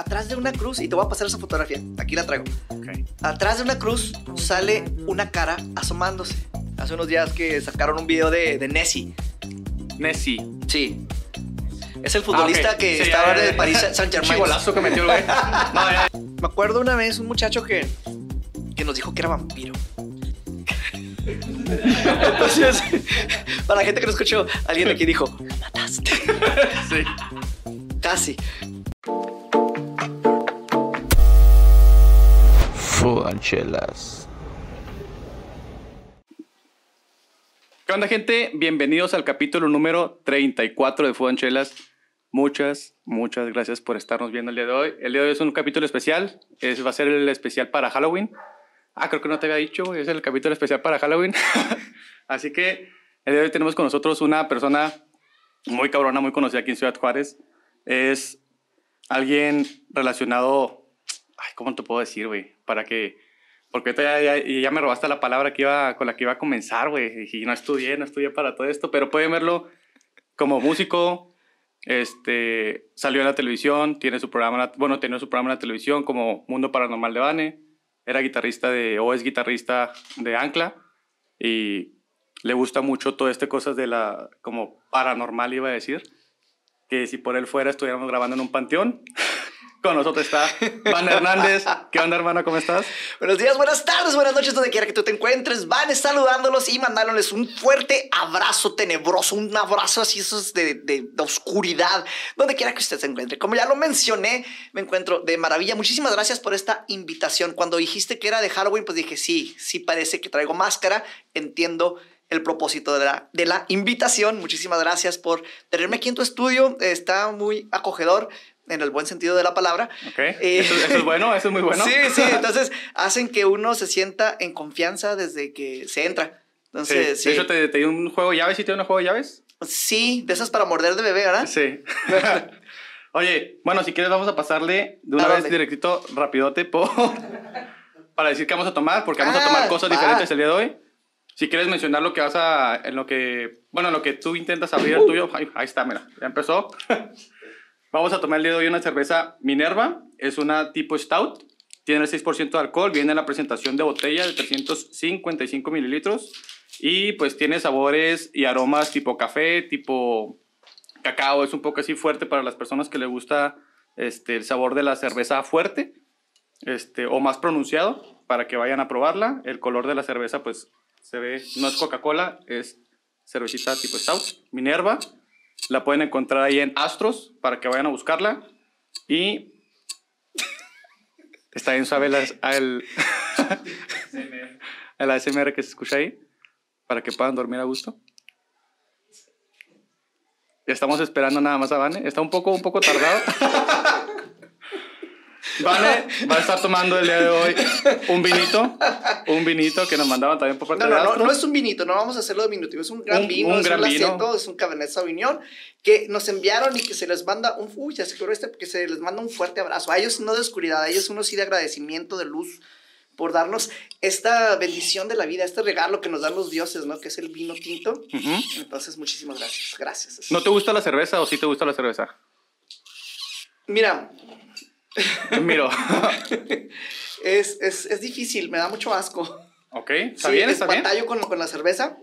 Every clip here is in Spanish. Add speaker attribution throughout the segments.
Speaker 1: atrás de una cruz, y te voy a pasar esa fotografía, aquí la traigo. Atrás de una cruz sale una cara asomándose. Hace unos días que sacaron un video de, de Nessie.
Speaker 2: Nessie.
Speaker 1: Sí. Es el futbolista
Speaker 2: Ah,
Speaker 1: que
Speaker 2: Sí,
Speaker 1: estaba
Speaker 2: ya.
Speaker 1: París
Speaker 2: que metió el güey. No, ya,
Speaker 1: Me acuerdo una vez un muchacho que, que nos dijo que era vampiro. Entonces, para la gente que no escuchó, alguien aquí dijo, "Me mataste.
Speaker 2: sí.
Speaker 1: Casi.
Speaker 3: Fuanchelas.
Speaker 2: ¿Qué onda, gente? Bienvenidos al capítulo número 34 de Fuanchelas. Muchas, muchas gracias por estarnos viendo el día de hoy. El día de hoy es un capítulo especial. Es, va a ser el especial para Halloween. Ah, creo que no te había dicho, es el capítulo especial para Halloween. Así que el día de hoy tenemos con nosotros una persona muy cabrona, muy conocida aquí en Ciudad Juárez. Es alguien relacionado. Ay, ¿cómo te puedo decir, güey? Para que. Porque ya, ya, ya me robaste la palabra que iba, con la que iba a comenzar, güey. Y no estudié, no estudié para todo esto, pero pueden verlo como músico. Este, salió en la televisión, tiene su programa, bueno, tenía su programa en la televisión como Mundo Paranormal de Bane. Era guitarrista de, o es guitarrista de Ancla. Y le gusta mucho todo este cosas de la, como paranormal, iba a decir. Que si por él fuera, estuviéramos grabando en un panteón. Con nosotros está Van Hernández. ¿Qué onda, hermano? ¿Cómo estás?
Speaker 1: Buenos días, buenas tardes, buenas noches, donde quiera que tú te encuentres. Van saludándolos y mandándoles un fuerte abrazo tenebroso, un abrazo así esos de, de, de oscuridad, donde quiera que usted se encuentre. Como ya lo mencioné, me encuentro de maravilla. Muchísimas gracias por esta invitación. Cuando dijiste que era de Halloween, pues dije, sí, sí parece que traigo máscara. Entiendo el propósito de la, de la invitación. Muchísimas gracias por tenerme aquí en tu estudio. Está muy acogedor. En el buen sentido de la palabra.
Speaker 2: Ok.
Speaker 1: Eh,
Speaker 2: Eso, eso es bueno, eso es muy bueno.
Speaker 1: Sí, sí, entonces hacen que uno se sienta en confianza desde que se entra.
Speaker 2: Sí.
Speaker 1: Entonces, sí.
Speaker 2: De hecho, te, te di un juego de llaves. ¿Sí te di un juego de llaves?
Speaker 1: Sí, de esas para morder de bebé, ¿verdad?
Speaker 2: Sí. Oye, bueno, si quieres vamos a pasarle de
Speaker 1: ¿A
Speaker 2: una vez
Speaker 1: dónde?
Speaker 2: directito, rapidote, por... para decir que vamos a tomar, porque vamos a
Speaker 1: Ah,
Speaker 2: tomar cosas
Speaker 1: va.
Speaker 2: diferentes el día de hoy. Si quieres mencionar lo que vas a... En lo que... Bueno, en lo que tú intentas abrir el tuyo. Ahí, ahí está, mira. Ya empezó. Vamos a tomar el día de hoy una cerveza Minerva. Es una tipo Stout. Tiene el 6% de alcohol. Viene en la presentación de botella de 355 mililitros. Y pues tiene sabores y aromas tipo café, tipo cacao. Es un poco así fuerte para las personas que le gusta este, el sabor de la cerveza fuerte este, o más pronunciado para que vayan a probarla. El color de la cerveza pues se ve, no es Coca-Cola, es cervecita tipo Stout, Minerva. La pueden encontrar ahí en Astros para que vayan a buscarla. Y está bien suave las- el, el ASMR que se escucha ahí para que puedan dormir a gusto. Ya estamos esperando nada más a Vane. Está un poco, un poco tardado. Vane va a estar tomando el día de hoy un vinito. Un vinito que nos mandaban también por parte
Speaker 1: No,
Speaker 2: de
Speaker 1: no, no, no es un vinito, no vamos a hacerlo diminutivo, es un gran
Speaker 2: Un-
Speaker 1: vino,
Speaker 2: un
Speaker 1: es
Speaker 2: gran
Speaker 1: un
Speaker 2: vino.
Speaker 1: Es un Cabernet Sauvignon que nos enviaron y que se les manda un, uy, ya se quebró este, que se les manda un fuerte abrazo. A ellos no de oscuridad, a ellos uno sí de agradecimiento, de luz, por darnos esta bendición de la vida, este regalo que nos dan los dioses, ¿no? Que es el vino tinto.
Speaker 2: Ujú.
Speaker 1: Entonces, muchísimas gracias, gracias.
Speaker 2: ¿No te gusta la cerveza o sí te gusta la cerveza?
Speaker 1: Mira,
Speaker 2: Miro.
Speaker 1: es, es, es difícil, me da mucho asco.
Speaker 2: ok, está
Speaker 1: Sí,
Speaker 2: bien,
Speaker 1: es
Speaker 2: está bien.
Speaker 1: batallo con, con la cerveza.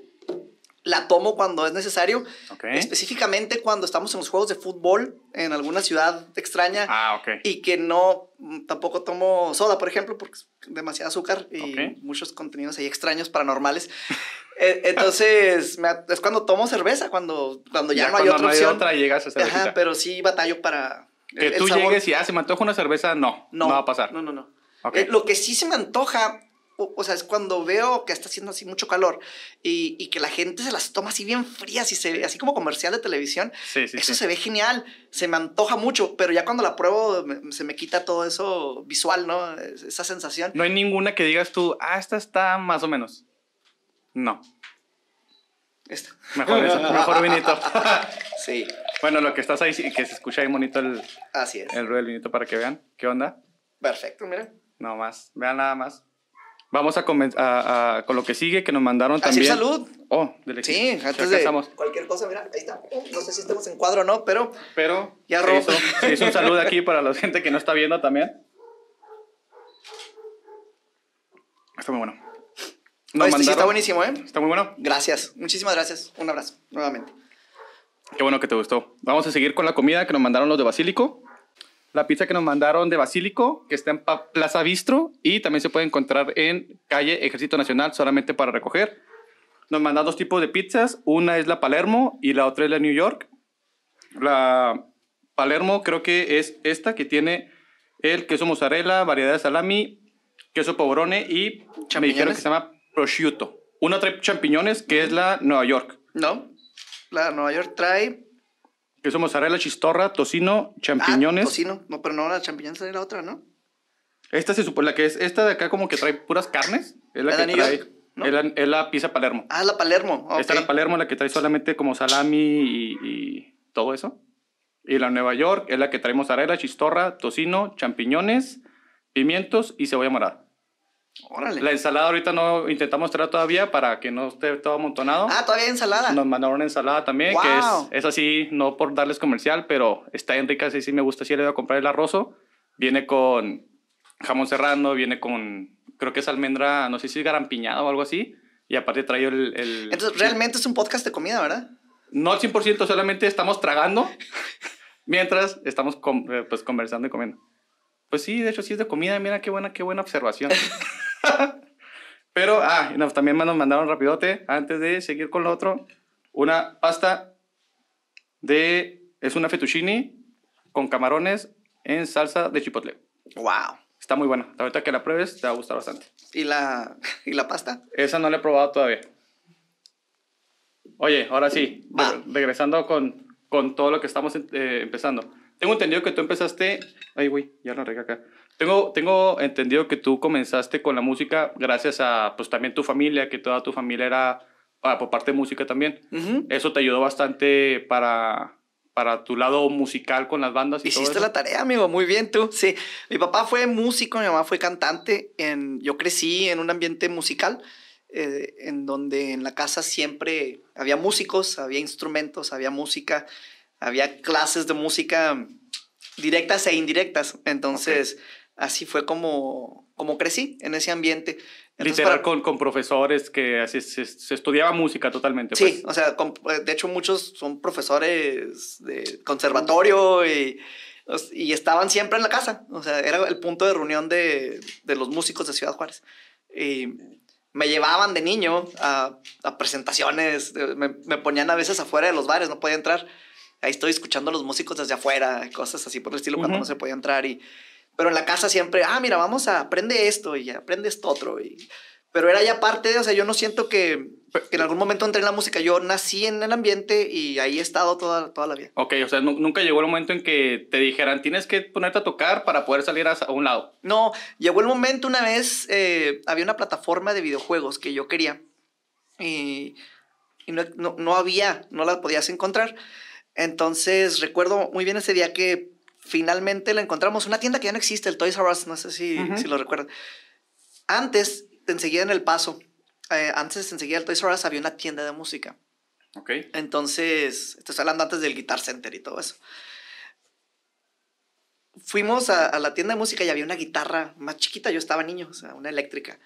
Speaker 1: La tomo cuando es necesario.
Speaker 2: Ok.
Speaker 1: Específicamente cuando estamos en los juegos de fútbol en alguna ciudad extraña
Speaker 2: Ah, ok.
Speaker 1: y que no mm, tampoco tomo soda, por ejemplo, porque es demasiado azúcar y
Speaker 2: Ok.
Speaker 1: muchos contenidos ahí extraños paranormales. Eh, Entonces, me es cuando tomo cerveza, cuando, cuando ya, no hay
Speaker 2: cuando
Speaker 1: otra opción.
Speaker 2: otra llegas a.
Speaker 1: Ajá, pero sí batallo para
Speaker 2: que tú
Speaker 1: sabor.
Speaker 2: llegues y, ah, se me antoja una cerveza, no, no, va a pasar.
Speaker 1: No, no, no. Eh, lo que sí se me antoja, o, o sea, es cuando veo que está haciendo así mucho calor y, y que la gente se las toma así bien frías y se ve así como comercial de televisión.
Speaker 2: Sí, sí,
Speaker 1: eso
Speaker 2: sí.
Speaker 1: se ve genial, se me antoja mucho, pero ya cuando la pruebo me- se me quita todo eso visual, ¿no? Es- Esa sensación.
Speaker 2: No hay ninguna que digas tú, ah, esta está más o menos. No,
Speaker 1: Esta.
Speaker 2: mejor eso, mejor vinito.
Speaker 1: Sí,
Speaker 2: bueno, lo que estás ahí, sí, que se escucha ahí bonito el,
Speaker 1: así es.
Speaker 2: el ruido del vinito para que vean. ¿Qué onda?
Speaker 1: Perfecto, mira.
Speaker 2: No más, vean nada más. Vamos a, a- a- con lo que sigue, que nos mandaron
Speaker 1: Así
Speaker 2: también.
Speaker 1: salud.
Speaker 2: Oh, dele.
Speaker 1: Sí,
Speaker 2: Ya
Speaker 1: antes de cualquier cosa, mira, ahí está. No sé si estamos en cuadro o no, pero
Speaker 2: Pero
Speaker 1: Ya
Speaker 2: se hizo, se hizo un saludo aquí para la gente que no está viendo también. Está muy bueno. Nos
Speaker 1: este sí está buenísimo, ¿eh?
Speaker 2: Está muy bueno.
Speaker 1: Gracias, muchísimas gracias. Un abrazo, nuevamente.
Speaker 2: Qué bueno que te gustó. Vamos a seguir con la comida que nos mandaron los de Basílico. La pizza que nos mandaron de Basílico, que está en Plaza Bistro y también se puede encontrar en calle Ejército Nacional solamente para recoger. Nos mandan dos tipos de pizzas. Una es la Palermo y la otra es la New York. La Palermo creo que es esta que tiene el queso mozzarella, variedad de salami, queso pobrone y me dijeron que se llama prosciutto. Una trae champiñones que es la Nueva York.
Speaker 1: ¿No? La Nueva York trae.
Speaker 2: Queso mozzarella, chistorra, tocino,
Speaker 1: Ah,
Speaker 2: champiñones.
Speaker 1: tocino. No, pero no, la champiñones trae la otra, ¿no?
Speaker 2: esta se supone la que es esta de acá como que trae puras carnes. Es la
Speaker 1: ¿La
Speaker 2: que trae.
Speaker 1: ¿No?
Speaker 2: Es, la, es la pizza Palermo.
Speaker 1: Ah, la Palermo. ok.
Speaker 2: Esta es la Palermo, la que trae solamente como salami y, y todo eso. Y la Nueva York es la que trae mozzarella, chistorra, tocino, champiñones, pimientos y cebolla morada.
Speaker 1: Órale.
Speaker 2: La ensalada ahorita no intentamos traer todavía para que no esté todo amontonado.
Speaker 1: Ah, todavía hay ensalada.
Speaker 2: Nos mandaron una ensalada también,
Speaker 1: Wow.
Speaker 2: que es, es así, no por darles comercial, pero está en rica, sí, sí me gusta, sí le voy a comprar el arrozo. Viene con jamón serrano, viene con, creo que es almendra, no sé si es garampiñada o algo así. Y aparte trae el... el-
Speaker 1: Entonces, realmente es un podcast de comida, ¿verdad?
Speaker 2: No al 100%, solamente estamos tragando mientras estamos com- eh, pues, conversando y comiendo. Pues sí, de hecho sí es de comida, mira qué buena, qué buena observación. Pero, ah, y nos- también nos mandaron rapidote, antes de seguir con lo otro, una pasta de, es una fettuccine con camarones en salsa de chipotle.
Speaker 1: Wow.
Speaker 2: Está muy buena. Ahorita que la pruebes, te va a gustar bastante.
Speaker 1: ¿Y la, ¿Y la pasta?
Speaker 2: Esa no la he probado todavía. Oye, ahora sí,
Speaker 1: Va.
Speaker 2: re- regresando con, con todo lo que estamos eh, empezando. Tengo entendido que tú empezaste... Ay, güey, ya lo regué acá. Tengo, tengo entendido que tú comenzaste con la música gracias a, pues también tu familia, que toda tu familia era ah, por parte de música también.
Speaker 1: Ujú.
Speaker 2: Eso te ayudó bastante para, para tu lado musical con las bandas y todo
Speaker 1: Hiciste
Speaker 2: eso.
Speaker 1: la tarea, amigo. Muy bien, tú. Sí. Mi papá fue músico, mi mamá fue cantante. En, yo crecí en un ambiente musical, eh, en donde en la casa siempre había músicos, había instrumentos, había música, había clases de música directas e indirectas. Entonces, así fue como, como crecí en ese ambiente. Entonces,
Speaker 2: Literal
Speaker 1: para-
Speaker 2: con, con profesores que así se, se estudiaba música totalmente.
Speaker 1: Sí,
Speaker 2: pues.
Speaker 1: o sea, com- eh, de hecho muchos son profesores de conservatorio y, y estaban siempre en la casa. O sea, era el punto de reunión de, de los músicos de Ciudad Juárez. Y me llevaban de niño a, a presentaciones, de- me, me ponían a veces afuera de los bares, no podía entrar. Ahí estoy escuchando a los músicos desde afuera, cosas así por el estilo, cuando no se podía entrar. Y, pero en la casa siempre, ah, mira, vamos a aprende esto y aprende esto otro. Y, pero era ya parte de, o sea, yo no siento que, que en algún momento entré en la música. Yo nací en el ambiente y ahí he estado toda, toda la vida.
Speaker 2: Ok, o sea, nu- nunca llegó el momento en que te dijeran, tienes que ponerte a tocar para poder salir a, a un lado.
Speaker 1: No, llegó el momento una vez, eh, había una plataforma de videojuegos que yo quería y, y no, no, no había, no la podías encontrar. Entonces recuerdo muy bien ese día que finalmente la encontramos, una tienda que ya no existe, el Toys R Us, no sé si, si lo recuerdan. Antes, te enseguida en El Paso, eh, antes enseguida el Toys R Us había una tienda de música.
Speaker 2: Ok.
Speaker 1: Entonces, estoy hablando antes del Guitar Center y todo eso. Fuimos a, a la tienda de música y había una guitarra más chiquita, yo estaba niño, o sea, una eléctrica.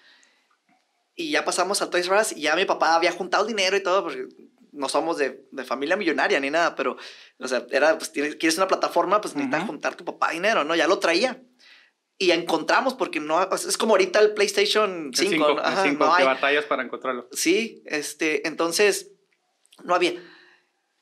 Speaker 1: Y ya pasamos al Toys R Us y ya mi papá había juntado dinero y todo, porque no somos de, de familia millonaria ni nada, pero, o sea, era, pues, tienes- quieres una plataforma, pues necesitas
Speaker 2: Ujú.
Speaker 1: juntar tu papá dinero, ¿no? Ya lo traía. Y encontramos, porque no, es como ahorita el PlayStation 5,
Speaker 2: El cinco,
Speaker 1: ¿no?
Speaker 2: el
Speaker 1: Ajá,
Speaker 2: cinco,
Speaker 1: no
Speaker 2: que
Speaker 1: hay.
Speaker 2: batallas para encontrarlo.
Speaker 1: Sí, este, entonces no había.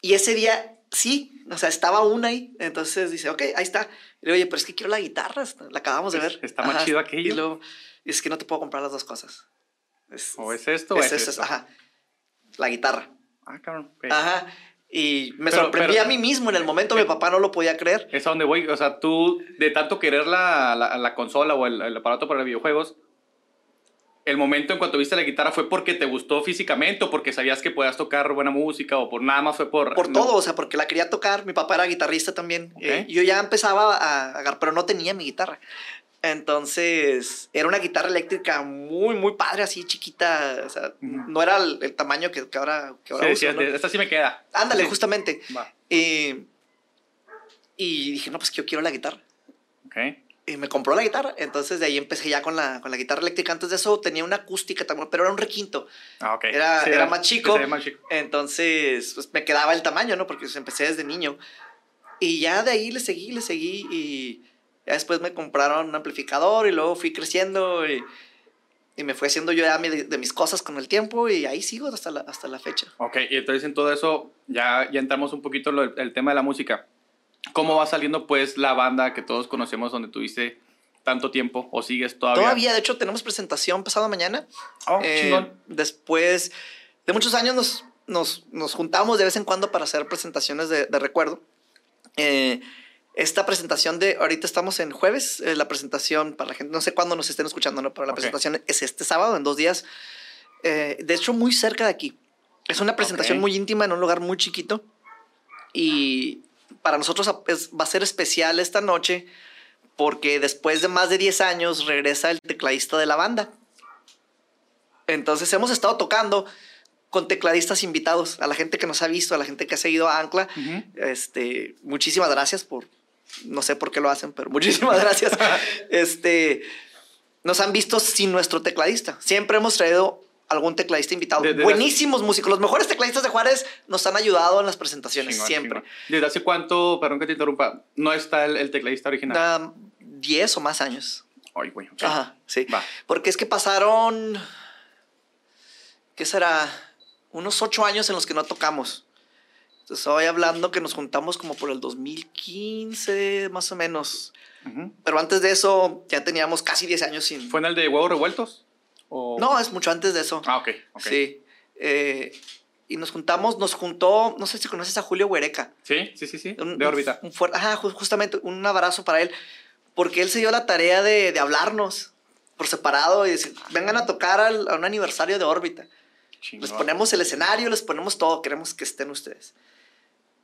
Speaker 1: Y ese día sí, o sea, estaba una ahí. Entonces dice, ok, ahí está. Y le digo, oye, pero es que quiero la guitarra, la acabamos de ver.
Speaker 2: está más chido aquello.
Speaker 1: Y luego, es que no te puedo comprar las dos cosas. Es,
Speaker 2: O es esto o es,
Speaker 1: es- es-
Speaker 2: esto.
Speaker 1: ajá, la guitarra.
Speaker 2: Ah, cabrón.
Speaker 1: Ajá. Y me
Speaker 2: Pero-
Speaker 1: sorprendí
Speaker 2: pero-
Speaker 1: a mí mismo en el momento, mi papá no lo podía creer.
Speaker 2: Es a donde voy. O sea, tú, de tanto querer la, la, la consola o el, el aparato para videojuegos, el momento en cuanto viste la guitarra fue porque te gustó físicamente o porque sabías que podías tocar buena música o por nada más fue por...
Speaker 1: Por
Speaker 2: no.
Speaker 1: todo, o sea, porque la quería tocar. Mi papá era guitarrista también.
Speaker 2: Ok.
Speaker 1: Eh, yo ya empezaba a agarrar, pero no tenía mi guitarra. Entonces, era una guitarra eléctrica muy, muy padre, así chiquita. O sea, no era el, el tamaño que, que ahora, que ahora
Speaker 2: Sí,
Speaker 1: uso,
Speaker 2: sí,
Speaker 1: ¿no?
Speaker 2: esta sí me queda.
Speaker 1: Ándale,
Speaker 2: Sí.
Speaker 1: justamente.
Speaker 2: Va.
Speaker 1: Y, y dije, no, pues que yo quiero la guitarra.
Speaker 2: Ok.
Speaker 1: Y me compró la guitarra. Entonces, de ahí empecé ya con la, con la guitarra eléctrica. Antes de eso tenía una acústica también, pero era un requinto.
Speaker 2: Ah, ok.
Speaker 1: Era- era más chico.
Speaker 2: sí, más chico.
Speaker 1: Entonces, pues me quedaba el tamaño, ¿no? Porque pues, empecé desde niño. Y ya de ahí le seguí, le seguí y ya después me compraron un amplificador y luego fui creciendo y, y me fui haciendo yo ya mi- de, mis cosas con el tiempo y ahí sigo hasta la, hasta la fecha.
Speaker 2: Ok, y entonces en todo eso ya, ya entramos un poquito en el tema de la música. ¿Cómo va saliendo pues la banda que todos conocemos donde tuviste tanto tiempo o sigues todavía?
Speaker 1: Todavía, de hecho, tenemos presentación pasado mañana.
Speaker 2: Oh,
Speaker 1: Eh,
Speaker 2: chingón.
Speaker 1: después de muchos años nos, nos, nos juntamos de vez en cuando para hacer presentaciones de, de recuerdo. Eh, esta presentación de, ahorita estamos en jueves, eh, la presentación para la gente, no sé cuándo nos estén escuchando, ¿no? pero la
Speaker 2: Ok.
Speaker 1: presentación es este sábado, en dos días. Eh, de hecho, muy cerca de aquí. Es una presentación
Speaker 2: Ok.
Speaker 1: muy íntima en un lugar muy chiquito. Y para nosotros va a ser especial esta noche porque después de más de 10 años regresa el tecladista de la banda. Entonces hemos estado tocando con tecladistas invitados, a la gente que nos ha visto, a la gente que ha seguido a Ancla.
Speaker 2: Ujú.
Speaker 1: Este, muchísimas gracias por, no sé por qué lo hacen, pero muchísimas gracias. este, nos han visto sin nuestro tecladista. Siempre hemos traído algún tecladista invitado. Buenísimos músicos. Los mejores tecladistas de Juárez nos han ayudado en las presentaciones,
Speaker 2: Chingón,
Speaker 1: siempre.
Speaker 2: chingón. ¿Desde hace cuánto, perdón que te interrumpa, no está el, el tecladista original?
Speaker 1: Da 10 o más años.
Speaker 2: Ay, güey.
Speaker 1: Ajá, sí.
Speaker 2: Va.
Speaker 1: Porque es que pasaron, ¿qué será? Unos ocho años en los que no tocamos. Estoy hablando que nos juntamos como por el 2015, más o menos. Pero antes de eso, ya teníamos casi 10 años sin...
Speaker 2: ¿Fue en el de huevos revueltos? O...
Speaker 1: No, es mucho antes de eso.
Speaker 2: Ah, ok, ok.
Speaker 1: Sí. Eh, y nos juntamos, nos juntó, no sé si conoces a Julio Huereca.
Speaker 2: Sí, sí, sí, sí.
Speaker 1: Un-
Speaker 2: de órbita.
Speaker 1: un fuer- ajá, ju- justamente un abrazo para él, porque él se dio la tarea de, de hablarnos por separado y decir, vengan a tocar al- a un aniversario de órbita.
Speaker 2: Chingón.
Speaker 1: Les ponemos el escenario, les ponemos todo, queremos que estén ustedes.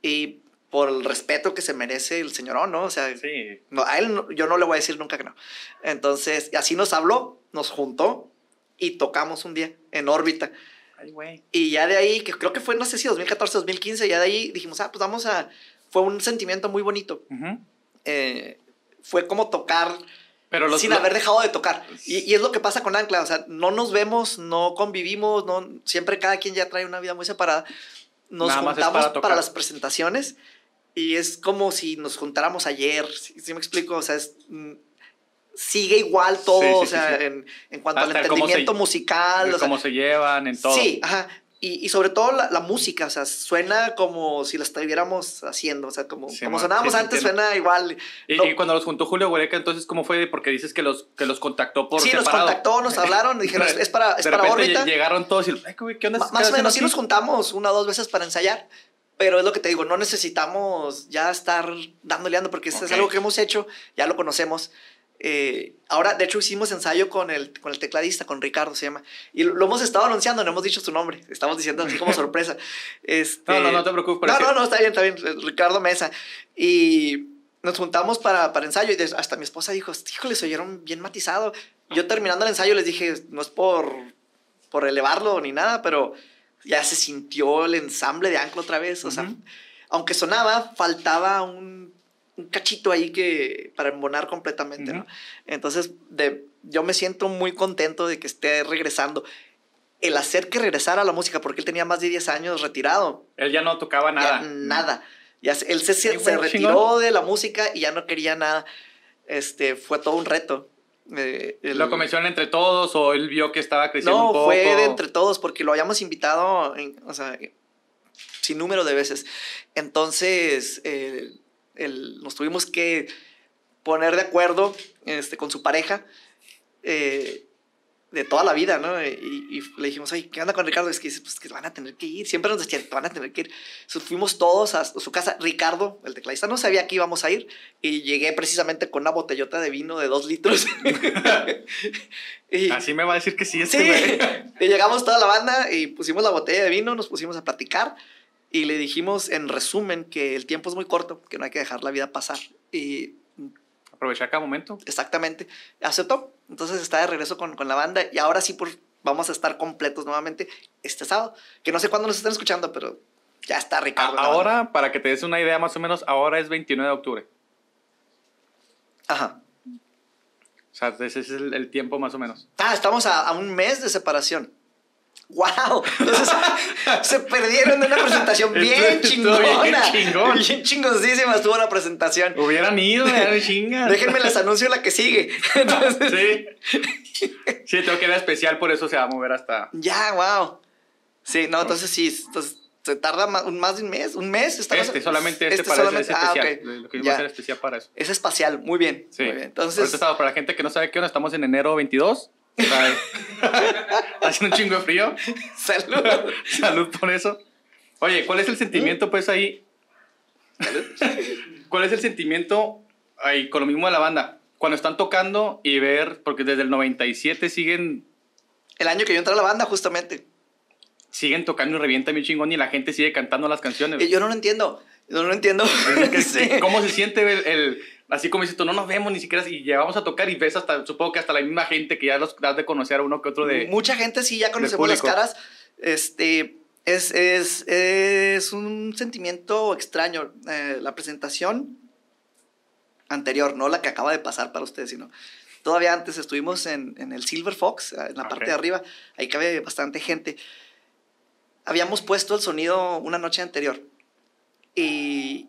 Speaker 1: Y por el respeto que se merece el señor, ¿no? O sea,
Speaker 2: Sí.
Speaker 1: no, a él no- yo no le voy a decir nunca que no. Entonces, así nos habló, nos juntó y tocamos un día en órbita.
Speaker 2: Ay, güey.
Speaker 1: Y ya de ahí, que creo que fue, no sé si 2014, 2015, ya de ahí dijimos, ah, pues vamos a... Fue un sentimiento muy bonito.
Speaker 2: Ujú.
Speaker 1: Eh, fue como tocar
Speaker 2: Pero los,
Speaker 1: sin haber dejado de tocar. Y, y es lo que pasa con Ancla, o sea, no nos vemos, no convivimos, no, siempre cada quien ya trae una vida muy separada. Nos
Speaker 2: Nada
Speaker 1: juntamos
Speaker 2: para
Speaker 1: las presentaciones y es como si nos juntáramos ayer, si me explico? O sea, es, mm, sigue igual todo,
Speaker 2: Sí, sí,
Speaker 1: o
Speaker 2: sí,
Speaker 1: sea,
Speaker 2: sí.
Speaker 1: En, en cuanto al
Speaker 2: Hasta
Speaker 1: entendimiento
Speaker 2: se-
Speaker 1: musical. o sea,
Speaker 2: cómo se llevan, en todo.
Speaker 1: Sí, ajá. Y, y sobre todo la, la música, o sea, suena como si la estuviéramos haciendo, o sea, como,
Speaker 2: Sí,
Speaker 1: como sonábamos
Speaker 2: sí, te
Speaker 1: antes,
Speaker 2: entiendo.
Speaker 1: suena igual.
Speaker 2: Y,
Speaker 1: No.
Speaker 2: y cuando los juntó Julio Huereca, entonces, ¿cómo fue? Porque dices que los, que los contactó por
Speaker 1: sí,
Speaker 2: separado.
Speaker 1: contactó, nos hablaron, dijeron, es para, es
Speaker 2: de
Speaker 1: para órbita.
Speaker 2: lle- llegaron todos y, ay, ¿qué onda?
Speaker 1: Ma-
Speaker 2: ¿Qué
Speaker 1: Más o menos sí nos juntamos una o dos veces para ensayar, pero es lo que te digo, no necesitamos ya estar dándole ando porque esto
Speaker 2: Ok.
Speaker 1: es algo que hemos hecho, ya lo conocemos. Eh, ahora, de hecho, hicimos ensayo con el, con el tecladista, con Ricardo se llama, y lo, lo hemos estado anunciando, no hemos dicho su nombre, estamos diciendo así como sorpresa. Este,
Speaker 2: No, no, no te preocupes,
Speaker 1: No, no, no, está bien, está bien, Ricardo Mesa. Y nos juntamos para, para ensayo y hasta mi esposa dijo, híjole, se oyeron bien matizado. Yo terminando el ensayo les dije, no es por, por elevarlo ni nada, pero ya se sintió el ensamble de Ancla otra vez. O sea,
Speaker 2: Ujú.
Speaker 1: aunque sonaba, faltaba un, un cachito ahí que para embonar completamente,
Speaker 2: Ujú.
Speaker 1: ¿no? Entonces, de, yo me siento muy contento de que esté regresando. El hacer que regresara a la música, porque él tenía más de 10 años retirado.
Speaker 2: Él ya no tocaba
Speaker 1: Ya
Speaker 2: nada.
Speaker 1: nada. Ya él se, se, se retiró de la música y ya no quería nada. Este, fue todo un reto. Eh, el-
Speaker 2: ¿Lo convencieron entre todos o él vio que estaba creciendo
Speaker 1: no,
Speaker 2: un poco?
Speaker 1: fue de entre todos porque lo habíamos invitado, en- o sea, sin número de veces. Entonces, eh, el- nos tuvimos que poner de acuerdo este, con su pareja eh, de toda la vida, ¿no? Y, y le dijimos, oye, ¿qué onda con Ricardo? Es que, pues, que van a tener que ir. Siempre nos decían, van a tener que ir. Entonces, fuimos todos a su casa. Ricardo, el tecladista, no sabía que íbamos a ir. Y llegué precisamente con una botellota de vino de dos litros. y,
Speaker 2: Así me va a decir que sí este
Speaker 1: Sí, y llegamos toda la banda y pusimos la botella de vino, nos pusimos a platicar y le dijimos en resumen que el tiempo es muy corto, que no hay que dejar la vida pasar. Y
Speaker 2: Aprovechar cada momento.
Speaker 1: Exactamente. Aceptó. Entonces está de regreso con, con la banda y ahora sí por, vamos a estar completos nuevamente este sábado. Que no sé cuándo nos están escuchando, pero ya está Ricardo.
Speaker 2: ahora, para que te des una idea más o menos, ahora es 29 de octubre.
Speaker 1: Ajá.
Speaker 2: O sea, ese es el, el tiempo más o menos.
Speaker 1: Ah, estamos a, a un mes de separación. ¡Wow! Entonces se perdieron de una presentación bien
Speaker 2: Estuvo bien
Speaker 1: chingona.
Speaker 2: chingón.
Speaker 1: Bien chingoncísima estuvo la presentación.
Speaker 2: Hubieran ido, de chinga.
Speaker 1: Déjenme les anuncio la que sigue. Entonces,
Speaker 2: Sí. Sí, tengo que ir a especial, por eso se va a mover hasta.
Speaker 1: Ya, wow. Sí, no, entonces sí, entonces se tarda más, de un mes, un mes. está
Speaker 2: Este,
Speaker 1: más-
Speaker 2: solamente este, para
Speaker 1: solamente-
Speaker 2: ese
Speaker 1: ah,
Speaker 2: especial. Lo que iba a hacer especial para eso.
Speaker 1: Es espacial, muy bien.
Speaker 2: Sí.
Speaker 1: Muy bien.
Speaker 2: Ahorita
Speaker 1: Entonces,
Speaker 2: estamos- para la gente que no sabe qué onda, estamos en enero 22. Está haciendo un chingo de frío.
Speaker 1: salud.
Speaker 2: Salud por eso. Oye, ¿cuál es el sentimiento, pues, ahí? ¿Cuál es el sentimiento ahí con lo mismo de la banda? Cuando están tocando y ver, porque desde el 97 siguen,
Speaker 1: El año que yo entré a la banda, justamente.
Speaker 2: siguen tocando y revientan bien chingón y la gente sigue cantando las canciones.
Speaker 1: Yo no lo entiendo. Yo no lo entiendo.
Speaker 2: ¿Cómo se siente el, el- así como dices tú, no nos vemos ni siquiera y llegamos a tocar y ves hasta, supongo que hasta la misma gente que ya los das de conocer a uno que otro de...
Speaker 1: Mucha gente sí ya conocemos las caras. Este es, es, es un sentimiento extraño. Eh, la presentación anterior, no la que acaba de pasar para ustedes, sino todavía antes estuvimos en, en el Silver Fox, eh, en la parte de arriba. Ahí cabe bastante gente. Habíamos puesto el sonido una noche anterior y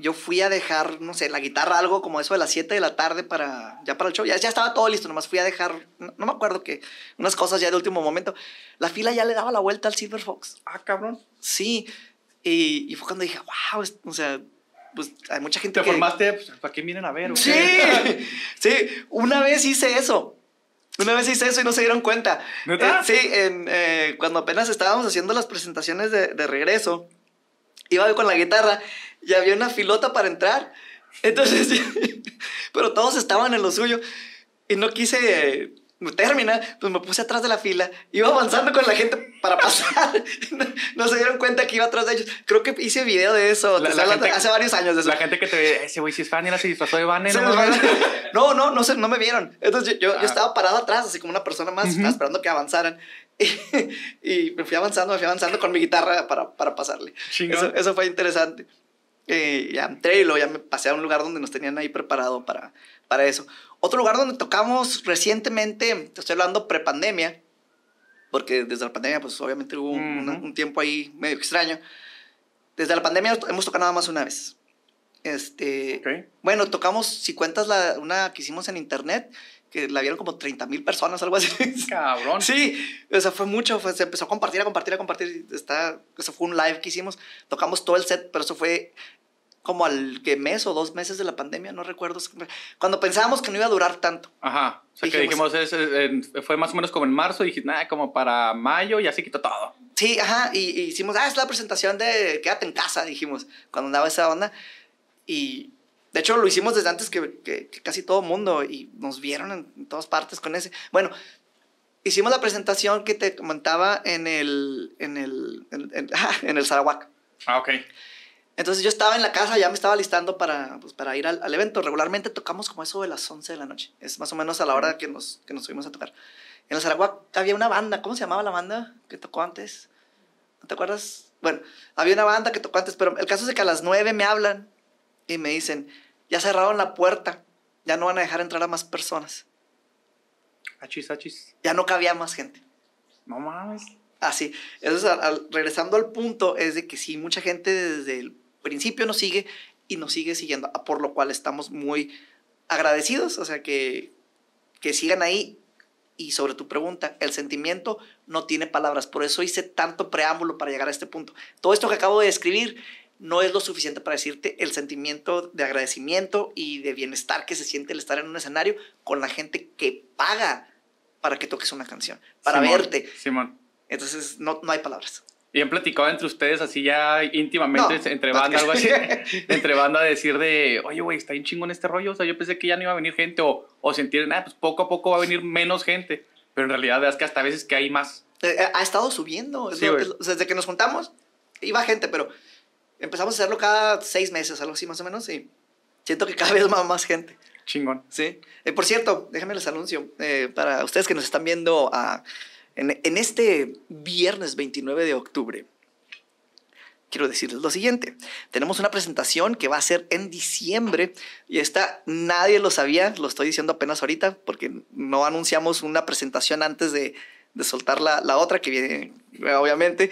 Speaker 1: yo fui a dejar, no sé, la guitarra, algo como eso de las 7 de la tarde para, ya para el show. Ya, ya estaba todo listo, nomás fui a dejar, no, no me acuerdo que, unas cosas ya de último momento. La fila ya le daba la vuelta al Silver Fox.
Speaker 2: Ah, cabrón.
Speaker 1: Sí. Y, y fue cuando dije, wow, es- o sea, pues hay mucha gente
Speaker 2: Te
Speaker 1: que...
Speaker 2: formaste, pues, ¿para qué vienen a ver?
Speaker 1: Sí, sí, una vez hice eso. Una vez hice eso y no se dieron cuenta.
Speaker 2: ¿Neta?
Speaker 1: Eh, sí, en, eh, cuando apenas estábamos haciendo las presentaciones de, de regreso, iba yo con la guitarra y había una filota para entrar. Entonces, pero todos estaban en lo suyo y no quise eh, meterme, pues me puse atrás de la fila, iba avanzando con la gente para pasar. No, no se dieron cuenta que iba atrás de ellos. Creo que hice video de eso,
Speaker 2: La- la gente-
Speaker 1: hace varios años de eso.
Speaker 2: La gente que te ve, ese güey si es fan, era se disfrazó de Vane,
Speaker 1: Se
Speaker 2: ¿no?
Speaker 1: No, no, no, se- no me vieron. Entonces yo, yo, yo
Speaker 2: Ah.
Speaker 1: estaba parado atrás, así como una persona más,
Speaker 2: Ujú.
Speaker 1: estaba esperando que avanzaran. Y, me fui avanzando, me fui avanzando con mi guitarra para, para pasarle. Eso, eso fue interesante. Eh, ya entré y luego ya me pasé a un lugar donde nos tenían ahí preparado para, para eso. Otro lugar donde tocamos recientemente, te estoy hablando prepandemia, porque desde la pandemia, pues obviamente hubo un,
Speaker 2: Ujú.
Speaker 1: un tiempo ahí medio extraño. Desde la pandemia hemos tocado nada más una vez. Este,
Speaker 2: Ok.
Speaker 1: bueno, tocamos, si cuentas la, una que hicimos en internet, que la vieron como 30 mil personas, algo así.
Speaker 2: Cabrón.
Speaker 1: Sí, o sea, fue mucho, fue- se empezó a compartir, a compartir, a compartir. Está, eso fue un live que hicimos, tocamos todo el set, pero eso fue como al que mes o dos meses de la pandemia, no recuerdo. Cuando pensábamos que no iba a durar tanto.
Speaker 2: Ajá. O sea, que
Speaker 1: Dijimos-
Speaker 2: dijimos, es, fue más o menos como en marzo, y dije, nada, como para mayo, y así quitó todo.
Speaker 1: Sí, ajá, y, y hicimos, ah, es la presentación de Quédate en casa, dijimos, cuando andaba esa onda. Y de hecho lo hicimos desde antes que, que- que casi todo mundo y nos vieron en, en todas partes con ese. Bueno, hicimos la presentación que te comentaba en el, en el, en, en- en el Sarawak.
Speaker 2: Ah, ok.
Speaker 1: Entonces yo estaba en la casa, ya me estaba listando para, pues, para ir al, al evento. Regularmente tocamos como eso de las 11 de la noche. Es más o menos a la hora que nos, que nos subimos a tocar. En el Sarawak había una banda, ¿cómo se llamaba la banda que tocó antes? ¿No te acuerdas? Bueno, había una banda que tocó antes, pero el caso es de que a las 9 me hablan y me dicen, ya cerraron la puerta, ya no van a dejar entrar a más personas,
Speaker 2: Achis, achis.
Speaker 1: ya no cabía más gente.
Speaker 2: No mames.
Speaker 1: Así. Entonces, al- al- regresando al punto, es de que sí, mucha gente desde el principio nos sigue y nos sigue siguiendo, a- por lo cual estamos muy agradecidos, o sea, que, que sigan ahí. Y sobre tu pregunta, el sentimiento no tiene palabras, por eso hice tanto preámbulo para llegar a este punto. Todo esto que acabo de describir no es lo suficiente para decirte el sentimiento de agradecimiento y de bienestar que se siente el estar en un escenario con la gente que paga para que toques una canción, para
Speaker 2: Simón,
Speaker 1: verte.
Speaker 2: Simón.
Speaker 1: Entonces, no, no hay palabras.
Speaker 2: Y han platicado entre ustedes así ya íntimamente,
Speaker 1: No,
Speaker 2: entre
Speaker 1: no
Speaker 2: banda, algo así. entre banda, decir de, oye, güey, está bien chingón este rollo. O sea, yo pensé que ya no iba a venir gente. O, o sentir, nada, pues poco a poco va a venir menos gente. Pero en realidad es que hasta a veces que hay más.
Speaker 1: Eh, eh, ha estado subiendo.
Speaker 2: Sí,
Speaker 1: es desde que nos juntamos, iba gente, pero empezamos a hacerlo cada seis meses, algo así más o menos, y siento que cada vez va más gente.
Speaker 2: Chingón.
Speaker 1: Sí. Eh, por cierto, déjenme les anuncio. eh, para ustedes que nos están viendo ah, en, en este viernes 29 de octubre, quiero decirles lo siguiente. Tenemos una presentación que va a ser en diciembre y esta nadie lo sabía, lo estoy diciendo apenas ahorita porque no anunciamos una presentación antes de, de soltar la, la otra que viene, obviamente.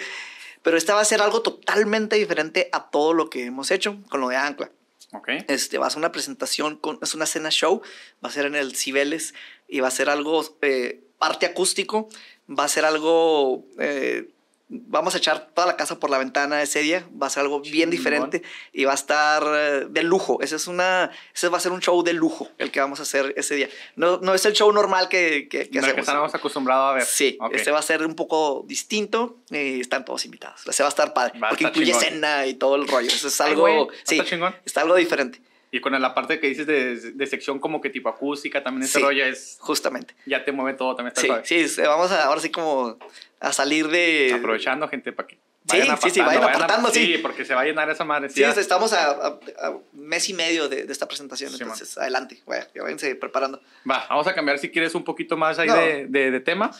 Speaker 1: Pero esta va a ser algo totalmente diferente a todo lo que hemos hecho con lo de Ancla.
Speaker 2: Ok.
Speaker 1: Este, va a ser una presentación, con, es una cena show, va a ser en el Cibeles y va a ser algo eh, parte acústico, va a ser algo, eh, vamos a echar toda la casa por la ventana ese día, va a ser algo bien diferente y va a estar eh, de lujo, ese, es una, ese va a ser un show de lujo el que vamos a hacer ese día. No, no es el show normal que, que, que
Speaker 2: que estábamos acostumbrados a ver.
Speaker 1: Sí,
Speaker 2: Ok.
Speaker 1: este va a ser un poco distinto y están todos invitados. Ese va a estar padre,
Speaker 2: Va
Speaker 1: porque incluye
Speaker 2: chingón.
Speaker 1: cena y todo el rollo. Eso es
Speaker 2: Ay,
Speaker 1: algo,
Speaker 2: güey,
Speaker 1: sí,
Speaker 2: está
Speaker 1: algo diferente.
Speaker 2: Y con la parte que dices de, de sección como que tipo acústica, también ese
Speaker 1: Sí.
Speaker 2: rollo es...
Speaker 1: Justamente.
Speaker 2: Ya te mueve todo, también está
Speaker 1: Sí,
Speaker 2: suave.
Speaker 1: sí, se- vamos a, ahora sí como a salir de...
Speaker 2: Aprovechando, gente, para que
Speaker 1: Sí, sí, sí, vayan apartando, sí.
Speaker 2: Sí, porque se va a llenar esa madre.
Speaker 1: Sí,
Speaker 2: ya.
Speaker 1: estamos a, a- a mes y medio de, de esta presentación,
Speaker 2: Sí,
Speaker 1: entonces adelante, vaya, ya váyanse preparando.
Speaker 2: Va, vamos a cambiar si quieres un poquito más ahí
Speaker 1: No.
Speaker 2: de, de- de tema.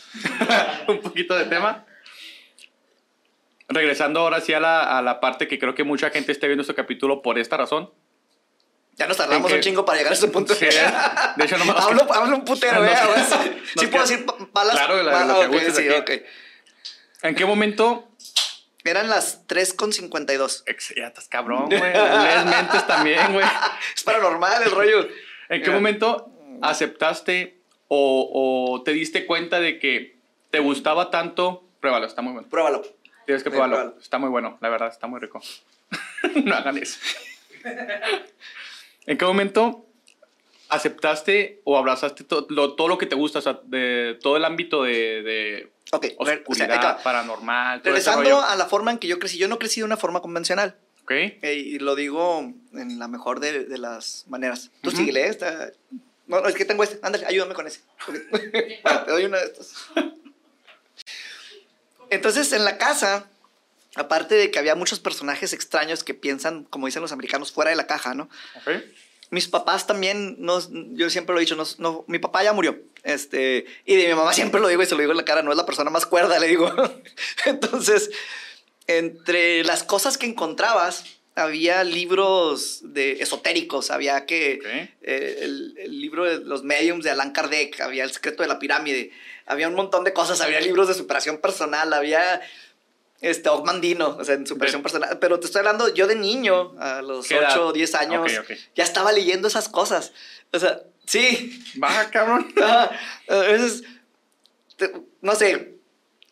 Speaker 2: un poquito de tema. Regresando ahora sí a la, a la parte que creo que mucha gente esté viendo este capítulo por esta razón.
Speaker 1: Ya nos tardamos un chingo para llegar a ese punto.
Speaker 2: Sí, de hecho, nomás-
Speaker 1: hablo, hablo un putero, ¿eh? Sí. puedo decir pa- palas.
Speaker 2: Claro, la-
Speaker 1: pa-
Speaker 2: lo que
Speaker 1: sí,
Speaker 2: aquí.
Speaker 1: ok.
Speaker 2: ¿En qué momento?
Speaker 1: Eran las 3.52.
Speaker 2: Ex- Ya estás cabrón, güey. Lees mentes también, güey.
Speaker 1: Es paranormal el rollo.
Speaker 2: ¿En qué momento aceptaste o, o te diste cuenta de que te gustaba tanto? Pruébalo, está muy bueno.
Speaker 1: Pruébalo.
Speaker 2: Tienes que
Speaker 1: Sí,
Speaker 2: probarlo.
Speaker 1: pruébalo.
Speaker 2: Está muy bueno, la verdad, está muy rico. no hagan eso. ¿En qué momento aceptaste o abrazaste to- lo- todo lo que te gusta? O sea, de todo el ámbito de, de
Speaker 1: Ok, re- o sea,
Speaker 2: oscuridad, paranormal, todo
Speaker 1: regresando a la forma en que yo crecí, yo no crecí de una forma convencional.
Speaker 2: ¿Ok?
Speaker 1: Eh, y lo digo en la mejor de, de las maneras. Tú síguele, ¿eh? Está- No, no, es que tengo este. Ándale, ayúdame con ese. Bueno, te doy una de estas. Entonces, en la casa, aparte de que había muchos personajes extraños que piensan, como dicen los americanos, fuera de la caja, ¿no? Mis papás también, no, yo siempre lo he dicho, no, no- mi papá ya murió. Este, y de mi mamá siempre lo digo y se lo digo en la cara, no es la persona más cuerda, le digo. Entonces, entre las cosas que encontrabas, había libros de esotéricos, había que eh, el, el libro de los mediums de Allan Kardec, había el secreto de la pirámide, había un montón de cosas, había libros de superación personal, había este Ogmandino, o sea, en superación
Speaker 2: De-
Speaker 1: personal, pero te estoy hablando yo de niño, a los
Speaker 2: ¿Qué edad?
Speaker 1: 8 o 10 años, ya estaba leyendo esas cosas. O sea, sí,
Speaker 2: Baja, cabrón.
Speaker 1: Ajá. A veces, te- no sé,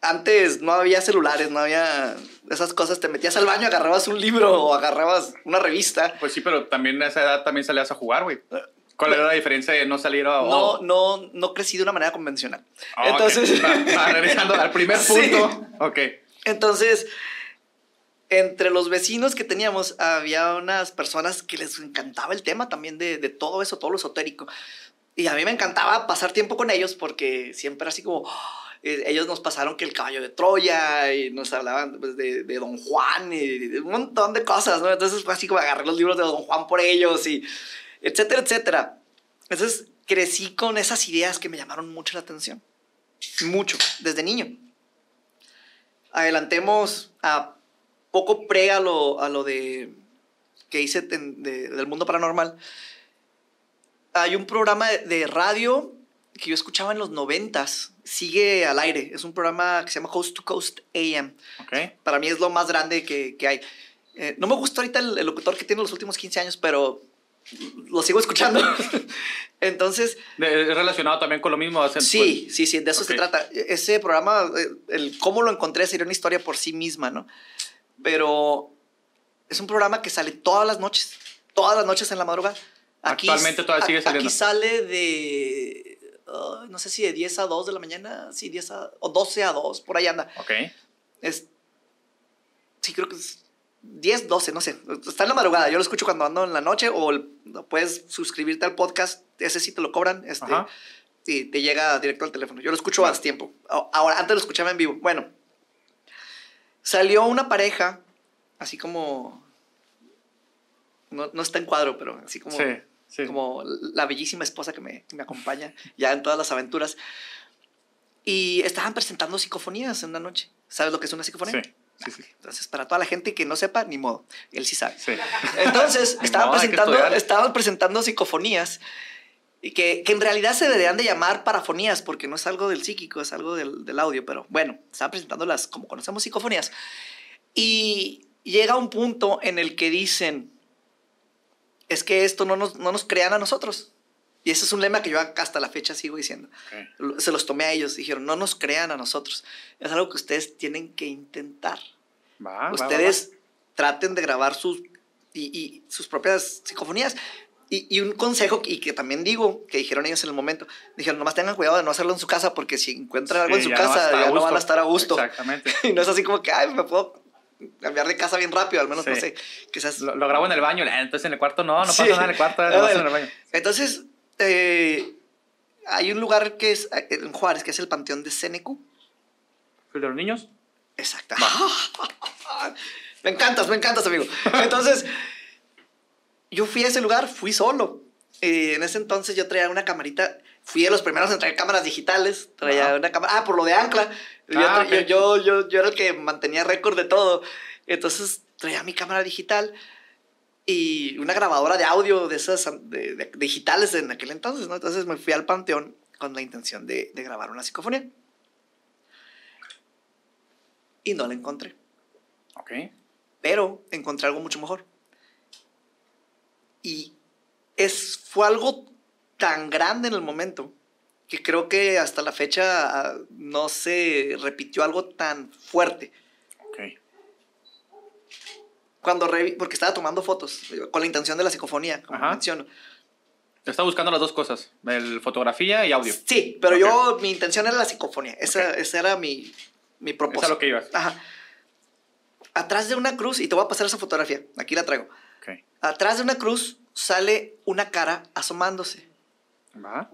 Speaker 1: antes no había celulares, no había esas cosas. Te metías al baño, agarrabas un libro o agarrabas una revista.
Speaker 2: Pues sí, pero también a esa edad también salías a jugar, güey. ¿Cuál era la diferencia de no salir a...
Speaker 1: No,
Speaker 2: oh,
Speaker 1: no, no crecí de una manera convencional.
Speaker 2: ah.
Speaker 1: Entonces,
Speaker 2: Va, va, regresando al primer
Speaker 1: Sí.
Speaker 2: punto. Ok.
Speaker 1: Entonces, entre los vecinos que teníamos, había unas personas que les encantaba el tema también de, todo eso, todo lo esotérico. Y a mí me encantaba pasar tiempo con ellos porque siempre así como... Eh, ellos nos pasaron que el caballo de Troya y nos hablaban pues, de, de Don Juan y de un montón de cosas, ¿no? Entonces fue así como agarré los libros de Don Juan por ellos y etcétera, etcétera. Entonces crecí con esas ideas que me llamaron mucho la atención. Mucho, desde niño. Adelantemos a poco pre a lo, a lo de que hice ten- de- del mundo paranormal. Hay un programa de, radio que yo escuchaba en los noventas, sigue al aire. Es un programa que se llama Coast to Coast AM.
Speaker 2: Ok.
Speaker 1: Para mí es lo más grande que, que hay. Eh, no me gusta ahorita el, el locutor que tiene los últimos 15 años, pero lo sigo escuchando. Entonces,
Speaker 2: ¿Es relacionado también con lo mismo? Hacen-
Speaker 1: Sí, sí, sí, de eso se
Speaker 2: Ok.
Speaker 1: trata. Ese programa, eh, el cómo lo encontré sería una historia por sí misma, ¿no? Pero es un programa que sale todas las noches, todas las noches en la madrugada.
Speaker 2: Actualmente todavía sigue saliendo.
Speaker 1: Aquí sale de, ah, no sé si de 10 a 2 de la mañana, sí, 10 a, o 12 a 2, por ahí anda.
Speaker 2: Ok.
Speaker 1: Es, sí, creo que es 10, 12, no sé. Está en la madrugada. Yo lo escucho cuando ando en la noche o el- puedes suscribirte al podcast. Ese sí te lo cobran. Este,
Speaker 2: Ajá.
Speaker 1: y te llega directo al teléfono. Yo lo escucho hace tiempo. Ahora, antes lo escuchaba en vivo. Bueno, salió una pareja, así como. No, no está en cuadro, pero así como.
Speaker 2: Sí. Sí.
Speaker 1: como la bellísima esposa que me, que me acompaña ya en todas las aventuras. Y estaban presentando psicofonías en una noche. ¿Sabes lo que es una psicofonía?
Speaker 2: Sí, sí, sí.
Speaker 1: Entonces, para toda la gente que no sepa, ni modo. Él sí sabe.
Speaker 2: sí.
Speaker 1: Entonces, estaban
Speaker 2: modo,
Speaker 1: presentando, estaban presentando psicofonías y que, que en realidad se deberían de llamar parafonías porque no es algo del psíquico, es algo del, del audio, pero bueno, estaban presentándolas como conocemos psicofonías. Y llega un punto en el que dicen, es que esto no nos, no nos crean a nosotros. Y ese es un lema que yo hasta la fecha sigo diciendo.
Speaker 2: Ok.
Speaker 1: Se los tomé a ellos, dijeron, no nos crean a nosotros. Es algo que ustedes tienen que intentar
Speaker 2: Va, va, va,
Speaker 1: ustedes traten de grabar sus, y, y sus propias psicofonías. Y, y un consejo, y que también digo, que dijeron ellos en el momento, dijeron, nomás tengan cuidado de no hacerlo en su casa, porque si encuentran
Speaker 2: va.
Speaker 1: algo en
Speaker 2: Sí,
Speaker 1: su
Speaker 2: no va a
Speaker 1: casa,
Speaker 2: estar
Speaker 1: ya no van a estar a gusto.
Speaker 2: Exactamente.
Speaker 1: Y no es así como que, ay, me puedo cambiar de casa bien rápido, al menos, no
Speaker 2: Sí.
Speaker 1: sé, quizás...
Speaker 2: Lo, lo grabo en el baño, entonces en el cuarto no, no
Speaker 1: Sí.
Speaker 2: pasa nada en el cuarto, no en el baño.
Speaker 1: Entonces, eh, hay un lugar que es eh, en Juárez, que es el Panteón de Cenecu.
Speaker 2: ¿El de los niños?
Speaker 1: Exacto. me encantas, me encantas, amigo. Entonces, yo fui a ese lugar, fui solo. Eh, en ese entonces yo traía una camarita, fui de los primeros en traer cámaras digitales, traía
Speaker 2: Ajá.
Speaker 1: una cámara, ah, por lo de Ancla. Yo,
Speaker 2: Ah, ok.
Speaker 1: yo, yo, yo, yo era el que mantenía récord de todo. Entonces traía mi cámara digital y una grabadora de audio de esas de- de- digitales en aquel entonces, ¿no? Entonces me fui al panteón con la intención de, de grabar una psicofonía. Y no la encontré.
Speaker 2: Ok.
Speaker 1: Pero encontré algo mucho mejor. Y es, fue algo tan grande en el momento que creo que hasta la fecha ah, no se repitió algo tan fuerte. Cuando revi- porque estaba tomando fotos con la intención de la psicofonía, como
Speaker 2: Ajá.
Speaker 1: menciono.
Speaker 2: Está buscando las dos cosas, el fotografía y audio.
Speaker 1: Sí, pero
Speaker 2: Ok.
Speaker 1: yo, mi intención era la psicofonía. Esa,
Speaker 2: Ok.
Speaker 1: ese era mi, mi propósito.
Speaker 2: Es a lo que ibas.
Speaker 1: Ajá. Atrás de una cruz, y te voy a pasar esa fotografía, aquí la traigo.
Speaker 2: Ok.
Speaker 1: Atrás de una cruz sale una cara asomándose.
Speaker 2: Va.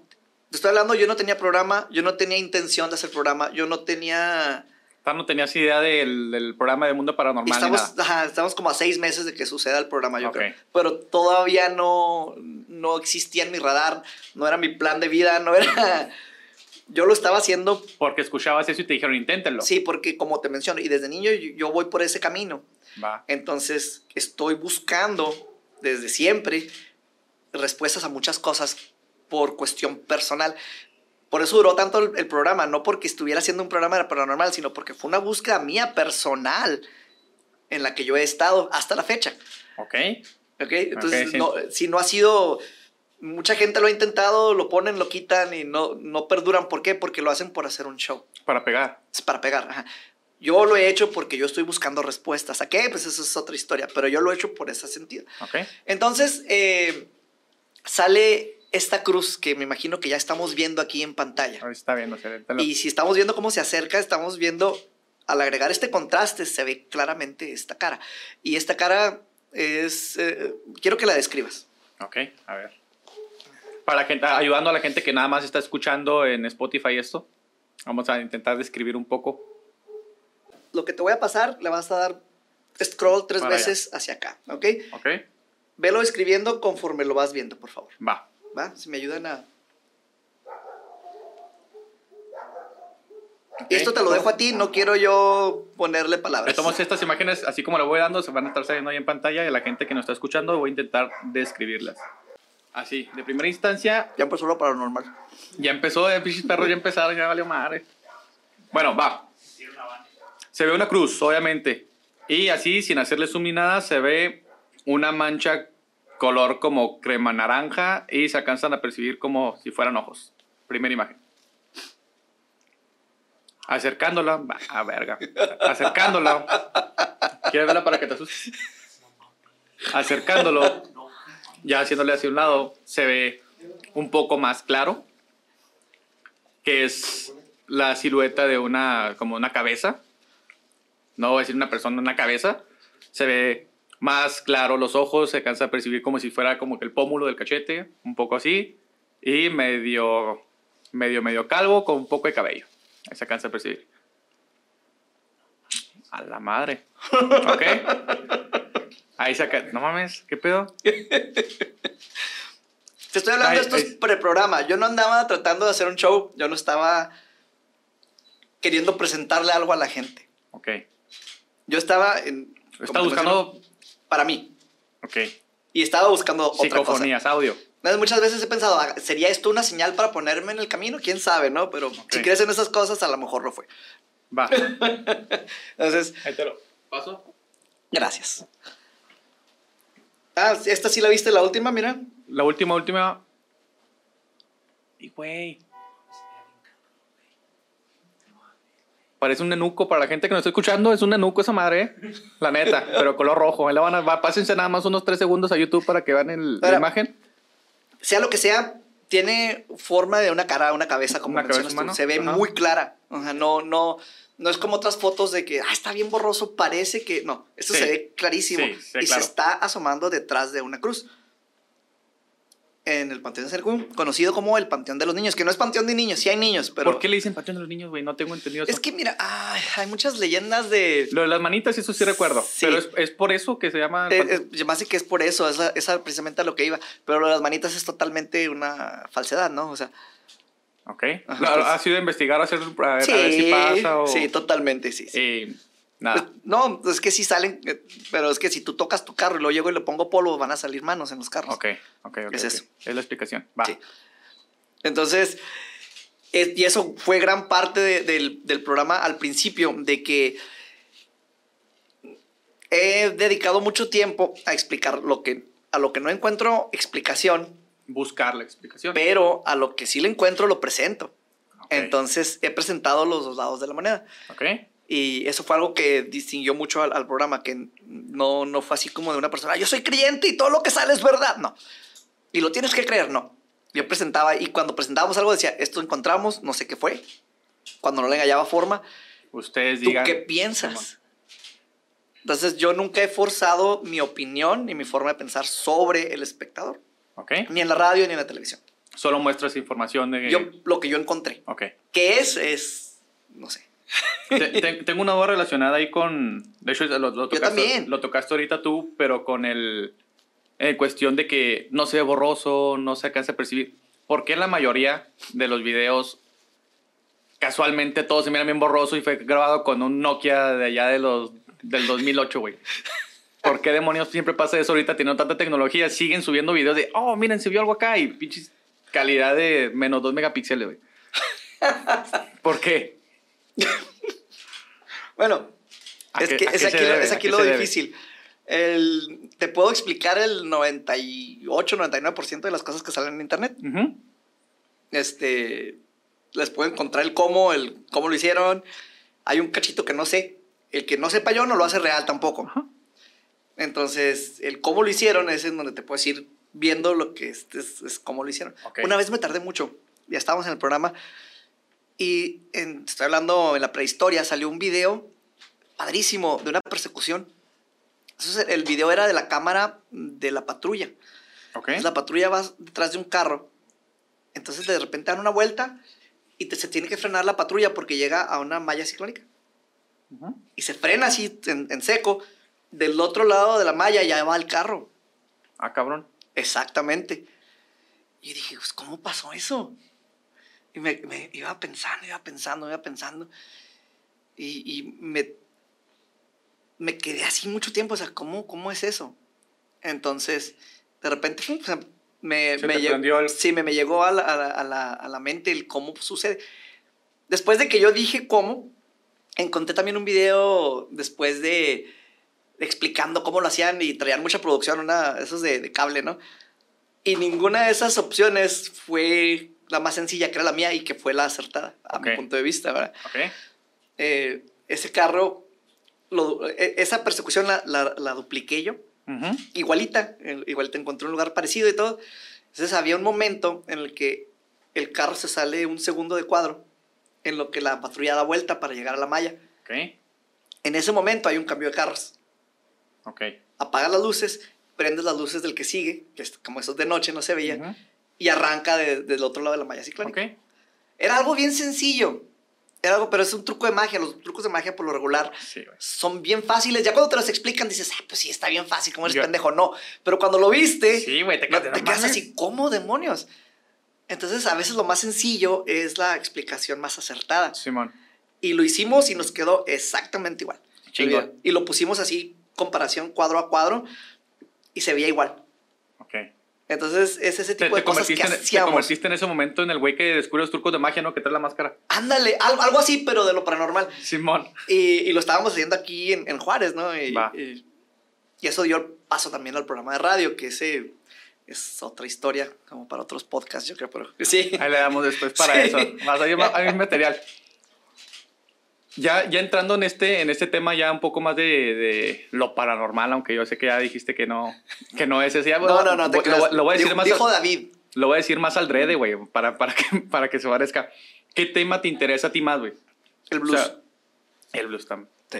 Speaker 1: Te estoy hablando, yo no tenía programa, yo no tenía intención de hacer programa, yo no tenía...
Speaker 2: No tenías idea del, del programa de Mundo Paranormal
Speaker 1: Estamos, ajá, estamos como a seis meses de que suceda el programa, yo creo. Pero todavía no, no existía en mi radar, no era mi plan de vida, no era... Yo lo estaba haciendo,
Speaker 2: Porque escuchabas eso y te dijeron, inténtenlo.
Speaker 1: sí, porque como te menciono, y desde niño yo, yo voy por ese camino.
Speaker 2: Va.
Speaker 1: Entonces estoy buscando desde siempre respuestas a muchas cosas por cuestión personal. Por eso duró tanto el, el programa, no porque estuviera haciendo un programa de paranormal, sino porque fue una búsqueda mía personal en la que yo he estado hasta la fecha.
Speaker 2: Ok.
Speaker 1: ¿ok? Entonces,
Speaker 2: sí.
Speaker 1: no, si no ha sido... Mucha gente lo ha intentado, lo ponen, lo quitan y no, no perduran. ¿Por qué? Porque lo hacen por hacer un show.
Speaker 2: Para pegar.
Speaker 1: Es para pegar. ajá. Yo lo he hecho porque yo estoy buscando respuestas. ¿A qué? Pues eso es otra historia, pero yo lo he hecho por ese sentido.
Speaker 2: Ok.
Speaker 1: Entonces, eh, sale esta cruz que me imagino que ya estamos viendo aquí en pantalla.
Speaker 2: Ahí está viendo.
Speaker 1: Y si estamos viendo cómo se acerca, estamos viendo, al agregar este contraste, se ve claramente esta cara. Y esta cara es, eh, quiero que la describas.
Speaker 2: Ok, a ver. Para gente, ayudando a la gente que nada más está escuchando en Spotify esto, vamos a intentar describir un poco.
Speaker 1: Lo que te voy a pasar, le vas a dar scroll tres
Speaker 2: Para allá.
Speaker 1: veces hacia acá, ¿ok?
Speaker 2: Ok,
Speaker 1: Velo escribiendo conforme lo vas viendo, por favor.
Speaker 2: va.
Speaker 1: ¿Va? Si me ayudan a...
Speaker 2: Ok.
Speaker 1: Esto te lo dejo a ti, no quiero yo ponerle palabras.
Speaker 2: Tomamos estas imágenes, así como lo voy dando, se van a estar saliendo ahí en pantalla y a la gente que nos está escuchando voy a intentar describirlas. Así, de primera instancia,
Speaker 1: Ya empezó lo paranormal.
Speaker 2: ya empezó, eh, pinches perros ya empezaron, ya valió madre. Bueno, va. Se ve una cruz, obviamente. Y así, sin hacerle zoom ni nada, se ve una mancha color como crema naranja y se alcanzan a percibir como si fueran ojos. Primera imagen. Acercándola, va, a verga. Acercándola. ¿Quieres verla para que te asustes? Acercándolo, ya haciéndole hacia un lado, se ve un poco más claro, que es la silueta de una, como una cabeza. No voy a decir una persona, una cabeza. Se ve más claro los ojos, se alcanza a percibir como si fuera como que el pómulo del cachete, un poco así, y medio, medio, medio calvo con un poco de cabello. Ahí se alcanza a percibir. A la madre. ¿Ok? Ahí saca. No mames, ¿qué pedo?
Speaker 1: Te estoy hablando
Speaker 2: Ay,
Speaker 1: de estos preprogramas. Yo no andaba tratando de hacer un show. Yo no estaba queriendo presentarle algo a la gente.
Speaker 2: Ok.
Speaker 1: Yo estaba en... Te
Speaker 2: buscando.
Speaker 1: Para mí.
Speaker 2: Ok.
Speaker 1: Y estaba buscando otra cosa.
Speaker 2: Psicofonías, audio.
Speaker 1: Entonces, Muchas veces he pensado, ah, ¿sería esto una señal para ponerme en el camino? ¿Quién sabe, no? Pero si crees en esas cosas, a lo mejor lo fue.
Speaker 2: Va.
Speaker 1: Entonces,
Speaker 2: Ahí te lo paso.
Speaker 1: gracias. Ah, esta sí la viste, la última, mira.
Speaker 2: La última, última. Y güey. Parece un nenuco. Para la gente que nos está escuchando, es un nenuco esa madre, ¿eh? La neta, pero color rojo. Ahí la van a, va, pásense nada más unos tres segundos a YouTube para que vean el- la imagen.
Speaker 1: Sea lo que sea, tiene forma de una cara, una cabeza, como
Speaker 2: Una cabeza
Speaker 1: mencionas tú.
Speaker 2: humana,
Speaker 1: Se ve
Speaker 2: ajá.
Speaker 1: muy clara. O sea, no, no, no es como otras fotos de que, ah, está bien borroso, parece que... No, esto
Speaker 2: Sí.
Speaker 1: se ve clarísimo.
Speaker 2: Sí, sí,
Speaker 1: y
Speaker 2: claro.
Speaker 1: se está asomando detrás de una cruz. En el Panteón de Cercún, conocido como el Panteón de los Niños, que no es Panteón de Niños, sí hay niños, pero...
Speaker 2: ¿Por qué le dicen patrón de los niños, güey? No tengo entendido eso.
Speaker 1: Es que mira, ay, hay muchas leyendas de...
Speaker 2: Lo de las manitas, eso sí recuerdo.
Speaker 1: Sí.
Speaker 2: Pero es, es por eso que se llama.
Speaker 1: Eh, eh, más que es por eso, esa, esa precisamente a lo que iba. Pero lo de las manitas es totalmente una falsedad, ¿no? O sea,
Speaker 2: ok.
Speaker 1: Ajá, pues-
Speaker 2: ¿Ha sido investigar, hacer, a ver, a ver
Speaker 1: sí,
Speaker 2: si pasa o.
Speaker 1: sí, totalmente, sí. sí.
Speaker 2: Eh, nada.
Speaker 1: Pues, no, es que sí salen, eh, pero es que si tú tocas tu carro y luego llego y le pongo polvo, van a salir manos en los carros.
Speaker 2: Ok, ok, ok.
Speaker 1: Es eso.
Speaker 2: Es la explicación. Va.
Speaker 1: Sí. Entonces, es- y eso fue gran parte de- del, del programa al principio, de que he dedicado mucho tiempo a explicar lo que, a lo que no encuentro explicación,
Speaker 2: Buscar la explicación.
Speaker 1: pero a lo que sí le encuentro lo presento. Entonces, he presentado los dos lados de la moneda.
Speaker 2: Ok.
Speaker 1: Y eso fue algo que distinguió mucho al, al programa, que no, no fue así como de una persona, yo soy creyente y todo lo que sale es verdad. No. Y lo tienes que creer, no. Yo presentaba y cuando presentábamos algo decía, esto encontramos, no sé qué fue. Cuando no le hallaba forma,
Speaker 2: Ustedes
Speaker 1: ¿tú
Speaker 2: digan.
Speaker 1: qué piensas? Entonces yo nunca he forzado mi opinión ni mi forma de pensar sobre el espectador,
Speaker 2: Ok.
Speaker 1: ni en la radio ni en la televisión.
Speaker 2: Solo muestras información de.
Speaker 1: Yo lo que yo encontré.
Speaker 2: Ok.
Speaker 1: ¿Qué es? Es, no sé.
Speaker 2: Te- te- tengo una duda relacionada ahí con. De hecho, lo, lo tocaste,
Speaker 1: también.
Speaker 2: Lo tocaste ahorita tú, pero con el. En cuestión de que no se ve borroso, no se alcanza a percibir. ¿Por qué la mayoría de los videos casualmente todos se miran bien borroso y fue grabado con un Nokia de allá de los, del 2008, güey? ¿Por qué demonios siempre pasa eso ahorita teniendo tanta tecnología? Siguen subiendo videos de, oh, miren, se vio algo acá y pinches calidad de menos 2 megapíxeles, güey. ¿Por qué?
Speaker 1: Bueno,
Speaker 2: ¿A
Speaker 1: es que es aquí,
Speaker 2: debe?
Speaker 1: es
Speaker 2: ¿A
Speaker 1: aquí lo difícil. El, te puedo explicar el 98, 99% de las cosas que salen en internet. Este, les puedo encontrar el cómo, el cómo lo hicieron. Hay un cachito que no sé. El que no sepa yo no lo hace real tampoco. Entonces, el cómo lo hicieron es en donde te puedes ir viendo lo que es, es, es cómo lo hicieron. Una vez me tardé mucho. Ya estábamos en el programa. Y en- estoy hablando en la prehistoria, salió un video padrísimo de una persecución. Entonces, el video era de la cámara de la patrulla. Entonces, la patrulla va detrás de un carro. Entonces, de repente dan una vuelta y te- se tiene que frenar la patrulla porque llega a una malla ciclónica. Y se frena así en, en seco. Del otro lado de la malla ya va el carro.
Speaker 2: Ah, cabrón.
Speaker 1: Exactamente. Y dije, pues, ¿cómo pasó eso? Y me, me iba pensando, iba pensando, iba pensando. Y, y me, me quedé así mucho tiempo. O sea, ¿cómo, cómo es eso? Entonces, de repente, o sea, me,
Speaker 2: Se
Speaker 1: me llegó,
Speaker 2: el-
Speaker 1: sí, me, me llegó a la, a la- a la- a la mente el cómo sucede. Después de que yo dije cómo, encontré también un video después de explicando cómo lo hacían y traían mucha producción, una, esos de, de cable, ¿no? Y ninguna de esas opciones fue la más sencilla, que era la mía y que fue la acertada, a mi
Speaker 2: Ok.
Speaker 1: punto de vista, ¿verdad?
Speaker 2: Ok.
Speaker 1: Eh, ese carro, lo- e- esa persecución la, la, la dupliqué yo,
Speaker 2: Ujú.
Speaker 1: igualita, eh, igual te encontré un lugar parecido y todo. Entonces había un momento en el que el carro se sale un segundo de cuadro, en lo que la patrulla da vuelta para llegar a la malla.
Speaker 2: Ok.
Speaker 1: En ese momento hay un cambio de carros.
Speaker 2: Ok.
Speaker 1: apagas las luces, prendes las luces del que sigue, que es como esos de noche no se veía,
Speaker 2: Ujú.
Speaker 1: Y arranca de- del otro lado de la malla ciclónica.
Speaker 2: Ok.
Speaker 1: Era algo bien sencillo. Era algo, pero es un truco de magia. Los trucos de magia, por lo regular,
Speaker 2: Sí,
Speaker 1: son bien fáciles. Ya cuando te los explican, dices, ah, pues sí, está bien fácil, ¿cómo eres
Speaker 2: Yo-
Speaker 1: pendejo? No. Pero cuando lo viste,
Speaker 2: Sí, güey, te
Speaker 1: no- te
Speaker 2: "No
Speaker 1: quedas
Speaker 2: mames".
Speaker 1: así, ¿cómo demonios? Entonces, a veces lo más sencillo es la explicación más acertada.
Speaker 2: Simón.
Speaker 1: Y lo hicimos y nos quedó exactamente igual.
Speaker 2: Chingón.
Speaker 1: Y lo pusimos así, comparación cuadro a cuadro, y se veía igual. Entonces, es ese
Speaker 2: Te,
Speaker 1: tipo de
Speaker 2: te
Speaker 1: cosas que
Speaker 2: te convertiste en ese momento en el güey que descubre los trucos de magia, ¿no? Que trae la máscara.
Speaker 1: Ándale, algo, algo así, pero de lo paranormal.
Speaker 2: Simón.
Speaker 1: Y, y lo estábamos haciendo aquí en, en Juárez, ¿no? Y,
Speaker 2: Va.
Speaker 1: y- y eso dio el paso también al programa de radio, que ese es otra historia, como para otros podcasts, yo creo, pero sí.
Speaker 2: Ahí le damos después para
Speaker 1: Sí.
Speaker 2: eso. Más hay, hay material. Ya, ya entrando en este, en este tema ya un poco más de, de lo paranormal, aunque yo sé que ya dijiste que no, que no es ese. Ya,
Speaker 1: No, no, no, te
Speaker 2: lo, lo voy a decir
Speaker 1: Dijo-
Speaker 2: más
Speaker 1: Dijo
Speaker 2: al,
Speaker 1: David.
Speaker 2: lo voy a decir más al drede, güey, para, para, que, para que se parezca. ¿Qué tema te interesa a ti más, güey?
Speaker 1: El
Speaker 2: O
Speaker 1: blues.
Speaker 2: sea, el blues también.
Speaker 1: sí.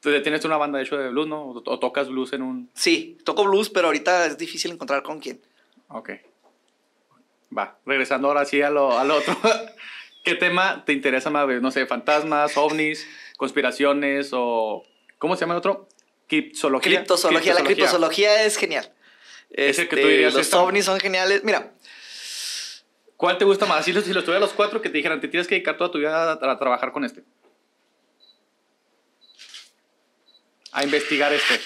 Speaker 2: ¿Tú tienes una banda de hecho de blues, no? ¿O, o tocas blues en un...?
Speaker 1: Sí, toco blues, pero ahorita es difícil encontrar con quién.
Speaker 2: Ok. Va, regresando ahora sí a lo, al otro. ¿Qué tema te interesa más, güey? No sé, fantasmas, ovnis, conspiraciones o... ¿Cómo se llama el otro? Criptozoología.
Speaker 1: Criptozoología. La criptozoología es genial.
Speaker 2: Ese que tú
Speaker 1: Este,
Speaker 2: dirías,
Speaker 1: Los
Speaker 2: esta-
Speaker 1: ovnis son geniales. Mira,
Speaker 2: ¿Cuál te gusta más? Si los, si los tuvieras los cuatro que te dijeran, te tienes que dedicar toda tu vida a, a trabajar con este. A investigar este.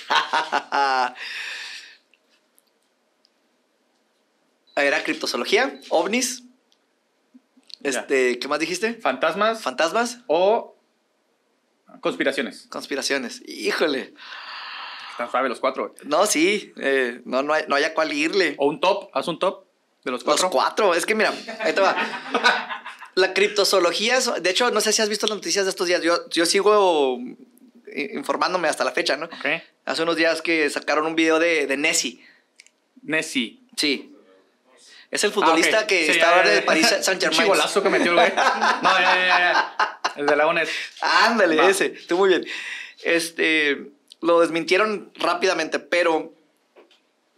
Speaker 1: era criptozoología, ovnis.
Speaker 2: Ya.
Speaker 1: Este, ¿qué más dijiste?
Speaker 2: Fantasmas
Speaker 1: Fantasmas,
Speaker 2: o conspiraciones.
Speaker 1: conspiraciones. Híjole.
Speaker 2: Están suaves los cuatro. güey.
Speaker 1: No, sí. eh, no, no, hay, no hay a cuál irle.
Speaker 2: O un top, haz un top de los cuatro.
Speaker 1: Los cuatro. Es que mira, ahí te va. La criptozoología, es- de hecho, no sé si has visto las noticias de estos días. Yo, yo sigo eh, informándome hasta la fecha, ¿no?
Speaker 2: Ok.
Speaker 1: Hace unos días que sacaron un video de, de Nessie.
Speaker 2: Nessie.
Speaker 1: Sí. Es el futbolista
Speaker 2: Ah, ok.
Speaker 1: que
Speaker 2: Sí,
Speaker 1: de
Speaker 2: ya.
Speaker 1: París Saint
Speaker 2: Un
Speaker 1: Germain.
Speaker 2: chigolazo que metió el güey. No, ya, ya, ya. El de Leones.
Speaker 1: Ándale,
Speaker 2: Va.
Speaker 1: ese. Tú muy bien. Este, lo desmintieron rápidamente, pero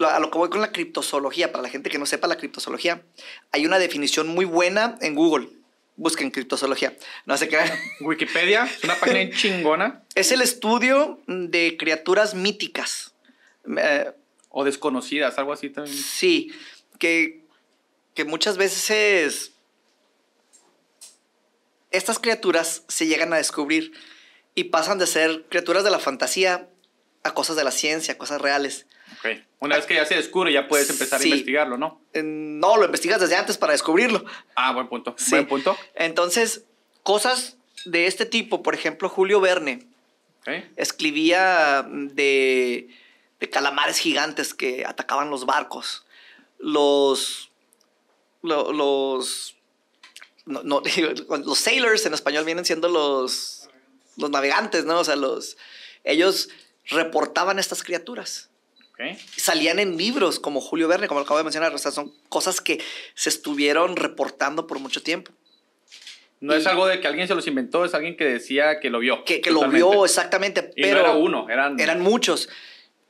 Speaker 1: a lo que voy con la criptozoología, para la gente que no sepa la criptozoología, hay una definición muy buena en Google. Busquen criptozoología. No sé qué.
Speaker 2: Wikipedia es una página chingona
Speaker 1: Es el estudio de criaturas míticas. Eh,
Speaker 2: o desconocidas, algo así también.
Speaker 1: Sí, que, que muchas veces estas criaturas se llegan a descubrir y pasan de ser criaturas de la fantasía a cosas de la ciencia, cosas reales.
Speaker 2: Una vez que ya se descubre, ya puedes empezar
Speaker 1: Sí.
Speaker 2: a investigarlo, ¿no?
Speaker 1: Eh, No, lo investigas desde antes para descubrirlo.
Speaker 2: Ah, buen punto.
Speaker 1: Sí.
Speaker 2: Buen punto.
Speaker 1: Entonces, cosas de este tipo, por ejemplo, Julio Verne escribía de, de calamares gigantes que atacaban los barcos. Los. Lo- los. no- no, los sailors en español vienen siendo los. los navegantes, ¿no? O sea, los. Ellos reportaban estas criaturas.
Speaker 2: Ok.
Speaker 1: Salían en libros como Julio Verne, como lo acabo de mencionar. O sea, son cosas que se estuvieron reportando por mucho tiempo.
Speaker 2: No
Speaker 1: Y-
Speaker 2: es algo de que alguien se los inventó, es alguien que decía que lo vio.
Speaker 1: Que, que lo vio exactamente.
Speaker 2: Y
Speaker 1: pero
Speaker 2: no era uno, eran.
Speaker 1: Eran muchos.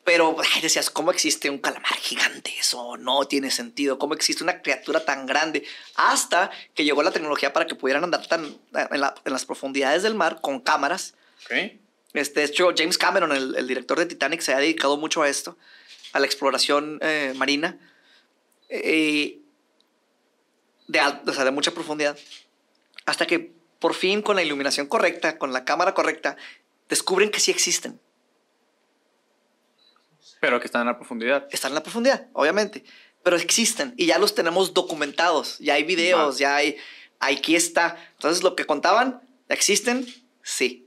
Speaker 1: Pero ay, decías, ¿cómo existe un calamar gigante? Eso no tiene sentido. ¿Cómo existe una criatura tan grande? Hasta que llegó la tecnología para que pudieran andar tan, en, la- en las profundidades del mar con cámaras. Este, de hecho, James Cameron, el, el director de Titanic, se ha dedicado mucho a esto, a la exploración eh, marina. eh, de, o sea, de mucha profundidad. Hasta que por fin, con la iluminación correcta, con la cámara correcta, descubren que sí existen.
Speaker 2: Pero que están en la profundidad.
Speaker 1: están en la profundidad, obviamente, pero existen y ya los tenemos documentados, ya hay videos,
Speaker 2: Va.
Speaker 1: ya hay, aquí está. Entonces, lo que contaban, ¿existen? Sí.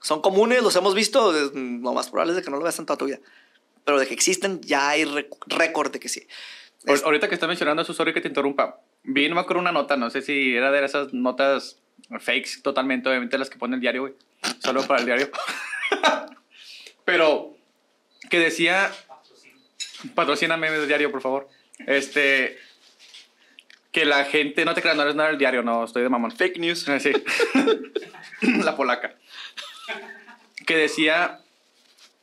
Speaker 1: Son comunes, los hemos visto, lo más probable es de que no lo veas en toda tu vida. Pero de que existen, ya hay récord de que sí. Es-
Speaker 2: Ahorita que está mencionando eso, sorry que te interrumpa. Vi, no me acuerdo una nota, no sé si era de esas notas fakes totalmente, obviamente las que pone el diario, güey. Solo para el diario. Pero que decía. Patrocíname el diario, por favor. Este. Que la gente. No te creas, no eres nada del diario, no, estoy de mamón.
Speaker 1: Fake news.
Speaker 2: Eh, Sí. la polaca. Que decía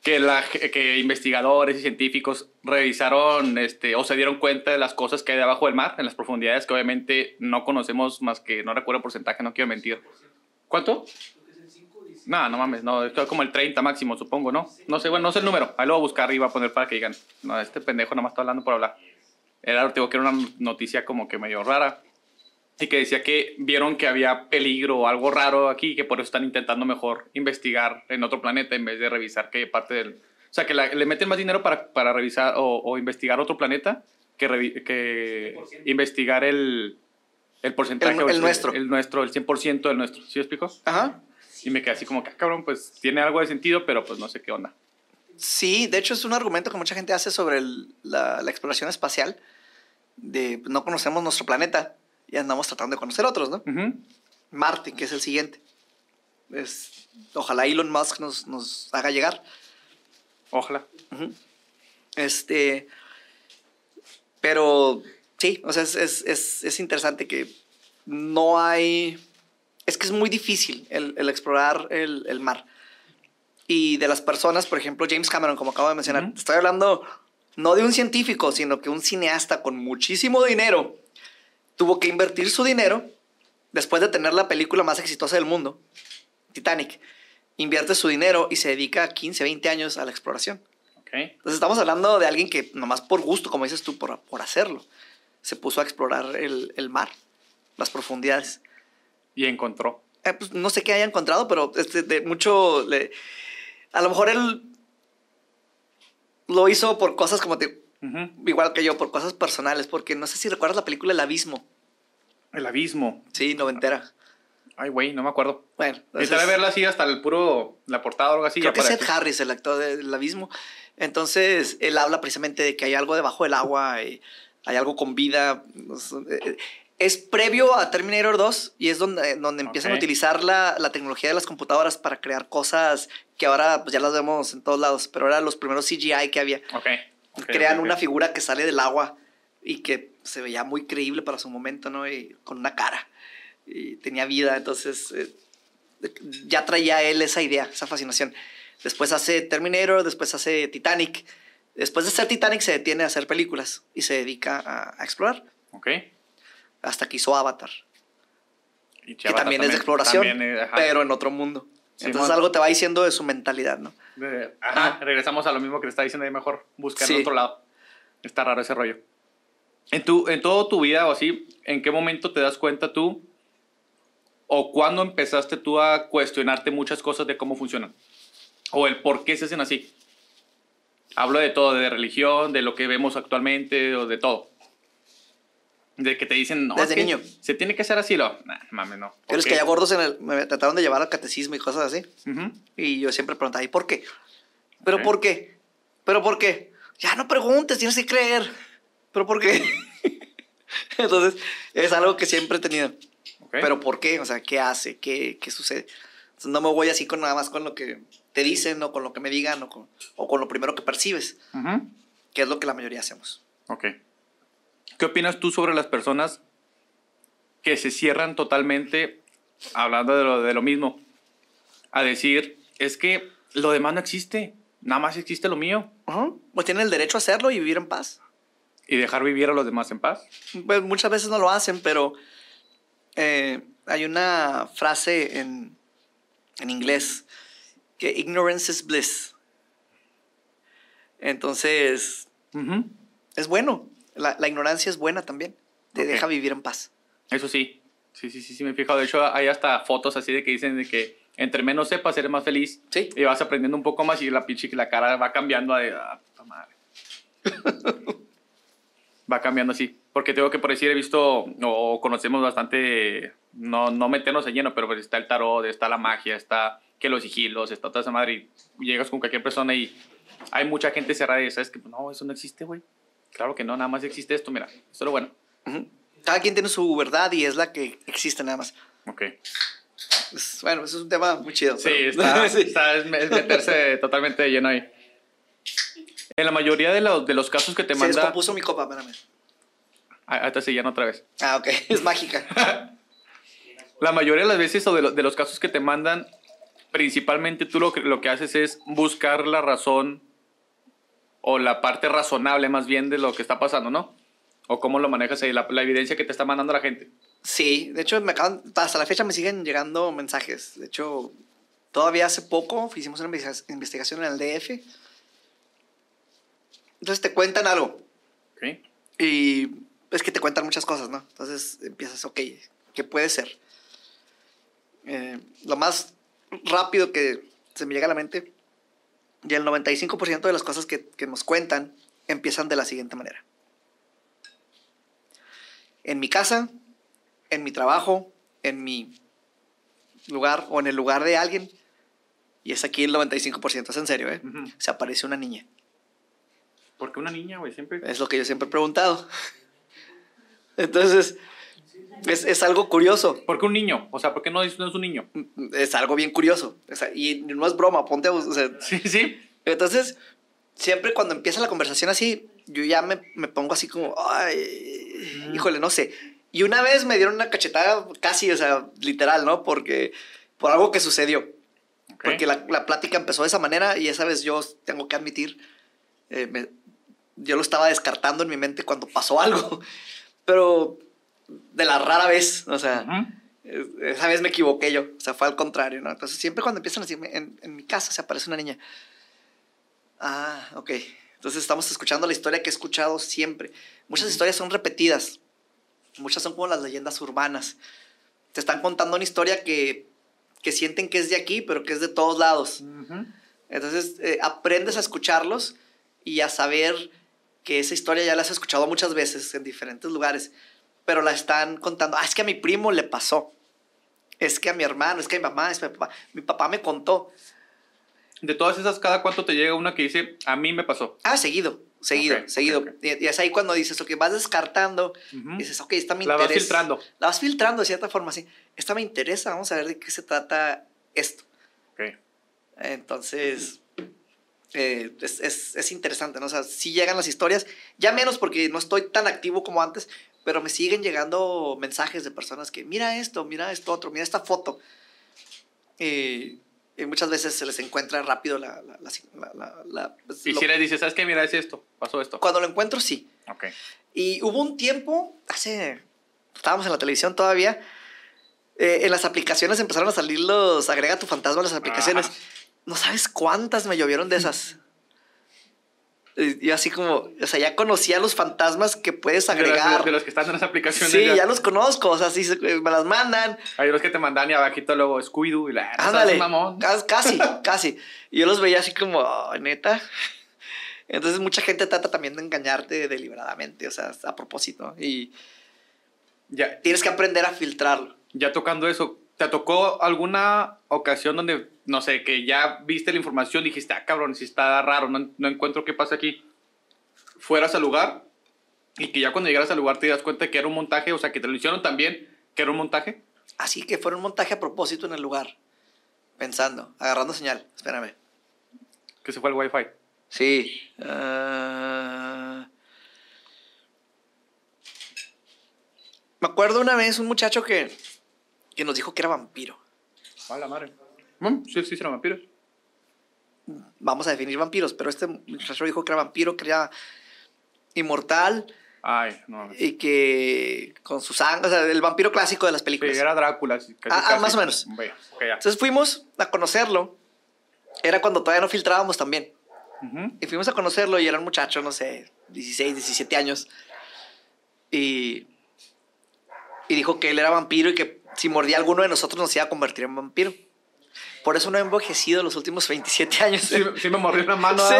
Speaker 2: que, la, que investigadores y científicos revisaron este, o se dieron cuenta de las cosas que hay debajo del mar, en las profundidades que obviamente no conocemos más que, no recuerdo el porcentaje, no quiero mentir, ¿Cuánto? No, no mames, no, esto es como el 30 máximo, supongo, ¿no? No sé, bueno, no sé el número. Ahí lo voy a buscar y voy a poner para que digan, no, este pendejo nomás está hablando por hablar. Era, que era una noticia como que medio rara. Y que decía que vieron que había peligro o algo raro aquí, que por eso están intentando mejor investigar en otro planeta en vez de revisar qué parte del... O sea, que la- le meten más dinero para, para revisar o, o investigar otro planeta que, revi- que investigar el, el porcentaje.
Speaker 1: El-
Speaker 2: o
Speaker 1: el nuestro.
Speaker 2: El nuestro, el 100% del nuestro. ¿Sí explico?
Speaker 1: Ajá.
Speaker 2: Y me quedé así como que, ah, cabrón, pues tiene algo de sentido, pero pues no sé qué onda.
Speaker 1: Sí, de hecho es un argumento que mucha gente hace sobre el- la, la exploración espacial. De no conocemos nuestro planeta y andamos tratando de conocer otros, ¿no?
Speaker 2: Ujú.
Speaker 1: Marte, que es el siguiente. Es, ojalá Elon Musk nos, nos haga llegar.
Speaker 2: Ojalá.
Speaker 1: Ujú. Este. Pero sí, o sea, es, es, es, es interesante que no hay. Es que es muy difícil el, el explorar el, el mar. Y de las personas, por ejemplo, James Cameron, como acabo de mencionar,
Speaker 2: Ujú.
Speaker 1: estoy hablando no de un científico, sino que un cineasta con muchísimo dinero tuvo que invertir su dinero después de tener la película más exitosa del mundo, Titanic. Invierte su dinero y se dedica 15, 20 años a la exploración.
Speaker 2: Ok.
Speaker 1: Entonces estamos hablando de alguien que nomás por gusto, como dices tú, por, por hacerlo, se puso a explorar el, el mar, las profundidades.
Speaker 2: Y encontró.
Speaker 1: Eh, pues, no sé qué haya encontrado, pero este, de mucho... le- a lo mejor él lo hizo por cosas como te, igual que yo, por cosas personales, porque no sé si recuerdas la película El Abismo.
Speaker 2: El abismo.
Speaker 1: Sí, noventera.
Speaker 2: Ay, güey, no me acuerdo.
Speaker 1: Bueno, entonces-
Speaker 2: verla así hasta el puro, la portada o algo así.
Speaker 1: Creo que es
Speaker 2: para
Speaker 1: Ed
Speaker 2: que-
Speaker 1: Harris, el actor del abismo. Entonces, él habla precisamente de que hay algo debajo del agua, y hay algo con vida. Es previo a Terminator 2 y es donde, donde empiezan a utilizar la, la tecnología de las computadoras para crear cosas que ahora pues, ya las vemos en todos lados, pero eran los primeros CGI que había.
Speaker 2: Ok. ok,
Speaker 1: Crean una figura que sale del agua y que se veía muy creíble para su momento, ¿no? Y con una cara. Y tenía vida, entonces eh, ya traía él esa idea, esa fascinación. Después hace Terminator, después hace Titanic. Después de hacer Titanic se detiene a hacer películas y se dedica a, a explorar.
Speaker 2: Ok.
Speaker 1: Hasta que hizo Avatar,
Speaker 2: Y
Speaker 1: que
Speaker 2: Chavata
Speaker 1: también, es de exploración,
Speaker 2: también ajá.
Speaker 1: pero en otro mundo.
Speaker 2: Sí,
Speaker 1: Entonces algo te va diciendo de su mentalidad, ¿no?
Speaker 2: Ajá, regresamos a lo mismo que te está diciendo ahí mejor. Buscar
Speaker 1: Sí.
Speaker 2: en otro lado. Está raro ese rollo. En, tu, en toda tu vida o así, ¿en qué momento te das cuenta tú o cuándo empezaste tú a cuestionarte muchas cosas de cómo funcionan? O el por qué se hacen así. Hablo de todo, de religión, de lo que vemos actualmente, o de todo. De que te dicen, no,
Speaker 1: Desde
Speaker 2: es que
Speaker 1: niño.
Speaker 2: Se tiene que hacer así, lo. Nah, mames, no. ¿Por
Speaker 1: Pero es
Speaker 2: qué?
Speaker 1: que ya gordos en el, me trataron de llevar al catecismo y cosas así.
Speaker 2: Ujú.
Speaker 1: Y yo siempre preguntaba, ¿y por qué? ¿Pero
Speaker 2: Ok.
Speaker 1: por qué? ¿Pero por qué? Ya no preguntes, tienes que creer. ¿Pero por qué? Entonces, es algo que siempre he tenido.
Speaker 2: Ok.
Speaker 1: ¿Pero por qué? O sea, ¿qué hace? ¿Qué, qué sucede? Entonces, no me voy así con nada más con lo que te dicen o con lo que me digan o con, o con lo primero que percibes,
Speaker 2: Ujú.
Speaker 1: que es lo que la mayoría hacemos.
Speaker 2: Ok. ¿Qué opinas tú sobre las personas que se cierran totalmente, hablando de lo, de lo mismo, a decir, es que lo demás no existe, nada más existe lo mío,
Speaker 1: Pues tienen el derecho a hacerlo y vivir en paz.
Speaker 2: y dejar vivir a los demás en paz?
Speaker 1: Pues muchas veces no lo hacen, pero eh, hay una frase en, en inglés que ignorance is bliss. Entonces,
Speaker 2: Ujú.
Speaker 1: es bueno. La, la ignorancia es buena también. Te
Speaker 2: Ok.
Speaker 1: deja vivir en paz.
Speaker 2: Eso sí, sí, sí, sí, sí, me he fijado. De hecho, hay hasta fotos así de que dicen de que entre menos sepas, eres más feliz.
Speaker 1: Sí.
Speaker 2: Y vas aprendiendo un poco más y la pinche la cara va cambiando a de, ah, puta madre. va cambiando así. Porque tengo que por decir, he visto o conocemos bastante, no, no meternos en lleno, pero pues está el tarot, está la magia, está que los sigilos, está toda esa madre. Y llegas con cualquier persona y hay mucha gente cerrada y sabes que no, eso no existe, güey. Claro que no, nada más existe esto, mira, esto es lo bueno.
Speaker 1: Cada quien tiene su verdad y es la que existe nada más.
Speaker 2: Ok.
Speaker 1: Es- bueno, eso es un tema muy chido.
Speaker 2: Sí,
Speaker 1: pero-
Speaker 2: está,
Speaker 1: Sí.
Speaker 2: está- es meterse totalmente de lleno ahí. En la mayoría de los, de los casos que te
Speaker 1: Se
Speaker 2: manda...
Speaker 1: descompuso mi copa, espérame.
Speaker 2: Ah, Ahí te siguen otra vez.
Speaker 1: Ah, ok. Es mágica.
Speaker 2: La mayoría de las veces o de, lo- de los casos que te mandan, principalmente tú lo lo que haces es buscar la razón o la parte razonable más bien de lo que está pasando, ¿no? O cómo lo manejas ahí, la, la evidencia que te está mandando la gente.
Speaker 1: Sí, de hecho, me acaban, hasta la fecha me siguen llegando mensajes. De hecho, todavía hace poco hicimos una investiga- investigación en el DF. Entonces te cuentan algo.
Speaker 2: Ok.
Speaker 1: Y es que te cuentan muchas cosas, ¿no? Entonces empiezas, ok, ¿qué puede ser? Eh, lo más rápido que se me llega a la mente, y el 95% de las cosas que, que nos cuentan empiezan de la siguiente manera. En mi casa, en mi trabajo, en mi lugar o en el lugar de alguien, y es aquí el 95%, es en serio, ¿eh? Se aparece una niña.
Speaker 2: ¿Por qué una niña, güey? Siempre.
Speaker 1: Es lo que yo siempre he preguntado. Entonces, es, es algo curioso.
Speaker 2: ¿Por qué un niño? O sea, ¿por qué no es, no es un niño?
Speaker 1: Es algo bien curioso. O sea, y no es broma, ponte a o sea,
Speaker 2: Sí, sí.
Speaker 1: Entonces, siempre cuando empieza la conversación así, yo ya me, me pongo así como, ay,
Speaker 2: Mm.
Speaker 1: híjole, no sé. Y una vez me dieron una cachetada casi, o sea, literal, ¿no? Porque, por algo que sucedió. Porque la, la plática empezó de esa manera y esa vez yo tengo que admitir, eh, me- yo lo estaba descartando en mi mente cuando pasó algo, pero de la rara vez, o sea, esa vez me equivoqué yo, o sea, fue al contrario, ¿no? Entonces siempre cuando empiezan así, en, en mi casa se aparece una niña. Ah, ok. Entonces estamos escuchando la historia que he escuchado siempre. Muchas historias son repetidas, muchas son como las leyendas urbanas. Te están contando una historia que, que sienten que es de aquí, pero que es de todos lados. Entonces eh, aprendes a escucharlos y a saber que esa historia ya la has escuchado muchas veces en diferentes lugares, pero la están contando. Ah, es que a mi primo le pasó. Es que a mi hermano, es que a mi mamá, es que a mi papá. Mi papá me contó.
Speaker 2: De todas esas, ¿cada cuánto te llega una que dice, a mí me pasó?
Speaker 1: Ah, seguido, seguido,
Speaker 2: Ok, ok,
Speaker 1: seguido.
Speaker 2: ok.
Speaker 1: Y, y es ahí cuando dices, ok, vas descartando,
Speaker 2: Ujú.
Speaker 1: dices, ok, esta me
Speaker 2: La vas
Speaker 1: interesa.
Speaker 2: filtrando.
Speaker 1: La vas filtrando de cierta forma, sí. Esta me interesa, vamos a ver de qué se trata esto.
Speaker 2: Ok.
Speaker 1: Entonces, eh, es, es- es interesante, ¿no? O sea, sí llegan las historias, ya menos porque no estoy tan activo como antes, pero me siguen llegando mensajes de personas que, mira esto, mira esto otro, mira esta foto. Y, y muchas veces se les encuentra rápido la... la- la- la- pues,
Speaker 2: Y si le dices, ¿sabes qué? Mira, es esto, pasó esto.
Speaker 1: cuando lo encuentro, sí.
Speaker 2: Ok.
Speaker 1: Y hubo un tiempo, hace, estábamos en la televisión todavía, eh, en las aplicaciones empezaron a salir los, agrega tu fantasma a las aplicaciones.
Speaker 2: Ajá.
Speaker 1: No sabes cuántas me llovieron de esas. Y yo así como, o sea, ya conocía los fantasmas que puedes
Speaker 2: De
Speaker 1: agregar.
Speaker 2: De, los que están en las aplicaciones.
Speaker 1: sí,
Speaker 2: ya.
Speaker 1: ya. los conozco, o sea, sí, se- me las mandan.
Speaker 2: Hay los que te mandan y abajito luego Scooby-Doo y la...
Speaker 1: Ándale,
Speaker 2: mamón.
Speaker 1: ca- casi, casi. Y yo los veía así como, "Ay, neta. Entonces mucha gente trata también de engañarte deliberadamente, o sea, a propósito. Y
Speaker 2: Ya,
Speaker 1: tienes que aprender a filtrarlo.
Speaker 2: ya tocando eso, ¿te tocó alguna ocasión donde, no sé, que ya viste la información y dijiste, ah, cabrón, si está raro, no, no encuentro qué pasa aquí? Fueras al lugar y que ya cuando llegaras al lugar te das cuenta que era un montaje, o sea, que te lo hicieron también, que era un montaje.
Speaker 1: Así que fue un montaje a propósito en el lugar. Pensando, agarrando señal. Espérame.
Speaker 2: Que se fue el wifi.
Speaker 1: Sí. ah, Me acuerdo una vez un muchacho que, que nos dijo que era vampiro.
Speaker 2: A la madre. Mm, sí, sí, será vampiro.
Speaker 1: Vamos a definir vampiros, pero este muchacho dijo que era vampiro, que era inmortal
Speaker 2: Ay, no.
Speaker 1: Y que con su sangre, o sea, el vampiro clásico de las películas.
Speaker 2: era Drácula. sí, casi,
Speaker 1: Ah, ah, más o menos. Entonces fuimos a conocerlo. Era cuando todavía no filtrábamos también. Y fuimos a conocerlo y era un muchacho, no sé, 16, 17 años. Y, y dijo que él era vampiro y que si mordía a alguno de nosotros nos iba a convertir en vampiro. Por eso no he envejecido los últimos 27 años.
Speaker 2: Sí, sí me mordió una mano.
Speaker 1: Sí.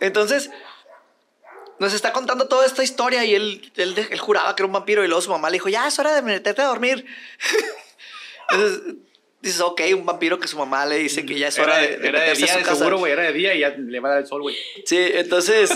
Speaker 1: Entonces, nos está contando toda esta historia y él, él, él juraba que era un vampiro y luego su mamá le dijo, ya es hora de meterte a dormir. Entonces, dices, ok, un vampiro que su mamá le dice que ya es hora de, de
Speaker 2: era de
Speaker 1: meterse a
Speaker 2: día,
Speaker 1: su
Speaker 2: de
Speaker 1: casa.
Speaker 2: seguro, güey. Era de día y ya le va a dar el sol, güey.
Speaker 1: Sí, entonces,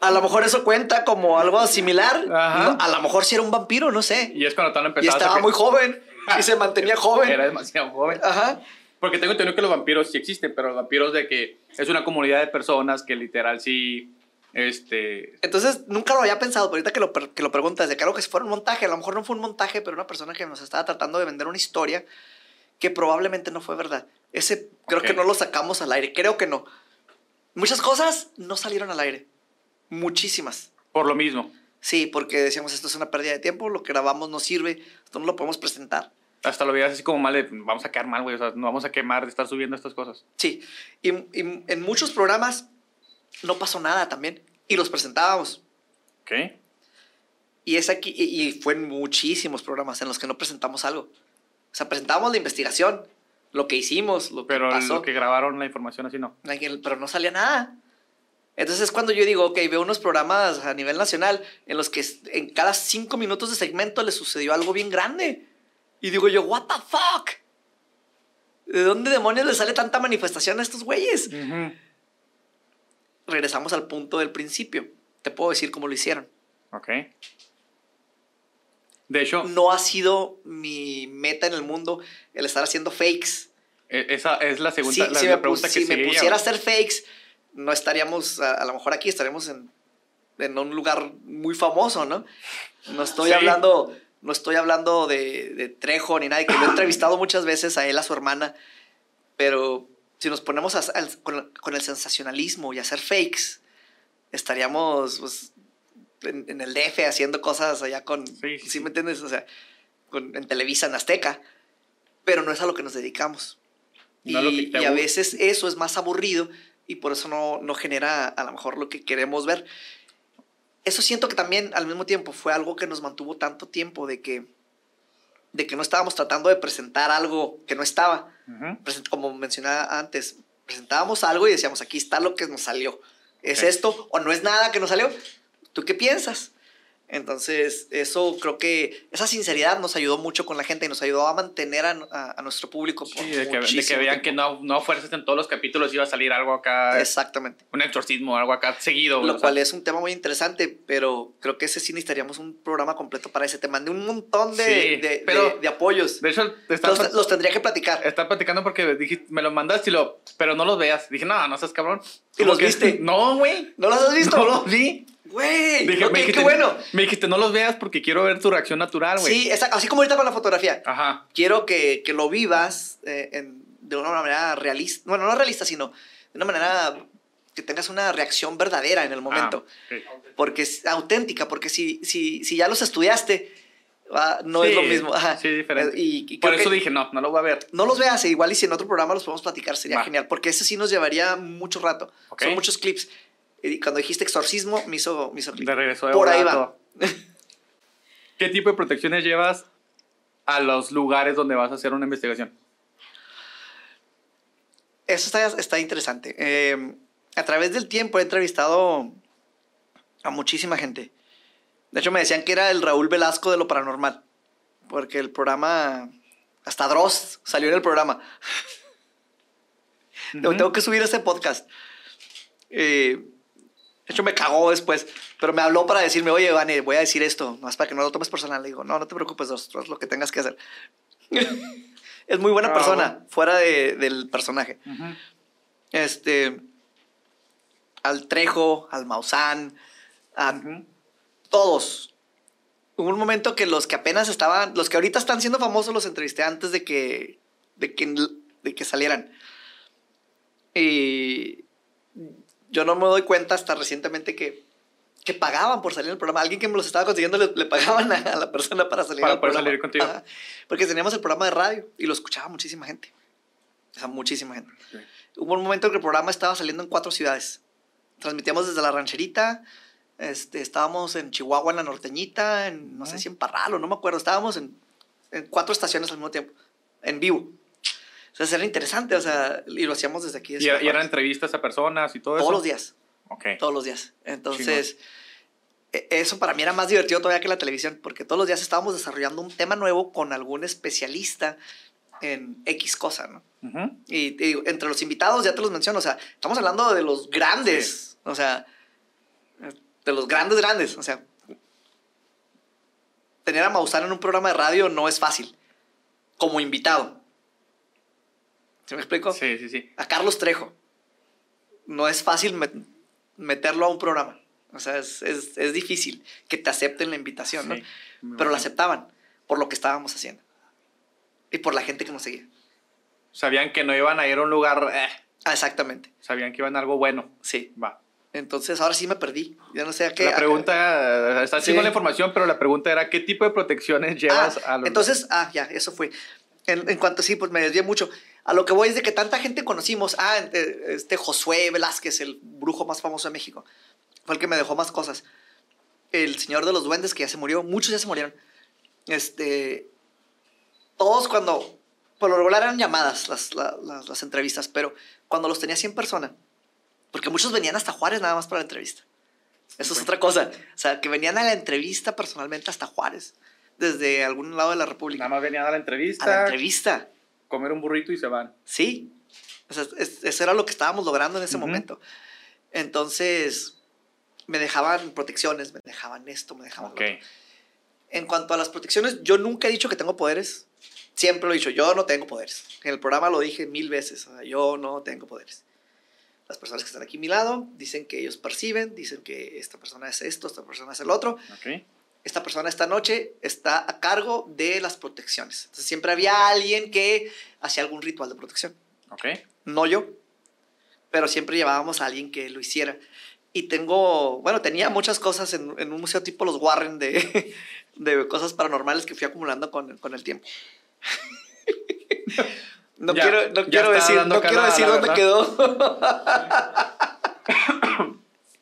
Speaker 1: a lo mejor eso cuenta como algo similar.
Speaker 2: Ajá.
Speaker 1: A lo mejor sí era un vampiro, no sé.
Speaker 2: Y es cuando están
Speaker 1: Y
Speaker 2: empezando
Speaker 1: estaba muy joven y se mantenía joven.
Speaker 2: Era demasiado joven.
Speaker 1: Ajá.
Speaker 2: Porque tengo entendido que los vampiros sí existen, pero los vampiros de que es una comunidad de personas que literal sí, este...
Speaker 1: Entonces, nunca lo había pensado, pero ahorita que lo, que lo preguntas, de que si fuera un montaje, a lo mejor no fue un montaje, pero una persona que nos estaba tratando de vender una historia que probablemente no fue verdad. Ese creo que no lo sacamos al aire, creo que no. Muchas cosas no salieron al aire. Muchísimas.
Speaker 2: Por lo mismo.
Speaker 1: Sí, porque decíamos, esto es una pérdida de tiempo, lo que grabamos no sirve, esto no lo podemos presentar.
Speaker 2: Hasta lo veías así como mal de, vamos a quedar mal, güey, o sea, no vamos a quemar de estar subiendo estas cosas.
Speaker 1: Sí, y, y en muchos programas no pasó nada también, y los presentábamos.
Speaker 2: Ok.
Speaker 1: Y, es aquí, y, y fue en muchísimos programas en los que no presentamos algo. O sea, presentábamos la investigación, lo que hicimos, lo que
Speaker 2: Pero
Speaker 1: pasó.
Speaker 2: lo que grabaron la información así no.
Speaker 1: pero no salía nada. Entonces es cuando yo digo, ok, veo unos programas a nivel nacional en los que en cada cinco minutos de segmento le sucedió algo bien grande. Y digo yo, what the fuck? ¿De dónde demonios le sale tanta manifestación a estos güeyes? Regresamos al punto del principio. Te puedo decir cómo lo hicieron.
Speaker 2: Ok. De hecho,
Speaker 1: No ha sido mi meta en el mundo el estar haciendo fakes.
Speaker 2: e- esa es la segunda
Speaker 1: Si,
Speaker 2: la,
Speaker 1: si
Speaker 2: la
Speaker 1: me,
Speaker 2: pregunta que
Speaker 1: si me pusiera a hacer fakes, no estaríamos, a, a lo mejor aquí estaríamos en, en un lugar muy famoso, ¿no? No estoy
Speaker 2: Sí.
Speaker 1: hablando, no estoy hablando de, de Trejo ni nada, que lo he entrevistado muchas veces a él, a su hermana, pero si nos ponemos a- con, con el sensacionalismo y hacer fakes, estaríamos pues, en, en el DF haciendo cosas allá con,
Speaker 2: Sí, sí,
Speaker 1: ¿sí me entiendes? O sea, con- en Televisa, en Azteca, pero no es a lo que nos dedicamos.
Speaker 2: No lo que
Speaker 1: Y, a veces eso es más aburrido y por eso no, no genera a lo mejor lo que queremos ver. Eso siento que también al mismo tiempo fue algo que nos mantuvo tanto tiempo de que, de que no estábamos tratando de presentar algo que no estaba.
Speaker 2: Ujú.
Speaker 1: Present- Como mencionaba antes, presentábamos algo y decíamos, aquí está lo que nos salió. ¿Es
Speaker 2: Ok.
Speaker 1: esto o no es nada que nos salió? ¿Tú qué piensas? Entonces, eso creo que esa sinceridad nos ayudó mucho con la gente y nos ayudó a mantener a, a- a nuestro público. por
Speaker 2: Sí, de que, de que vean que no, no fuerzas en todos los capítulos iba a salir algo acá,
Speaker 1: Exactamente.
Speaker 2: un exorcismo, algo acá seguido.
Speaker 1: Lo
Speaker 2: o sea,
Speaker 1: cual es un tema muy interesante, pero creo que ese sí necesitaríamos un programa completo para ese tema. De un montón de,
Speaker 2: Sí,
Speaker 1: de-
Speaker 2: pero-
Speaker 1: de- apoyos.
Speaker 2: De hecho,
Speaker 1: Los, los tendría que platicar.
Speaker 2: estaba platicando porque dijiste, me lo mandaste y lo, pero no los veas. Dije, no, no seas cabrón.
Speaker 1: ¿Y los
Speaker 2: que-
Speaker 1: viste?
Speaker 2: No, güey.
Speaker 1: ¿No los has visto?
Speaker 2: No los vi.
Speaker 1: Güey,
Speaker 2: Dije,
Speaker 1: ok,
Speaker 2: me
Speaker 1: qué
Speaker 2: dijiste,
Speaker 1: bueno.
Speaker 2: Me dijiste, no los veas porque quiero ver tu reacción natural, güey.
Speaker 1: Sí, exacto. Así como ahorita con la fotografía.
Speaker 2: Ajá.
Speaker 1: Quiero que, que lo vivas eh, en- de una manera realista. Bueno, no realista, sino de una manera que tengas una reacción verdadera en el momento.
Speaker 2: Ah, ok.
Speaker 1: Porque es auténtica, porque si, si, si ya los estudiaste, ah, no es
Speaker 2: Sí,
Speaker 1: lo mismo. Ajá.
Speaker 2: sí, diferente.
Speaker 1: Y, y
Speaker 2: Por eso dije, no, no lo voy a ver.
Speaker 1: No los veas, e igual y si en otro programa los podemos platicar, sería genial, porque ese sí nos llevaría mucho rato.
Speaker 2: Ok.
Speaker 1: Son muchos clips. Cuando dijiste exorcismo, me hizo, me hizo.
Speaker 2: De regreso de
Speaker 1: Por ahí va.
Speaker 2: ¿Qué tipo de protecciones llevas a los lugares donde vas a hacer una investigación?
Speaker 1: Eso está, está interesante. Eh, a través del tiempo he entrevistado a muchísima gente. De hecho, me decían que era el Raúl Velasco de lo paranormal, porque el programa, hasta Dross salió en el programa. Tengo- que subir ese podcast. Eh, de hecho, me cagó después, pero me habló para decirme, oye, Vane, voy a decir esto, más para que no lo tomes personal. Le digo, no, no te preocupes, haz lo que tengas que hacer. es muy buena persona, fuera de- del personaje.
Speaker 2: Ujú.
Speaker 1: Este, al Trejo, al Maussan, a
Speaker 2: Ujú.
Speaker 1: todos. Hubo un momento que los que apenas estaban, los que ahorita están siendo famosos, los entrevisté antes de que, de que, de que salieran. Y yo no me doy cuenta hasta recientemente que, que pagaban por salir en el programa. Alguien que me los estaba consiguiendo le, le pagaban a, a la persona para salir
Speaker 2: Para
Speaker 1: al
Speaker 2: poder
Speaker 1: programa.
Speaker 2: salir contigo.
Speaker 1: Ajá. Porque teníamos el programa de radio y lo escuchaba muchísima gente. O sea, muchísima gente. Hubo un momento en que el programa estaba saliendo en cuatro ciudades. Transmitíamos desde la rancherita, este, estábamos en Chihuahua, en la norteñita, en, no sé si en Parral o no me acuerdo, estábamos en, en cuatro estaciones al mismo tiempo, en vivo. O sea, era interesante, o sea, y lo hacíamos desde aquí.
Speaker 2: ¿Y, y eran entrevistas a personas y todo eso?
Speaker 1: Todos los días,
Speaker 2: Ok.
Speaker 1: todos los días. Entonces, e- eso para mí era más divertido todavía que la televisión, porque todos los días estábamos desarrollando un tema nuevo con algún especialista en X cosa, ¿no? Y digo, entre los invitados, ya te los menciono, o sea, estamos hablando de los grandes, o sea, de los grandes, grandes, o sea, tener a Maussan en un programa de radio no es fácil, como invitado. ¿Se me explico?
Speaker 2: Sí, sí, sí.
Speaker 1: A Carlos Trejo, no es fácil met- meterlo a un programa, o sea, es, es- es difícil que te acepten la invitación, ¿no?
Speaker 2: Sí, me
Speaker 1: Pero la aceptaban por lo que estábamos haciendo y por la gente que nos seguía.
Speaker 2: Sabían que no iban a ir a un lugar... eh,
Speaker 1: Ah, exactamente,
Speaker 2: sabían que iban a algo bueno.
Speaker 1: sí.
Speaker 2: Va.
Speaker 1: Entonces ahora sí me perdí. Ya no sé a qué.
Speaker 2: La pregunta, está
Speaker 1: Sí.
Speaker 2: haciendo la información, pero la pregunta era, ¿qué tipo de protecciones llevas
Speaker 1: Ah,
Speaker 2: a los...
Speaker 1: Entonces, ah, ya, eso fue. En, en cuanto sí, pues me desvié mucho. A lo que voy es de que tanta gente conocimos. Ah, eh, este Josué Velázquez, el brujo más famoso de México. Fue el que me dejó más cosas. El señor de los duendes, que ya se murió. Muchos ya se murieron. Este. Todos cuando. Por lo regular eran llamadas las, la- las, las entrevistas, pero cuando los tenía 100 personas. Porque muchos venían hasta Juárez nada más para la entrevista. Eso es otra cosa. O sea, que venían a la entrevista personalmente hasta Juárez. Desde algún lado de la República.
Speaker 2: Nada más venían a la
Speaker 1: A la
Speaker 2: entrevista,
Speaker 1: entrevista.
Speaker 2: Comer un burrito y se van.
Speaker 1: Sí. O sea, es- eso era lo que estábamos logrando en ese momento. Entonces, me dejaban protecciones, me dejaban esto, me dejaban
Speaker 2: Ok.
Speaker 1: lo otro. En cuanto a las protecciones, yo nunca he dicho que tengo poderes. Siempre lo he dicho, yo no tengo poderes. En el programa lo dije mil veces, o sea, yo no tengo poderes. Las personas que están aquí a mi lado dicen que ellos perciben, dicen que esta persona es esto, esta persona es el otro.
Speaker 2: Ok.
Speaker 1: Esta persona esta noche está a cargo de las protecciones. Entonces siempre había alguien que hacía algún ritual de protección.
Speaker 2: Ok.
Speaker 1: No yo, pero siempre llevábamos a alguien que lo hiciera. Y tengo, bueno, tenía muchas cosas en, en un museo tipo los Warren de, de cosas paranormales que fui acumulando con, con el tiempo. No
Speaker 2: Ya-
Speaker 1: quiero, no quiero decir, no quiero decir dónde quedó.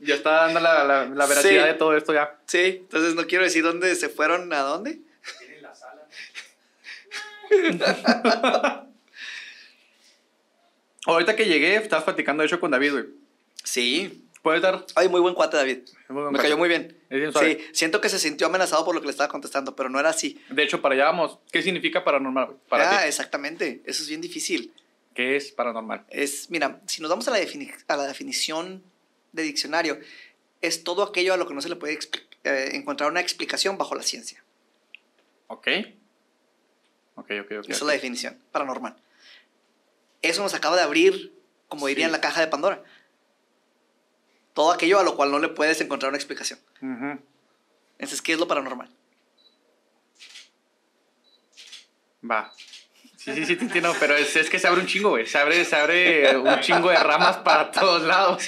Speaker 2: Ya está dando la, la, la veracidad
Speaker 1: Sí.
Speaker 2: de todo esto ya.
Speaker 1: Sí, entonces no quiero decir dónde se fueron, a dónde.
Speaker 2: Ahorita que llegué, estabas platicando de hecho con David, güey.
Speaker 1: Sí.
Speaker 2: ¿Puedes dar?
Speaker 1: Ay, muy buen cuate, David.
Speaker 2: Muy buen
Speaker 1: Me
Speaker 2: cuate.
Speaker 1: cayó muy bien.
Speaker 2: Es bien suave.
Speaker 1: Sí, siento que se sintió amenazado por lo que le estaba contestando, pero no era así.
Speaker 2: De hecho, para allá vamos. ¿Qué significa paranormal, güey? Para
Speaker 1: ah,
Speaker 2: ti.
Speaker 1: exactamente. Eso es bien difícil.
Speaker 2: ¿Qué es paranormal?
Speaker 1: Es, mira, si nos vamos a la, defini- a la definición de diccionario, es todo aquello a lo que no se le puede eh, encontrar una explicación bajo la ciencia.
Speaker 2: Ok. Ok, ok, ok.
Speaker 1: Esa es la definición, paranormal. Eso nos acaba de abrir, como diría
Speaker 2: Sí.
Speaker 1: en la caja de Pandora. Todo aquello a lo cual no le puedes encontrar una explicación.
Speaker 2: Ujú.
Speaker 1: Entonces, ¿qué es lo paranormal?
Speaker 2: Va. Sí, sí, sí, te entiendo, pero es, es que se abre un chingo, güey. Se abre, se abre un chingo de ramas para todos lados.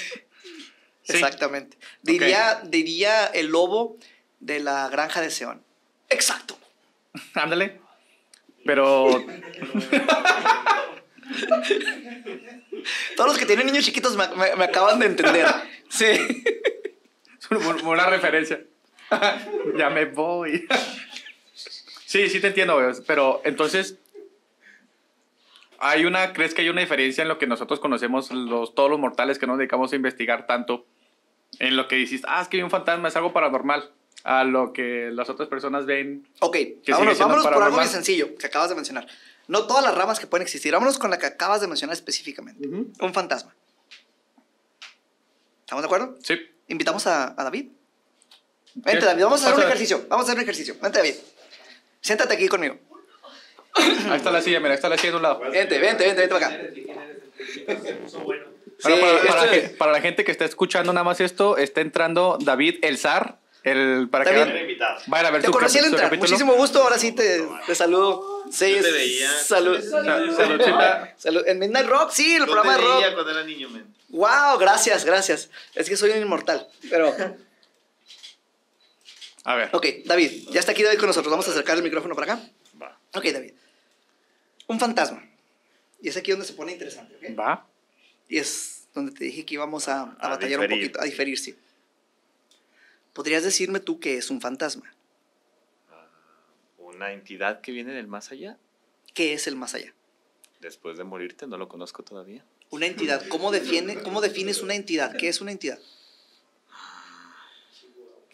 Speaker 2: Sí.
Speaker 1: Exactamente. Diría, diría el lobo de la granja de Seón. Exacto.
Speaker 2: Ándale. Pero
Speaker 1: Todos los que tienen niños chiquitos me, me- me acaban de entender. Sí.
Speaker 2: es una referencia. ya me voy. sí, sí te entiendo, güey. Pero entonces, hay una, ¿crees que hay una diferencia en lo que nosotros conocemos, los, todos los mortales que nos dedicamos a investigar tanto, en lo que dices, ah, es que vi un fantasma, es algo paranormal, a lo que las otras personas ven?
Speaker 1: Ok, vámonos, vámonos por algo muy sencillo que acabas de mencionar. No todas las ramas que pueden existir. Vámonos con la que acabas de mencionar específicamente. Un fantasma. ¿Estamos de acuerdo?
Speaker 2: Sí.
Speaker 1: Invitamos a, a David. Vente,
Speaker 2: ¿Qué?
Speaker 1: David, vamos a hacer un ejercicio. Vamos a hacer un ejercicio. Vente, David. Siéntate aquí conmigo.
Speaker 2: Ahí está la silla, mira, ahí está la silla de un lado.
Speaker 1: Vente, vente, vente, vente para acá.
Speaker 2: Bueno,
Speaker 1: Sí,
Speaker 2: para, la,
Speaker 1: es-
Speaker 2: ge- para la gente que está escuchando nada más esto, está entrando David El Zar, el, para
Speaker 1: David.
Speaker 2: que vayan a ver
Speaker 1: Te
Speaker 2: su,
Speaker 1: conocí al entrar.
Speaker 2: capítulo.
Speaker 1: Muchísimo gusto. Ahora sí te, te saludo. Sí,
Speaker 4: Yo te veía.
Speaker 1: Salud. En Midnight Rock, sí, el
Speaker 4: Yo
Speaker 1: programa
Speaker 4: te
Speaker 1: de
Speaker 4: veía
Speaker 1: rock.
Speaker 4: cuando era niño, men.
Speaker 1: Wow, gracias, gracias. Es que soy un inmortal. Pero,
Speaker 2: A ver.
Speaker 1: ok, David, ya está aquí David con nosotros. Vamos a acercar el micrófono para acá.
Speaker 4: Va.
Speaker 1: Ok, David. Un fantasma. Y es aquí donde se pone interesante, ¿ok?
Speaker 2: Va.
Speaker 1: Y es donde te dije que íbamos a, a
Speaker 4: A
Speaker 1: batallar un
Speaker 4: diferir.
Speaker 1: poquito, a diferir, sí. ¿Podrías decirme tú qué es un fantasma?
Speaker 4: Una entidad que viene del más allá.
Speaker 1: ¿Qué es el más allá?
Speaker 4: Después de morirte, no lo conozco todavía.
Speaker 1: Una entidad. ¿Cómo, define, ¿Cómo defines una entidad? ¿Qué es una entidad?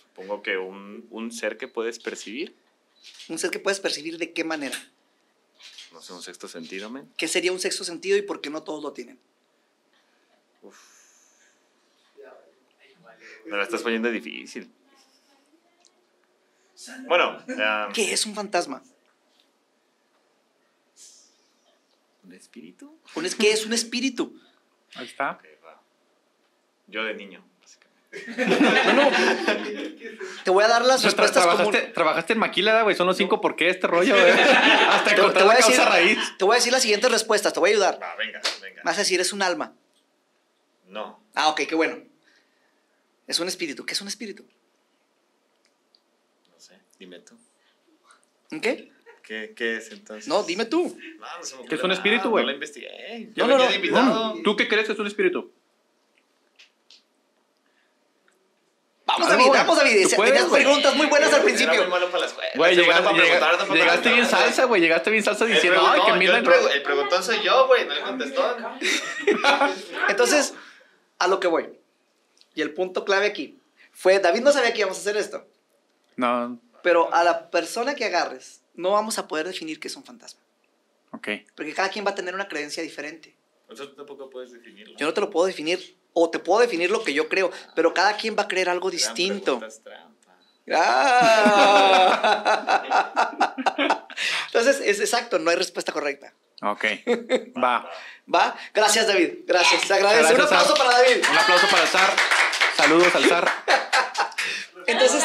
Speaker 4: Supongo que un, un ser que puedes percibir.
Speaker 1: Un ser que puedes percibir de qué manera.
Speaker 4: No sé, un sexto sentido, men.
Speaker 1: ¿Qué sería un sexto sentido y por qué no todos lo tienen?
Speaker 4: Uf. Me la estás poniendo difícil. Bueno, ah,
Speaker 1: ¿Qué es un fantasma?
Speaker 4: ¿un espíritu?
Speaker 1: ¿Qué es un espíritu?
Speaker 2: Ahí está.
Speaker 4: Yo de niño, básicamente.
Speaker 1: Te voy a dar las
Speaker 2: O sea, tra-
Speaker 1: respuestas como...
Speaker 2: trabajaste, en Maquila, güey. Son los cinco por qué este rollo, güey. Hasta
Speaker 1: Te, te voy a decir,
Speaker 2: causa raíz.
Speaker 1: te voy a decir las siguientes respuestas, te voy a ayudar.
Speaker 4: Va, venga, venga.
Speaker 1: Me vas a decir, es un alma.
Speaker 4: No.
Speaker 1: Ah, ok, qué bueno. Es un espíritu. ¿Qué es un espíritu?
Speaker 4: No sé, dime tú.
Speaker 1: ¿Qué?
Speaker 4: ¿Qué, qué es entonces?
Speaker 1: No, dime tú.
Speaker 4: No, no
Speaker 2: ¿Qué es un espíritu, güey?
Speaker 4: No lo investigué.
Speaker 1: No,
Speaker 4: Yo
Speaker 1: no, no.
Speaker 4: invitado.
Speaker 2: ¿Tú qué crees que es un espíritu?
Speaker 1: Vamos, David,
Speaker 2: güey.
Speaker 1: vamos, David. Tenías preguntas muy buenas al
Speaker 4: Era
Speaker 1: principio.
Speaker 4: muy malo para la escuela.
Speaker 2: Güey, llegaste,
Speaker 4: bueno para
Speaker 2: llega- llegaste bien salsa, güey. Llegaste bien salsa diciendo, ay, que mira.
Speaker 4: el, pregu- el preguntón soy yo, güey. No le contestó.
Speaker 1: Entonces, a lo que voy. Y el punto clave aquí fue, David no sabía que íbamos a hacer esto,
Speaker 2: No,
Speaker 1: pero a la persona que agarres no vamos a poder definir qué es un fantasma,
Speaker 2: ok.
Speaker 1: porque cada quien va a tener una creencia diferente.
Speaker 4: Entonces tú tampoco puedes definirlo.
Speaker 1: Yo no te lo puedo definir, o te puedo definir lo que yo creo, pero cada quien va a creer algo distinto. Ah. Entonces, es exacto, no hay respuesta correcta.
Speaker 2: Ok. Va.
Speaker 1: ¿Va? Gracias, David. Gracias. Te agradezco.
Speaker 2: Gracias,
Speaker 1: Un aplauso para David.
Speaker 2: Un aplauso para el zar. Saludos al zar.
Speaker 1: Entonces,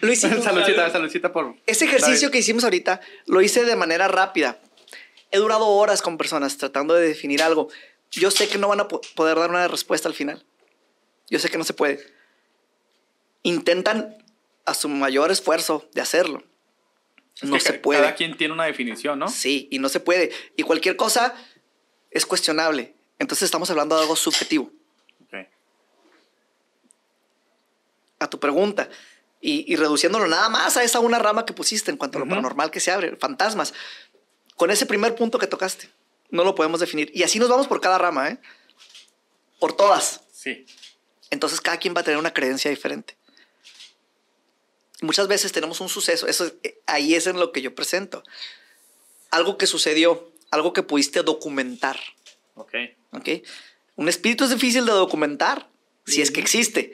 Speaker 1: lo hicimos.
Speaker 2: saludcita, saludcita por.
Speaker 1: Ese ejercicio
Speaker 2: David.
Speaker 1: que hicimos ahorita lo hice de manera rápida. He durado horas con personas tratando de definir algo. Yo sé que no van a po- poder dar una respuesta al final. Yo sé que no se puede. Intentan a su mayor esfuerzo de hacerlo.
Speaker 2: Es
Speaker 1: No se puede.
Speaker 2: Cada quien tiene una definición, ¿no?
Speaker 1: Sí, y no se puede. Y cualquier cosa es cuestionable. Entonces estamos hablando de algo subjetivo.
Speaker 2: Ok.
Speaker 1: a tu pregunta y, y reduciéndolo nada más a esa una rama que pusiste en cuanto a lo paranormal que se abre, fantasmas. Con ese primer punto que tocaste, no lo podemos definir. Y así nos vamos por cada rama, ¿eh? Por todas.
Speaker 2: Sí.
Speaker 1: Entonces cada quien va a tener una creencia diferente. Muchas veces tenemos un suceso, eso es- eh, ahí es en lo que yo presento. Algo que sucedió, algo que pudiste documentar.
Speaker 2: Ok.
Speaker 1: ¿ok? Un espíritu es difícil de documentar, si es que existe.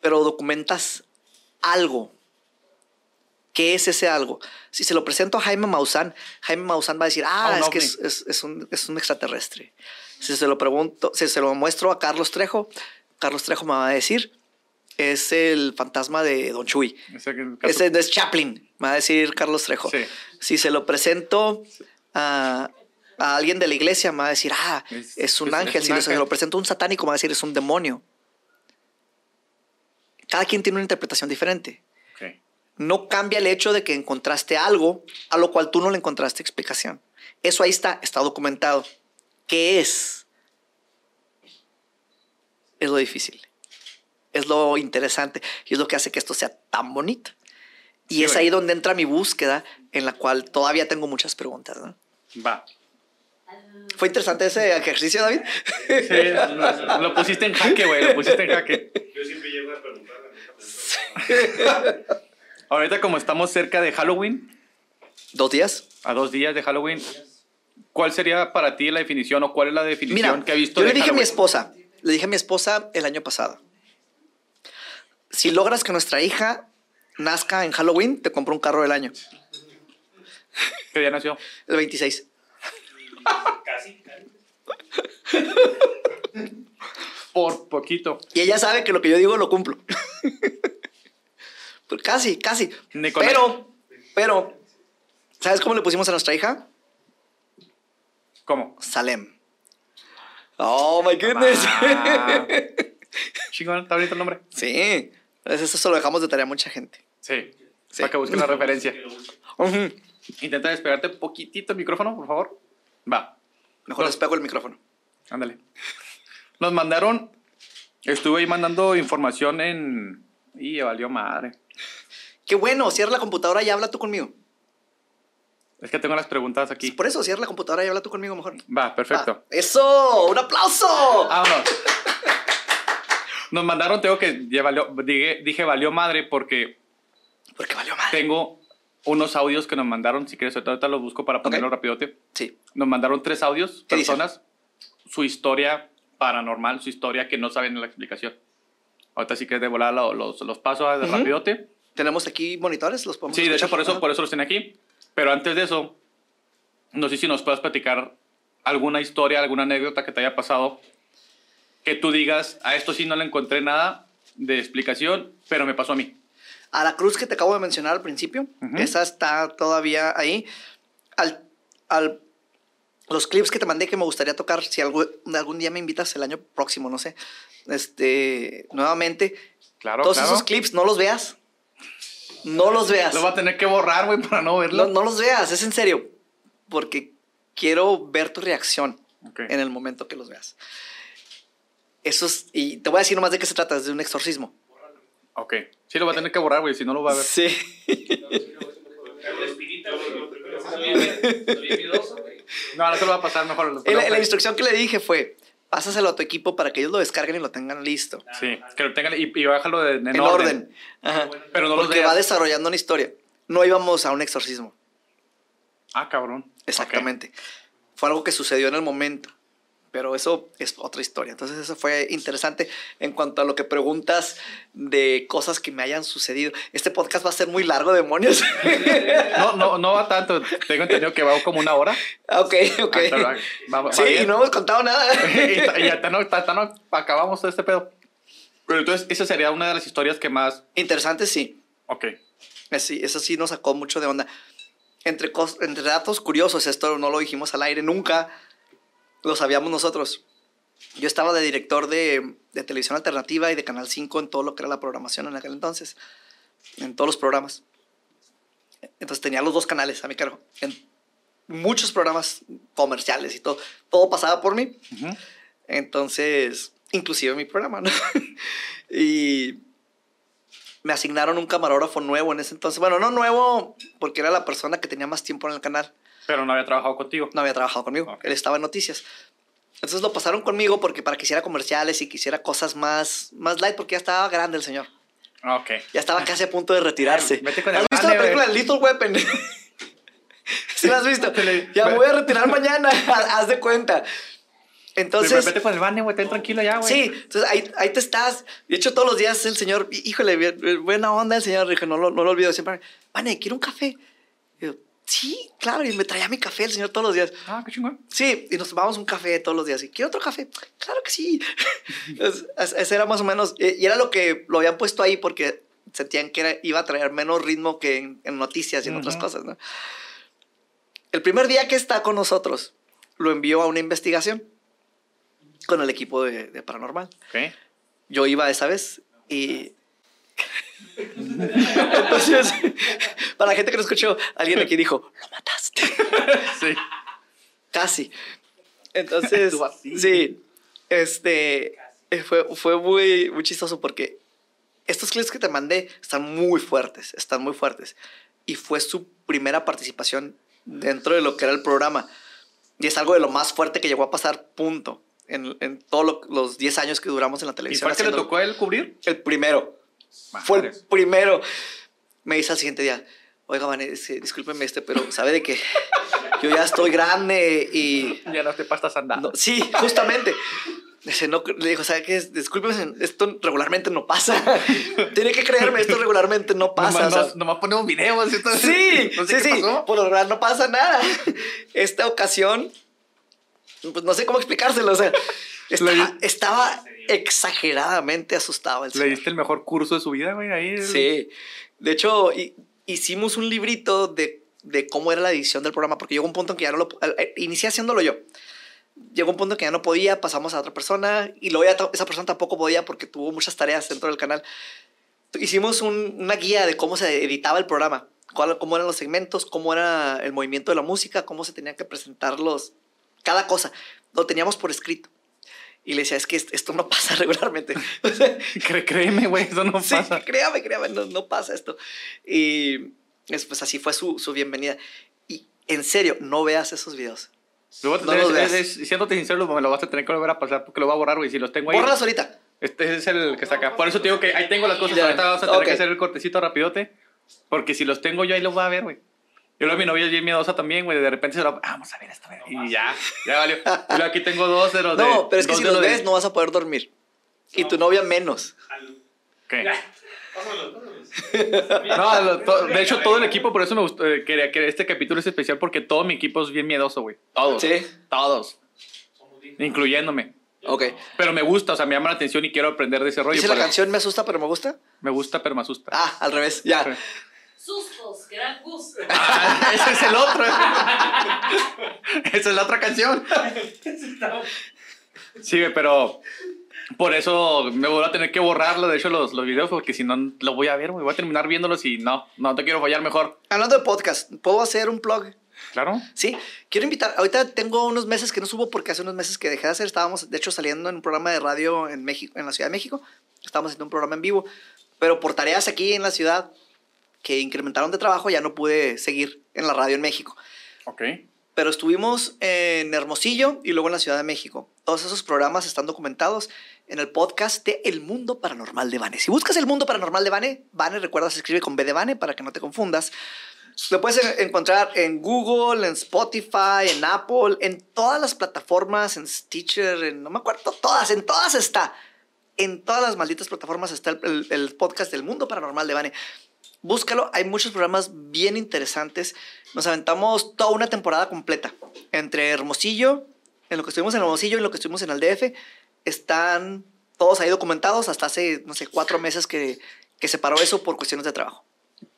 Speaker 1: Pero documentas algo. ¿Qué es ese algo? Si se lo presento a Jaime Maussan, Jaime Maussan va a decir, ah, es que es, es- es un, es un extraterrestre. Si se lo pregunto, si se lo muestro a Carlos Trejo, Carlos Trejo me va a decir, es el fantasma de Don Chuy.
Speaker 2: Ese
Speaker 1: es Chaplin, me va a decir Carlos Trejo.
Speaker 2: Sí.
Speaker 1: Si se lo presento a, a alguien de la iglesia, me va a decir, ah, es, un ángel. si
Speaker 2: un
Speaker 1: se lo presento a un satánico, me va a decir, es un demonio. Cada quien tiene una interpretación diferente. No cambia el hecho de que encontraste algo a lo cual tú no le encontraste explicación. Eso ahí está, está documentado. ¿Qué es? Es lo difícil. Es lo interesante y es lo que hace que esto sea tan bonito. Y
Speaker 2: Sí,
Speaker 1: es ahí donde entra mi búsqueda, en la cual todavía tengo muchas preguntas. ¿no?
Speaker 2: Va.
Speaker 1: ¿Fue interesante ese ejercicio, David?
Speaker 2: Sí, lo, lo pusiste en jaque, güey. Lo pusiste en jaque.
Speaker 5: Yo siempre llego a preguntar,
Speaker 2: Ahorita, como estamos cerca de Halloween,
Speaker 1: ¿Dos días?
Speaker 2: a dos días de Halloween, ¿cuál sería para ti la definición o cuál es la definición
Speaker 1: Mira,
Speaker 2: que ha visto
Speaker 1: yo
Speaker 2: de
Speaker 1: le dije a mi esposa, le dije a mi esposa el año pasado, si logras que nuestra hija nazca en Halloween, te compro un carro del año,
Speaker 2: ¿Qué día nació?
Speaker 1: el 26.
Speaker 5: Casi, casi.
Speaker 2: Por poquito.
Speaker 1: Y ella sabe que lo que yo digo lo cumplo. Pues casi, casi. Pero, pero, ¿sabes cómo le pusimos a nuestra hija?
Speaker 2: ¿Cómo?
Speaker 1: Salem. Oh, my goodness.
Speaker 2: Ah. Chingón, está bonito el nombre.
Speaker 1: sí, eso se lo dejamos de tarea a mucha gente.
Speaker 2: Sí.
Speaker 1: Sí.
Speaker 2: Para que busquen la referencia. Intenta despegarte poquitito el micrófono, por favor. Va.
Speaker 1: Mejor
Speaker 2: Los-
Speaker 1: les pego el micrófono.
Speaker 2: Ándale. Nos mandaron. Estuve ahí mandando información en. Y valió madre.
Speaker 1: Qué bueno, cierra la computadora y habla tú conmigo.
Speaker 2: Es que tengo las preguntas aquí.
Speaker 1: Por eso, cierra la computadora y habla tú conmigo mejor.
Speaker 2: Va, perfecto.
Speaker 1: Va. ¡Eso! ¡Un aplauso!
Speaker 2: Vámonos. Nos mandaron, tengo que ya valió, dije, dije valió madre porque
Speaker 1: Porque valió mal.
Speaker 2: tengo unos audios que nos mandaron. Si quieres, ahorita los busco para ponerlo rapidote.
Speaker 1: Sí.
Speaker 2: Nos mandaron tres audios, personas, su historia paranormal, su historia que no saben la explicación. Ahorita sí que de volar lo- los, los paso a de
Speaker 1: Ujú.
Speaker 2: rapidote.
Speaker 1: ¿Tenemos aquí monitores? ¿Los podemos
Speaker 2: Sí, de hecho,
Speaker 1: escuchar?
Speaker 2: por eso,
Speaker 1: Ajá.
Speaker 2: por eso los tiene aquí. Pero antes de eso, no sé si nos puedes platicar alguna historia, alguna anécdota que te haya pasado, que tú digas, a esto sí no le encontré nada de explicación, pero me pasó a mí.
Speaker 1: A la cruz que te acabo de mencionar al principio,
Speaker 2: Ujú.
Speaker 1: esa está todavía ahí. Al, al, los clips que te mandé que me gustaría tocar, si algo- algún día me invitas el año próximo, no sé, este, nuevamente,
Speaker 2: Claro,
Speaker 1: todos
Speaker 2: claro.
Speaker 1: esos clips no los veas. No los veas.
Speaker 2: Lo va a tener que borrar, güey, para no verlo.
Speaker 1: No, no los veas, es en serio. Porque quiero ver tu reacción en el momento que los veas. Eso es, y te voy a decir nomás de qué se trata, es de un exorcismo.
Speaker 2: Ok. Sí, lo va a tener que borrar, güey, si no lo va a ver.
Speaker 1: Sí.
Speaker 2: No, ahora se lo va a pasar mejor.
Speaker 1: La, la instrucción que le dije fue, pásaselo a tu equipo para que ellos lo descarguen y lo tengan listo.
Speaker 2: Sí, que lo tengan y, y bájalo de, en,
Speaker 1: En,
Speaker 2: orden.
Speaker 1: orden. Ajá.
Speaker 2: Pero no los
Speaker 1: Porque va desarrollando una historia. No íbamos a un exorcismo.
Speaker 2: Ah, cabrón.
Speaker 1: Exactamente. Fue algo que sucedió en el momento. Pero eso es otra historia. Entonces eso fue interesante en cuanto a lo que preguntas de cosas que me hayan sucedido. Este podcast va a ser muy largo, demonios.
Speaker 2: No, no, no va tanto. Tengo entendido que va como una hora.
Speaker 1: Ah, ok, ok.
Speaker 2: Ah, va- va-
Speaker 1: sí, y no hemos contado nada.
Speaker 2: y, y hasta no, hasta no acabamos todo este pedo. Pero entonces, esa sería una de las historias que más.
Speaker 1: Interesante, sí.
Speaker 2: Ok.
Speaker 1: Sí, eso sí nos sacó mucho de onda. Entre, entre datos curiosos, esto no lo dijimos al aire nunca, lo sabíamos nosotros. Yo estaba de director de, de televisión alternativa y de Canal 5 en todo lo que era la programación en aquel entonces, en todos los programas. Entonces tenía los dos canales a mi cargo, en muchos programas comerciales y todo. Todo pasaba por mí. Entonces, inclusive mi programa, ¿no? y me asignaron un camarógrafo nuevo en ese entonces. Bueno, no nuevo, porque era la persona que tenía más tiempo en el canal.
Speaker 2: Pero no había trabajado contigo.
Speaker 1: No había trabajado conmigo.
Speaker 2: Ok.
Speaker 1: Él estaba en noticias. Entonces lo pasaron conmigo porque para que hiciera comerciales y quisiera cosas más, más light, porque ya estaba grande el señor.
Speaker 2: Ah, Ok.
Speaker 1: Ya estaba casi a punto de retirarse.
Speaker 2: Vete con el
Speaker 1: ¿Has visto la película. Little Weapon? ¿Sí la has visto? Ya me voy a retirar mañana, haz de cuenta. Entonces,
Speaker 2: Vete con el bane, güey. Ten tranquilo ya, güey.
Speaker 1: Sí, entonces ahí, ahí te estás. De hecho, todos los días el señor, híjole, buena onda el señor, dije, no, lo- no lo olvido siempre. Vane, ¿quiero un café? Sí, claro, y me traía mi café el señor todos los días.
Speaker 2: Ah, qué chingón.
Speaker 1: Sí, y nos tomábamos un café todos los días. ¿Y quiero otro café? Claro que sí. Es- es- Ese era más o menos, eh, y era lo que lo habían puesto ahí porque sentían que era- iba a traer menos ritmo que en, en noticias y en otras
Speaker 2: Ujú.
Speaker 1: cosas, ¿no? El primer día que está con nosotros, lo envió a una investigación con el equipo de, de Paranormal.
Speaker 2: Ok.
Speaker 1: Yo iba esa vez y... Entonces, para la gente que no escuchó, alguien aquí dijo, lo mataste.
Speaker 2: Sí.
Speaker 1: Casi. Entonces, sí, este, eh, fue, fue muy, muy chistoso porque estos clips que te mandé están muy fuertes, están muy fuertes. Y fue su primera participación dentro de lo que era el programa. Y es algo de lo más fuerte que llegó a pasar, punto. En, en todos lo- los 10 años que duramos en la
Speaker 2: ¿Y
Speaker 1: televisión.
Speaker 2: fue el que le tocó a él cubrir?
Speaker 1: El primero. Fue el primero. Me dice al siguiente día, oiga, Vanessa, discúlpeme este, pero sabe de que yo ya estoy grande y...
Speaker 2: Ya no te pastas andando.
Speaker 1: no- sí, justamente. Dice, no, le dijo, ¿sabe qué? Discúlpeme, esto regularmente no pasa. Tiene que creerme, esto regularmente no pasa.
Speaker 2: Nomás,
Speaker 1: o sea,
Speaker 2: nomás ponemos videos. entonces,
Speaker 1: Sí,
Speaker 2: no sé
Speaker 1: sí,
Speaker 2: qué
Speaker 1: sí.
Speaker 2: pasó.
Speaker 1: Por lo general no pasa nada. Esta ocasión, pues no sé cómo explicárselo. O sea,
Speaker 2: Le-
Speaker 1: estaba exageradamente asustado el
Speaker 2: Le diste el mejor curso de su vida, güey. Ahí.
Speaker 1: Sí. De hecho, hi- hicimos un librito de, de cómo era la edición del programa, porque llegó un punto en que ya no lo... eh, Inicié haciéndolo yo. Llegó un punto en que ya no podía, pasamos a otra persona, y luego ya esa persona tampoco podía porque tuvo muchas tareas dentro del canal. Hicimos un- una guía de cómo se editaba el programa, cuál- cómo eran los segmentos, cómo era el movimiento de la música, cómo se tenían que presentar los... Cada cosa. Lo teníamos por escrito. Y le decía, es que est- esto no pasa regularmente. O sea,
Speaker 2: créeme, güey, eso no
Speaker 1: sí,
Speaker 2: pasa.
Speaker 1: créame, créame, no, no pasa esto. Y es, pues así fue su, su bienvenida. Y en serio, no veas esos videos.
Speaker 2: Luego,
Speaker 1: No los
Speaker 2: es-
Speaker 1: veas.
Speaker 2: es- siéndote sincero, me lo vas a tener que volver a pasar porque lo voy a borrar, güey. Si los tengo ahí.
Speaker 1: Bórralas ahorita.
Speaker 2: Este es el que está acá. Por eso te digo que ahí tengo las cosas.
Speaker 1: Ya.
Speaker 2: Ahorita vamos a tener
Speaker 1: Ok.
Speaker 2: que hacer el cortecito rapidote. Porque si los tengo yo, ahí los voy a ver, güey. Yo luego mi novia es bien miedosa también, güey. De repente se lo... Vamos a ver esto, güey. Y ya, ya valió. Y luego aquí tengo dos de los de...
Speaker 1: No, pero es que si los
Speaker 2: de-
Speaker 1: ves, no vas a poder dormir. Y tu novia menos.
Speaker 2: ¿Qué?
Speaker 5: Pásamelos, pásamelos.
Speaker 2: No, de hecho, todo el equipo, por eso me gustó, eh, quería que este capítulo es especial porque todo mi equipo es bien miedoso, güey. Todos.
Speaker 1: Sí.
Speaker 2: Todos. Incluyéndome.
Speaker 1: Ok.
Speaker 2: Pero me gusta, o sea, me llama la atención y quiero aprender de ese rollo.
Speaker 1: Dice la
Speaker 2: pero
Speaker 1: canción Me asusta, pero me gusta.
Speaker 2: Me gusta, pero me asusta.
Speaker 1: Ah, al revés. Ya.
Speaker 6: Sustos, que dan gusto.
Speaker 2: Ah, ese es el otro. Esa es la otra canción. Sí, pero por eso me voy a tener que borrarlo, de hecho, los, los videos, porque si no, lo voy a ver. Voy a terminar viéndolos y no, no te quiero fallar mejor.
Speaker 1: Hablando de podcast, ¿puedo hacer un blog?
Speaker 2: Claro.
Speaker 1: Sí, quiero invitar. Ahorita tengo unos meses que no subo porque hace unos meses que dejé de hacer. Estábamos, de hecho, saliendo en un programa de radio en México, en la Ciudad de México. Estábamos haciendo un programa en vivo. Pero por tareas aquí en la ciudad que incrementaron de trabajo, ya no pude seguir en la radio en México.
Speaker 2: Ok.
Speaker 1: Pero estuvimos en Hermosillo y luego en la Ciudad de México. Todos esos programas están documentados en el podcast de El Mundo Paranormal de Vane. Si buscas El Mundo Paranormal de Vane, Vane, recuerda, se escribe con B de Vane para que no te confundas. Lo puedes en- encontrar en Google, en Spotify, en Apple, en todas las plataformas, en Stitcher, en, no me acuerdo, todas, en todas está. En todas las malditas plataformas está el, el- el podcast del Mundo Paranormal de Vane. Búscalo, hay muchos programas bien interesantes. Nos aventamos toda una temporada completa. Entre Hermosillo, en lo que estuvimos en Hermosillo y lo que estuvimos en el DF, están todos ahí documentados hasta hace, no sé, cuatro meses que, que se paró eso por cuestiones de trabajo.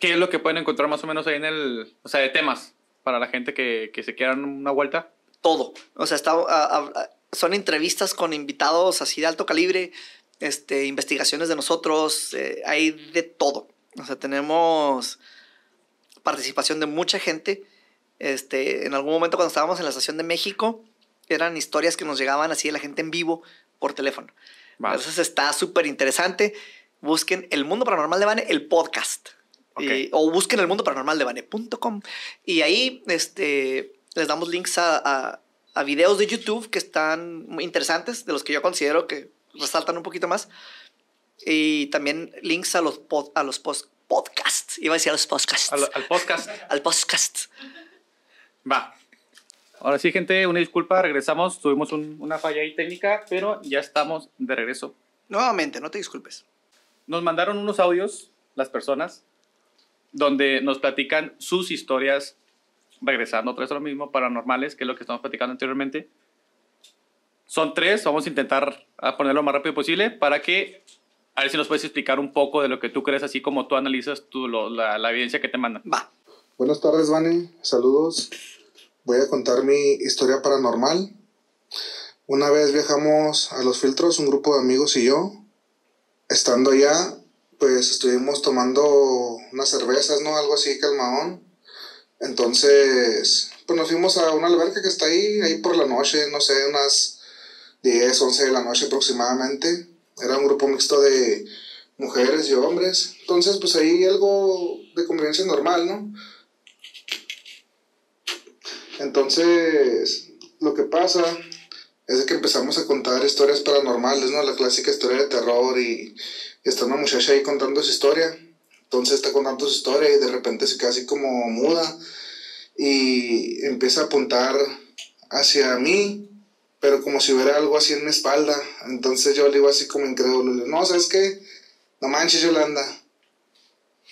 Speaker 2: ¿Qué es lo que pueden encontrar más o menos ahí en el. O sea, de temas para la gente que, que se quieran una vuelta?
Speaker 1: todo. O sea, está, a- a- a- son entrevistas con invitados así de alto calibre, este, investigaciones de nosotros, eh, hay de todo. O sea, tenemos participación de mucha gente. Este, en algún momento cuando estábamos en la estación de México, eran historias que nos llegaban así de la gente en vivo por teléfono. Entonces está súper interesante. Busquen El Mundo Paranormal de Bane, el podcast. Y- o busquen el mundo paranormal de Bane.com. Y ahí este, les damos links a, a, a videos de YouTube que están muy interesantes, de los que yo considero que resaltan un poquito más. Y también links a los, pod- a los post- podcasts. Iba a decir a los podcasts.
Speaker 2: Al, al podcast.
Speaker 1: al podcast.
Speaker 2: Va. Ahora sí, gente, una disculpa, regresamos. Tuvimos un- una falla ahí técnica, pero ya estamos de regreso.
Speaker 1: Nuevamente, no te disculpes.
Speaker 2: Nos mandaron unos audios, las personas, donde nos platican sus historias, regresando otra vez a lo mismo, paranormales, que es lo que estamos platicando anteriormente. Son tres, vamos a intentar a ponerlo lo más rápido posible para que, a ver si nos puedes explicar un poco de lo que tú crees, así como tú analizas tú, la evidencia que te mandan.
Speaker 1: Va.
Speaker 6: Buenas tardes, Vane. Saludos. Voy a contar mi historia paranormal. Una vez viajamos a Los Filtros, un grupo de amigos y yo. Estando allá, pues estuvimos tomando unas cervezas, ¿no? Algo así, calmaón. Entonces, pues nos fuimos a una alberca que está ahí, ahí por la noche, no sé, unas 10, 11 de la noche aproximadamente. Era un grupo mixto de mujeres y hombres. Entonces, pues ahí algo de convivencia normal, ¿no? Entonces, lo que pasa es que empezamos a contar historias paranormales, ¿no? La clásica historia de terror y está una muchacha ahí contando su historia. Entonces está contando su historia y de repente se queda así como muda y empieza a apuntar hacia mí, pero como si hubiera algo así en mi espalda. Entonces yo le digo así como incrédulo, le digo, no, ¿sabes qué? No manches, Yolanda.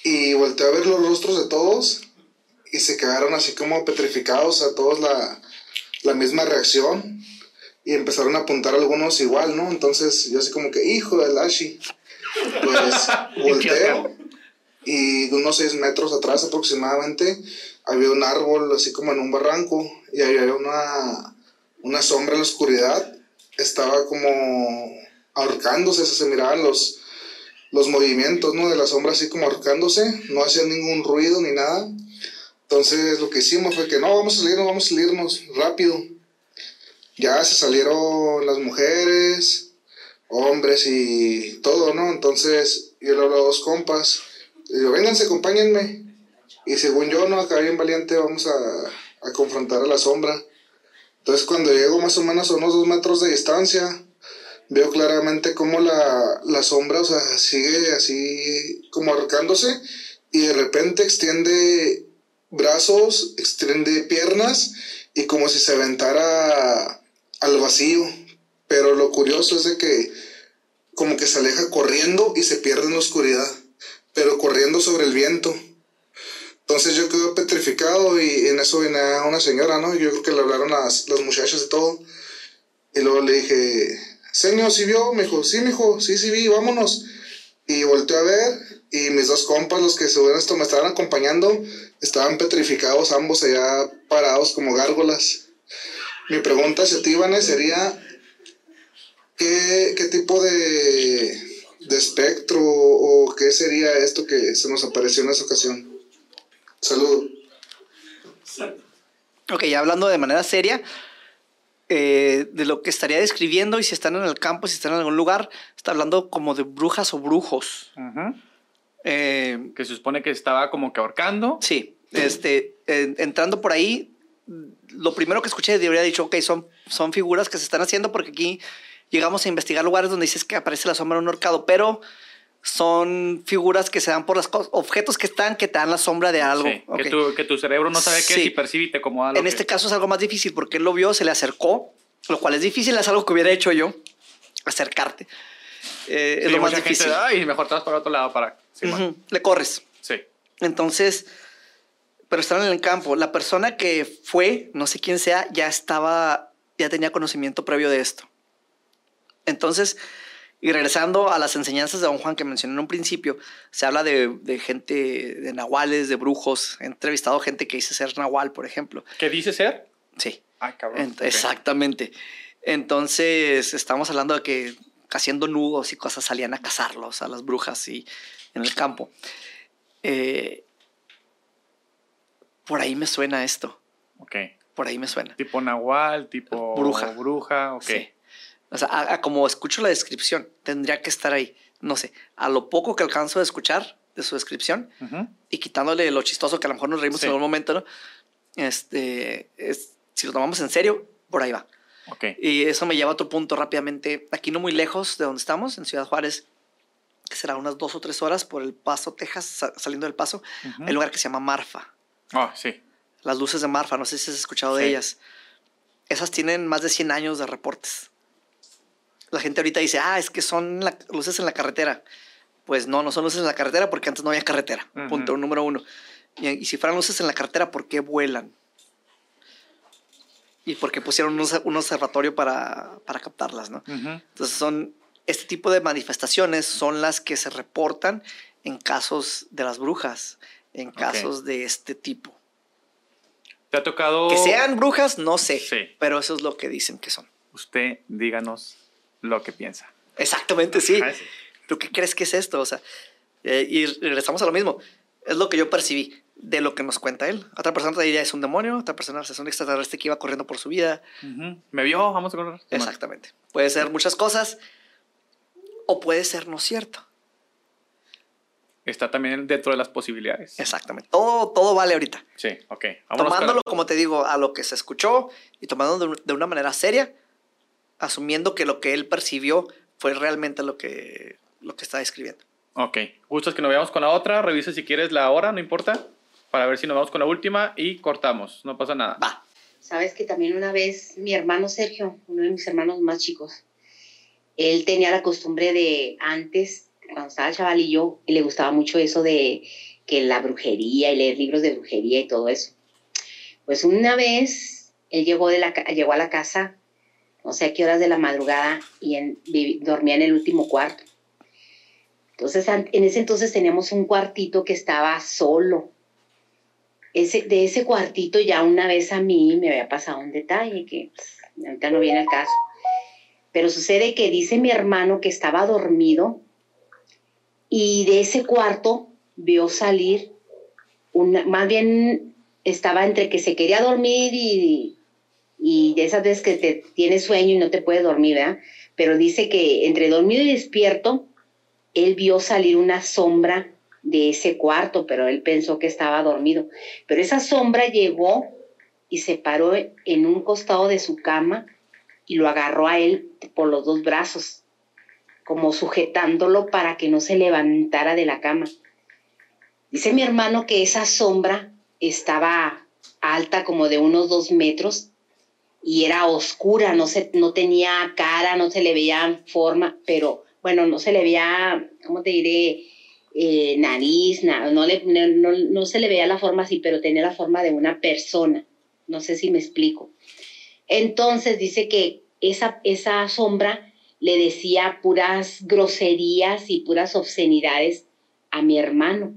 Speaker 6: Y volteé a ver los rostros de todos y se quedaron así como petrificados a todos la, la misma reacción y empezaron a apuntar algunos igual, ¿no? Entonces yo así como que, hijo del Ashi, pues volteo y de unos seis metros atrás aproximadamente había un árbol así como en un barranco y había una, una sombra en la oscuridad, estaba como ahorcándose, se miraban los, los movimientos, ¿no? De la sombra así como ahorcándose, no hacía ningún ruido ni nada. Entonces lo que hicimos fue que no, vamos a salirnos, vamos a salirnos rápido. Ya se salieron las mujeres, hombres y todo, ¿no? Entonces yo le hablo a dos compas, le digo, vénganse, acompáñenme. Y según yo, no, acá bien valiente, vamos a, a confrontar a la sombra. Entonces cuando llego más o menos a unos dos metros de distancia, veo claramente cómo la, la sombra, o sea, sigue así como ahorcándose y de repente extiende brazos, extiende piernas y como si se aventara al vacío. Pero lo curioso es de que como que se aleja corriendo y se pierde en la oscuridad, pero corriendo sobre el viento. Entonces yo quedo petrificado y en eso viene una señora, ¿no? Yo creo que le hablaron las, las muchachas y todo. Y luego le dije, señor, ¿sí vio? Me dijo, sí, mijo, sí, sí vi, vámonos. Y volteé a ver y mis dos compas, los que esto me estaban acompañando, estaban petrificados ambos allá parados como gárgolas. Mi pregunta hacia ti, Vane, sería: ¿qué, qué tipo de, de espectro o qué sería esto que se nos apareció en esa ocasión? Saludos.
Speaker 1: Ok, ya hablando de manera seria, eh, de lo que estaría describiendo y si están en el campo, si están en algún lugar, está hablando como de brujas o brujos. Eh,
Speaker 2: Que se supone que estaba como que ahorcando.
Speaker 1: sí, este, en- entrando por ahí, lo primero que escuché habría dicho, ok, son, son figuras que se están haciendo porque aquí llegamos a investigar lugares donde dices que aparece la sombra de un horcado, pero son figuras que se dan por los objetos que están que te dan la sombra de algo.
Speaker 2: Sí,
Speaker 1: Ok.
Speaker 2: que, tu, que tu cerebro no sabe qué
Speaker 1: Sí.
Speaker 2: es y percibe y te acomoda lo
Speaker 1: En
Speaker 2: que-
Speaker 1: este caso es algo más difícil porque él lo vio, se le acercó, lo cual es difícil, es algo que hubiera hecho yo, acercarte. Eh,
Speaker 2: Sí,
Speaker 1: es lo más difícil.
Speaker 2: gente, ay, mejor te vas para otro lado para... Man.
Speaker 1: Ujú, Le corres.
Speaker 2: sí.
Speaker 1: Entonces, pero estaban en el campo. La persona que fue, no sé quién sea, ya estaba, ya tenía conocimiento previo de esto. Entonces, y regresando a las enseñanzas de Don Juan que mencioné en un principio, se habla de, de gente, de nahuales, de brujos. He entrevistado gente que dice ser nahual, por ejemplo.
Speaker 2: ¿Qué dice ser?
Speaker 1: Sí.
Speaker 2: Ah, cabrón.
Speaker 1: Exactamente. Entonces, estamos hablando de que haciendo nudos y cosas salían a cazarlos, a las brujas y en el campo. Eh, por ahí me suena esto.
Speaker 2: Ok.
Speaker 1: Por ahí me suena.
Speaker 2: Tipo nahual, tipo
Speaker 1: Bruja.
Speaker 2: bruja, ok.
Speaker 1: Sí. O sea, a- a como escucho la descripción, tendría que estar ahí. No sé, a lo poco que alcanzo a escuchar de su descripción
Speaker 2: Ujú.
Speaker 1: y quitándole lo chistoso que a lo mejor nos reímos
Speaker 2: Sí.
Speaker 1: en algún momento, ¿no? Este, es, si lo tomamos en serio, por ahí va.
Speaker 2: Ok.
Speaker 1: Y eso me lleva a otro punto rápidamente. Aquí no muy lejos de donde estamos, en Ciudad Juárez, que será unas dos o tres horas por el Paso, Texas, sa- saliendo del Paso,
Speaker 2: Ujú.
Speaker 1: hay un lugar que se llama Marfa.
Speaker 2: Ah, sí.
Speaker 1: Las luces de Marfa, no sé si has escuchado de
Speaker 2: Sí.
Speaker 1: ellas. Esas tienen más de 100 años de reportes. La gente ahorita dice, ah, es que son la- luces en la carretera. Pues no, no son luces en la carretera porque antes no había carretera. Punto número uno. Y, y si fueran luces en la carretera, ¿por qué vuelan? Y por qué pusieron un, obse- un observatorio para, para captarlas, ¿no? Entonces son este tipo de manifestaciones son las que se reportan en casos de las brujas, en casos de este tipo.
Speaker 2: ¿Te ha tocado...?
Speaker 1: Que sean brujas, no sé,
Speaker 2: Sí.
Speaker 1: pero eso es lo que dicen que son.
Speaker 2: Usted díganos lo que piensa.
Speaker 1: Exactamente, sí. ¿Tú qué crees que es esto? O sea, eh, y regresamos a lo mismo. Es lo que yo percibí de lo que nos cuenta él. Otra persona te diría es un demonio, otra persona es un extraterrestre que iba corriendo por su vida.
Speaker 2: ¿Me vio? Vamos a correr.
Speaker 1: Exactamente. Puede ser muchas cosas o puede ser no cierto.
Speaker 2: Está también dentro de las posibilidades.
Speaker 1: Exactamente. Todo, todo vale ahorita.
Speaker 2: Sí, ok. Vámonos
Speaker 1: tomándolo, como te digo, a lo que se escuchó y tomándolo de una manera seria, asumiendo que lo que él percibió fue realmente lo que, lo que está describiendo.
Speaker 2: la- Ok. ¿Gustas que nos veamos con la otra? Revisa si quieres la hora, no importa. Para ver si nos vamos con la última y cortamos. No pasa nada.
Speaker 1: Va.
Speaker 7: Sabes que también una vez mi hermano Sergio, uno de mis hermanos más chicos, él tenía la costumbre de antes, cuando estaba chavalillo, y le gustaba mucho eso de que la brujería y leer libros de brujería y todo eso. Pues una vez él llegó, de la, llegó a la casa, no sé qué horas de la madrugada, y dormía en el último cuarto. Entonces, en ese entonces teníamos un cuartito que estaba solo. Ese, de ese cuartito ya una vez a mí me había pasado un detalle que pues, ahorita no viene el caso. Pero sucede que dice mi hermano que estaba dormido y de ese cuarto vio salir más bien estaba entre que se quería dormir y, y esas veces que te tienes sueño y no te puedes dormir, ¿verdad? Pero dice que entre dormido y despierto, él vio salir una sombra de ese cuarto, pero él pensó que estaba dormido. Pero esa sombra llegó y se paró en un costado de su cama y lo agarró a él por los dos brazos, como sujetándolo para que no se levantara de la cama. Dice mi hermano que esa sombra estaba alta como de unos dos metros y era oscura, no, se, no tenía cara, no se le veía forma, pero bueno, no se le veía, ¿cómo te diré? Eh, nariz, na- no, le, no, no- se le veía la forma así, pero tenía la forma de una persona. No sé si me explico. Entonces dice que esa, esa sombra le decía puras groserías y puras obscenidades a mi hermano.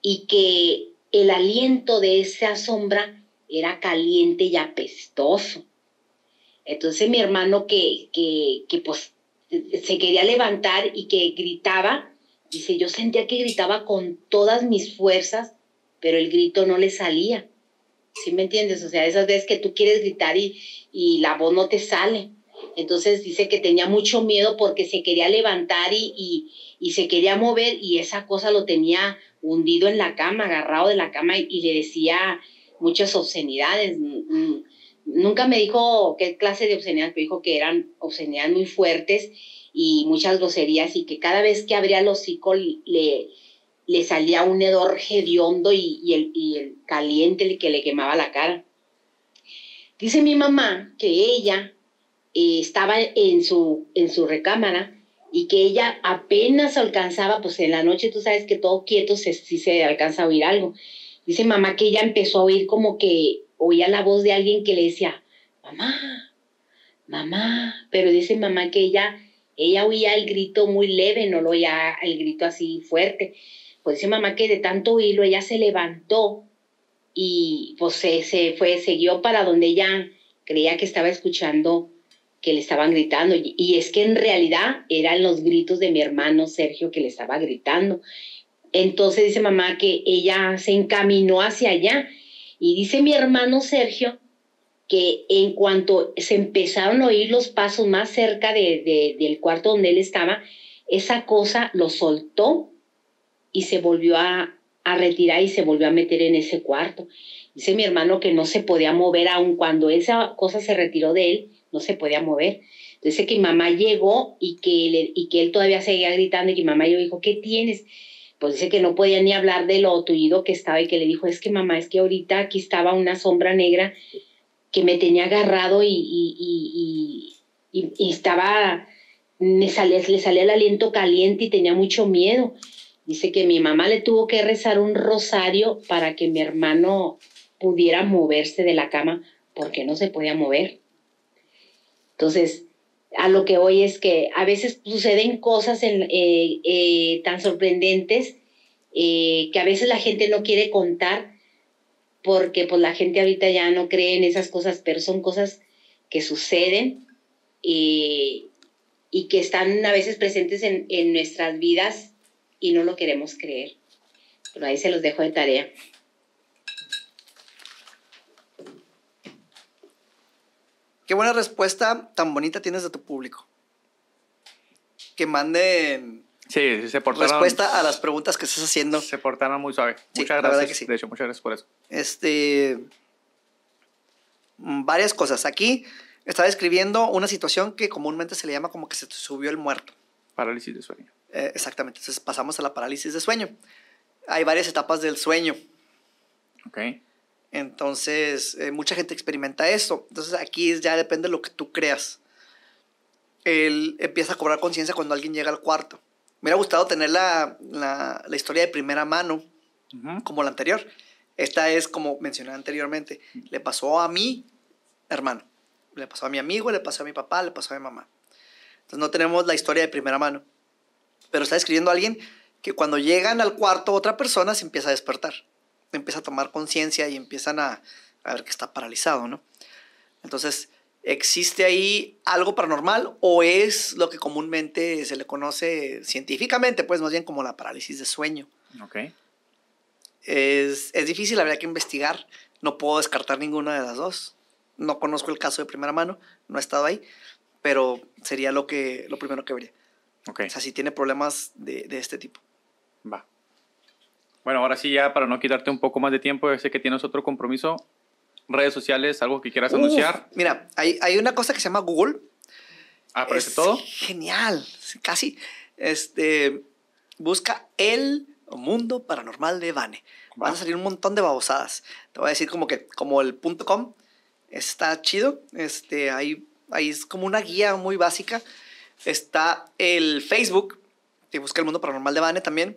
Speaker 7: Y que el aliento de esa sombra era caliente y apestoso. Entonces mi hermano que, que, pues se quería levantar y que gritaba, dice, yo sentía que gritaba con todas mis fuerzas, pero el grito no le salía. ¿Sí me entiendes? O sea, esas veces que tú quieres gritar y, y la voz no te sale. Entonces dice que tenía mucho miedo porque se quería levantar y, y, y se quería mover y esa cosa lo tenía hundido en la cama, agarrado de la cama y le decía muchas obscenidades. Mm, mm, Nunca me dijo qué clase de obscenidades, pero dijo que eran obscenidades muy fuertes y muchas groserías y que cada vez que abría el hocico le, le salía un hedor hediondo y, el, y el caliente que le quemaba la cara. Dice mi mamá que ella eh, estaba en su, en su recámara y que ella apenas alcanzaba, pues en la noche tú sabes que todo quieto se, se alcanza a oír algo. Dice mamá que ella empezó a oír como que oía la voz de alguien que le decía, mamá, mamá, pero dice mamá que ella, ella oía el grito muy leve, no lo oía el grito así fuerte. Pues dice mamá que de tanto oírlo ella se levantó y pues se, se fue, siguió para donde ella creía que estaba escuchando que le estaban gritando. Y, y es que en realidad eran los gritos de mi hermano Sergio que le estaba gritando. Entonces dice mamá que ella se encaminó hacia allá y dice mi hermano Sergio que en cuanto se empezaron a oír los pasos más cerca de, de, del cuarto donde él estaba, esa cosa lo soltó y se volvió a, a, retirar y se volvió a meter en ese cuarto. Dice mi hermano que no se podía mover, aun cuando esa cosa se retiró de él, no se podía mover. Dice que mi mamá llegó y que, y que él todavía seguía gritando y que mi mamá le dijo, ¿qué tienes? Pues dice que no podía ni hablar de lo tullido que estaba y que le dijo, es que mamá, es que ahorita aquí estaba una sombra negra que me tenía agarrado y, y, y, y estaba, me salía, le salía el aliento caliente y tenía mucho miedo. Dice que mi mamá le tuvo que rezar un rosario para que mi hermano pudiera moverse de la cama porque no se podía mover. Entonces, a lo que hoy es que a veces suceden cosas eh, eh, tan sorprendentes eh, que a veces la gente no quiere contar porque pues la gente ahorita ya no cree en esas cosas, pero son cosas que suceden y que están a veces presentes en, en nuestras vidas y no lo queremos creer. Pero ahí se los dejo de tarea.
Speaker 1: Qué buena respuesta tan bonita tienes de tu público. Que manden
Speaker 2: sí, se portaron,
Speaker 1: respuesta a las preguntas que estás haciendo.
Speaker 2: Se portaron muy suave.
Speaker 1: Sí,
Speaker 2: muchas gracias.
Speaker 1: que sí.
Speaker 2: De hecho, muchas gracias por eso.
Speaker 1: Este. mm, Varias cosas. Aquí estaba escribiendo una situación que comúnmente se le llama como que se te subió el muerto.
Speaker 2: Parálisis de sueño.
Speaker 1: Eh, exactamente. Entonces pasamos a la parálisis de sueño. Hay varias etapas del sueño.
Speaker 2: Ok.
Speaker 1: Entonces, eh, mucha gente experimenta esto. Entonces, aquí ya depende de lo que tú creas. Él empieza a cobrar conciencia cuando alguien llega al cuarto. Me hubiera gustado tener la, la, la historia de primera mano,
Speaker 2: Uh -huh.
Speaker 1: como la anterior. Esta es, como mencioné anteriormente, le pasó a mi hermano, le pasó a mi amigo, le pasó a mi papá, le pasó a mi mamá. Entonces, no tenemos la historia de primera mano. Pero está escribiendo alguien que cuando llegan al cuarto otra persona se empieza a despertar empieza a tomar conciencia y empiezan a, a, ver que está paralizado, ¿no? Entonces, ¿existe ahí algo paranormal o es lo que comúnmente se le conoce científicamente, pues más bien como la parálisis de sueño?
Speaker 2: Ok.
Speaker 1: Es, es difícil, habría que investigar. No puedo descartar ninguna de las dos. No conozco el caso de primera mano, no he estado ahí, pero sería lo, que, lo primero que vería.
Speaker 2: Ok.
Speaker 1: O sea, si tiene problemas de, de este tipo.
Speaker 2: Va. Bueno, ahora sí, ya para no quitarte un poco más de tiempo, yo sé que tienes otro compromiso. Redes sociales, algo que quieras
Speaker 1: Uf,
Speaker 2: anunciar.
Speaker 1: Mira, hay, hay una cosa que se llama Google.
Speaker 2: ¿Aparece
Speaker 1: Es
Speaker 2: todo?
Speaker 1: Genial, casi. Este, busca el mundo paranormal de Vane. Van a salir un montón de babosadas. Te voy a decir como que, como el punto .com, está chido. Este, ahí, ahí es como una guía muy básica. Está el Facebook, que busca el mundo paranormal de Vane también.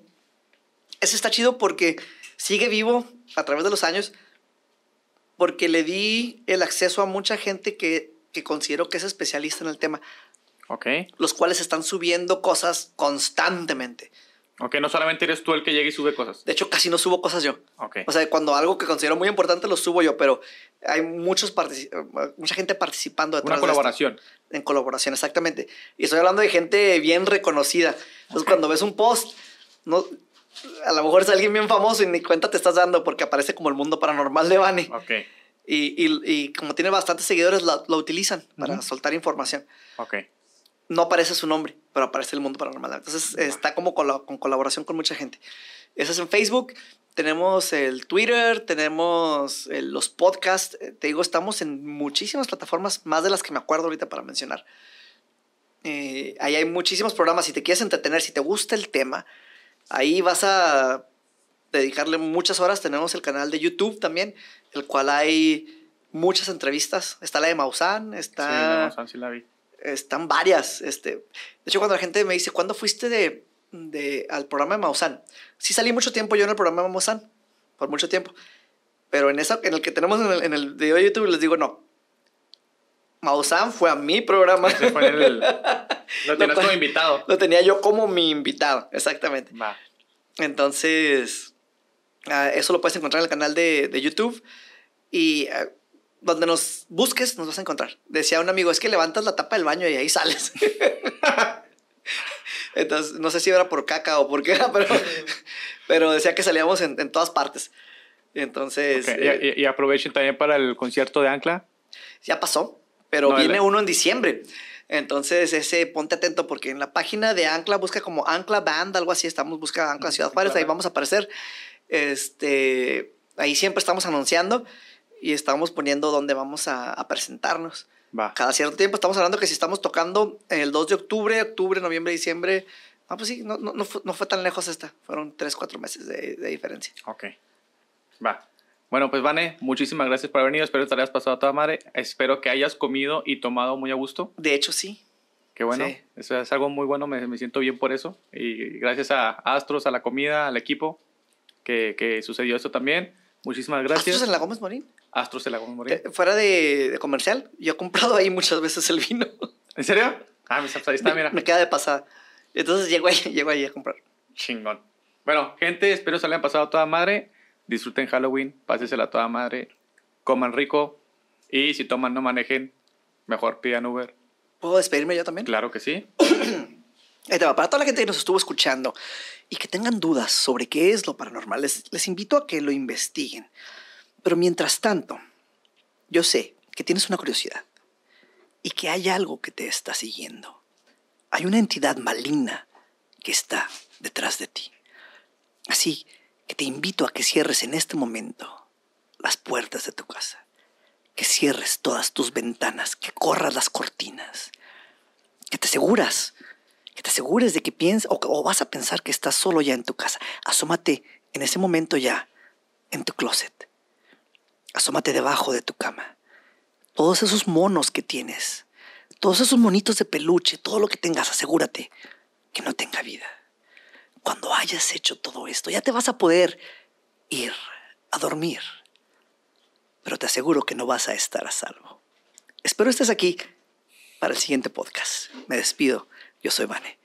Speaker 1: Ese está chido porque sigue vivo a través de los años, porque le di el acceso a mucha gente que, que considero que es especialista en el tema
Speaker 2: Ok.
Speaker 1: los cuales están subiendo cosas constantemente.
Speaker 2: Ok, no solamente eres tú el que llega y sube cosas.
Speaker 1: De hecho, casi no subo cosas yo.
Speaker 2: Ok.
Speaker 1: O sea, cuando algo que considero muy importante lo subo yo, pero hay muchos mucha gente participando detrás
Speaker 2: Una
Speaker 1: de esto.
Speaker 2: colaboración.
Speaker 1: En colaboración, exactamente. Y estoy hablando de gente bien reconocida. Entonces, cuando ves un post, no, a lo mejor es alguien bien famoso y ni cuenta te estás dando porque aparece como el mundo paranormal de Bani.
Speaker 2: Ok,
Speaker 1: Y, y- y como tiene bastantes seguidores, lo, lo utilizan para
Speaker 2: Ujú.
Speaker 1: soltar información.
Speaker 2: ok.
Speaker 1: No aparece su nombre, pero aparece el mundo paranormal. Entonces, está como cola- con colaboración con mucha gente. Eso es en Facebook. Tenemos el Twitter, tenemos el- los podcasts. Eh, Te digo, estamos en muchísimas plataformas, más de las que me acuerdo ahorita para mencionar. Eh, ahí hay muchísimos programas. Si te quieres entretener, si te gusta el tema, ahí vas a dedicarle muchas horas. Tenemos el canal de YouTube también, el cual hay muchas entrevistas. Está la de Maussan,
Speaker 2: Sí,
Speaker 1: está
Speaker 2: de Amazon sí la vi.
Speaker 1: están varias. Este, de hecho, cuando la gente me dice, ¿cuándo fuiste de, de, al programa de Maussan? Sí salí mucho tiempo yo en el programa de Maussan, por mucho tiempo. Pero en, esa, en el que tenemos en el, en el video de YouTube les digo, no. Maussan fue a mi programa.
Speaker 2: Ese fue el... Lo tienes como invitado.
Speaker 1: Lo tenía yo como mi invitado, exactamente.
Speaker 2: Va.
Speaker 1: Entonces, ah, eso lo puedes encontrar en el canal de, de YouTube. Y ah, donde nos busques, nos vas a encontrar. Decía un amigo, es que levantas la tapa del baño y ahí sales. Entonces, no sé si era por caca o por qué era, pero, pero decía que salíamos en, en todas partes. Entonces,
Speaker 2: Ok,
Speaker 1: eh,
Speaker 2: Y, y- y aprovechen también para el concierto de Ancla.
Speaker 1: ya pasó, pero
Speaker 2: No,
Speaker 1: viene
Speaker 2: el-
Speaker 1: uno en diciembre. Entonces, ese ponte atento porque en la página de Ancla busca como Ancla Band, algo así, estamos busca Ancla Ciudad Juárez, ahí vamos a aparecer. Este, ahí siempre estamos anunciando y estamos poniendo dónde vamos a, a presentarnos.
Speaker 2: Va.
Speaker 1: Cada cierto tiempo estamos hablando que si estamos tocando el 2 de octubre, octubre, noviembre, diciembre, no, pues sí, no, no, no, fue, no fue tan lejos esta, fueron 3, 4 meses de, de diferencia.
Speaker 2: Ok. Va. Bueno, pues Vane, muchísimas gracias por haber venido. Espero que te hayas pasado a toda madre. Espero que hayas comido y tomado muy a gusto.
Speaker 1: De hecho, sí.
Speaker 2: Qué bueno.
Speaker 1: Sí.
Speaker 2: Eso es algo muy bueno. Me, me siento bien por eso. Y gracias a Astros, a la comida, al equipo, que, que sucedió esto también. Muchísimas gracias.
Speaker 1: ¿Astros en la Gómez Morín?
Speaker 2: Astros de la Gómez Morín.
Speaker 1: Eh, Fuera de, de comercial, yo he comprado ahí muchas veces el vino.
Speaker 2: ¿En serio? Ah, pues ahí está, mira.
Speaker 1: Me queda de pasada. Entonces llego ahí, llego ahí a comprar.
Speaker 2: Chingón. Bueno, gente, espero se le hayan pasado a toda madre. Disfruten Halloween, pásensela a toda madre. Coman rico. Y si toman, no manejen. Mejor pidan Uber.
Speaker 1: ¿Puedo despedirme yo también?
Speaker 2: Claro que sí.
Speaker 1: Para toda la gente que nos estuvo escuchando y que tengan dudas sobre qué es lo paranormal, les, les invito a que lo investiguen. Pero mientras tanto, yo sé que tienes una curiosidad y que hay algo que te está siguiendo. Hay una entidad maligna que está detrás de ti. Así que te invito a que cierres en este momento las puertas de tu casa, que cierres todas tus ventanas, que corras las cortinas, que te aseguras que te asegures de que piensas o, o vas a pensar que estás solo ya en tu casa. Asómate en ese momento ya en tu closet. Asómate debajo de tu cama. Todos esos monos que tienes, todos esos monitos de peluche, todo lo que tengas, asegúrate que no tenga vida. Cuando hayas hecho todo esto, ya te vas a poder ir a dormir. Pero te aseguro que no vas a estar a salvo. Espero estés aquí para el siguiente podcast. Me despido. Yo soy Vane.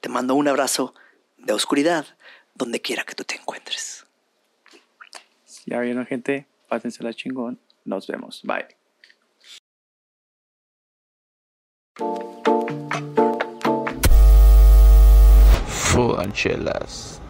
Speaker 1: Te mando un abrazo de oscuridad donde quiera que tú te encuentres.
Speaker 2: Ya vieron, gente. Pásensela chingón. Nos vemos. Bye.
Speaker 3: Full and jealous.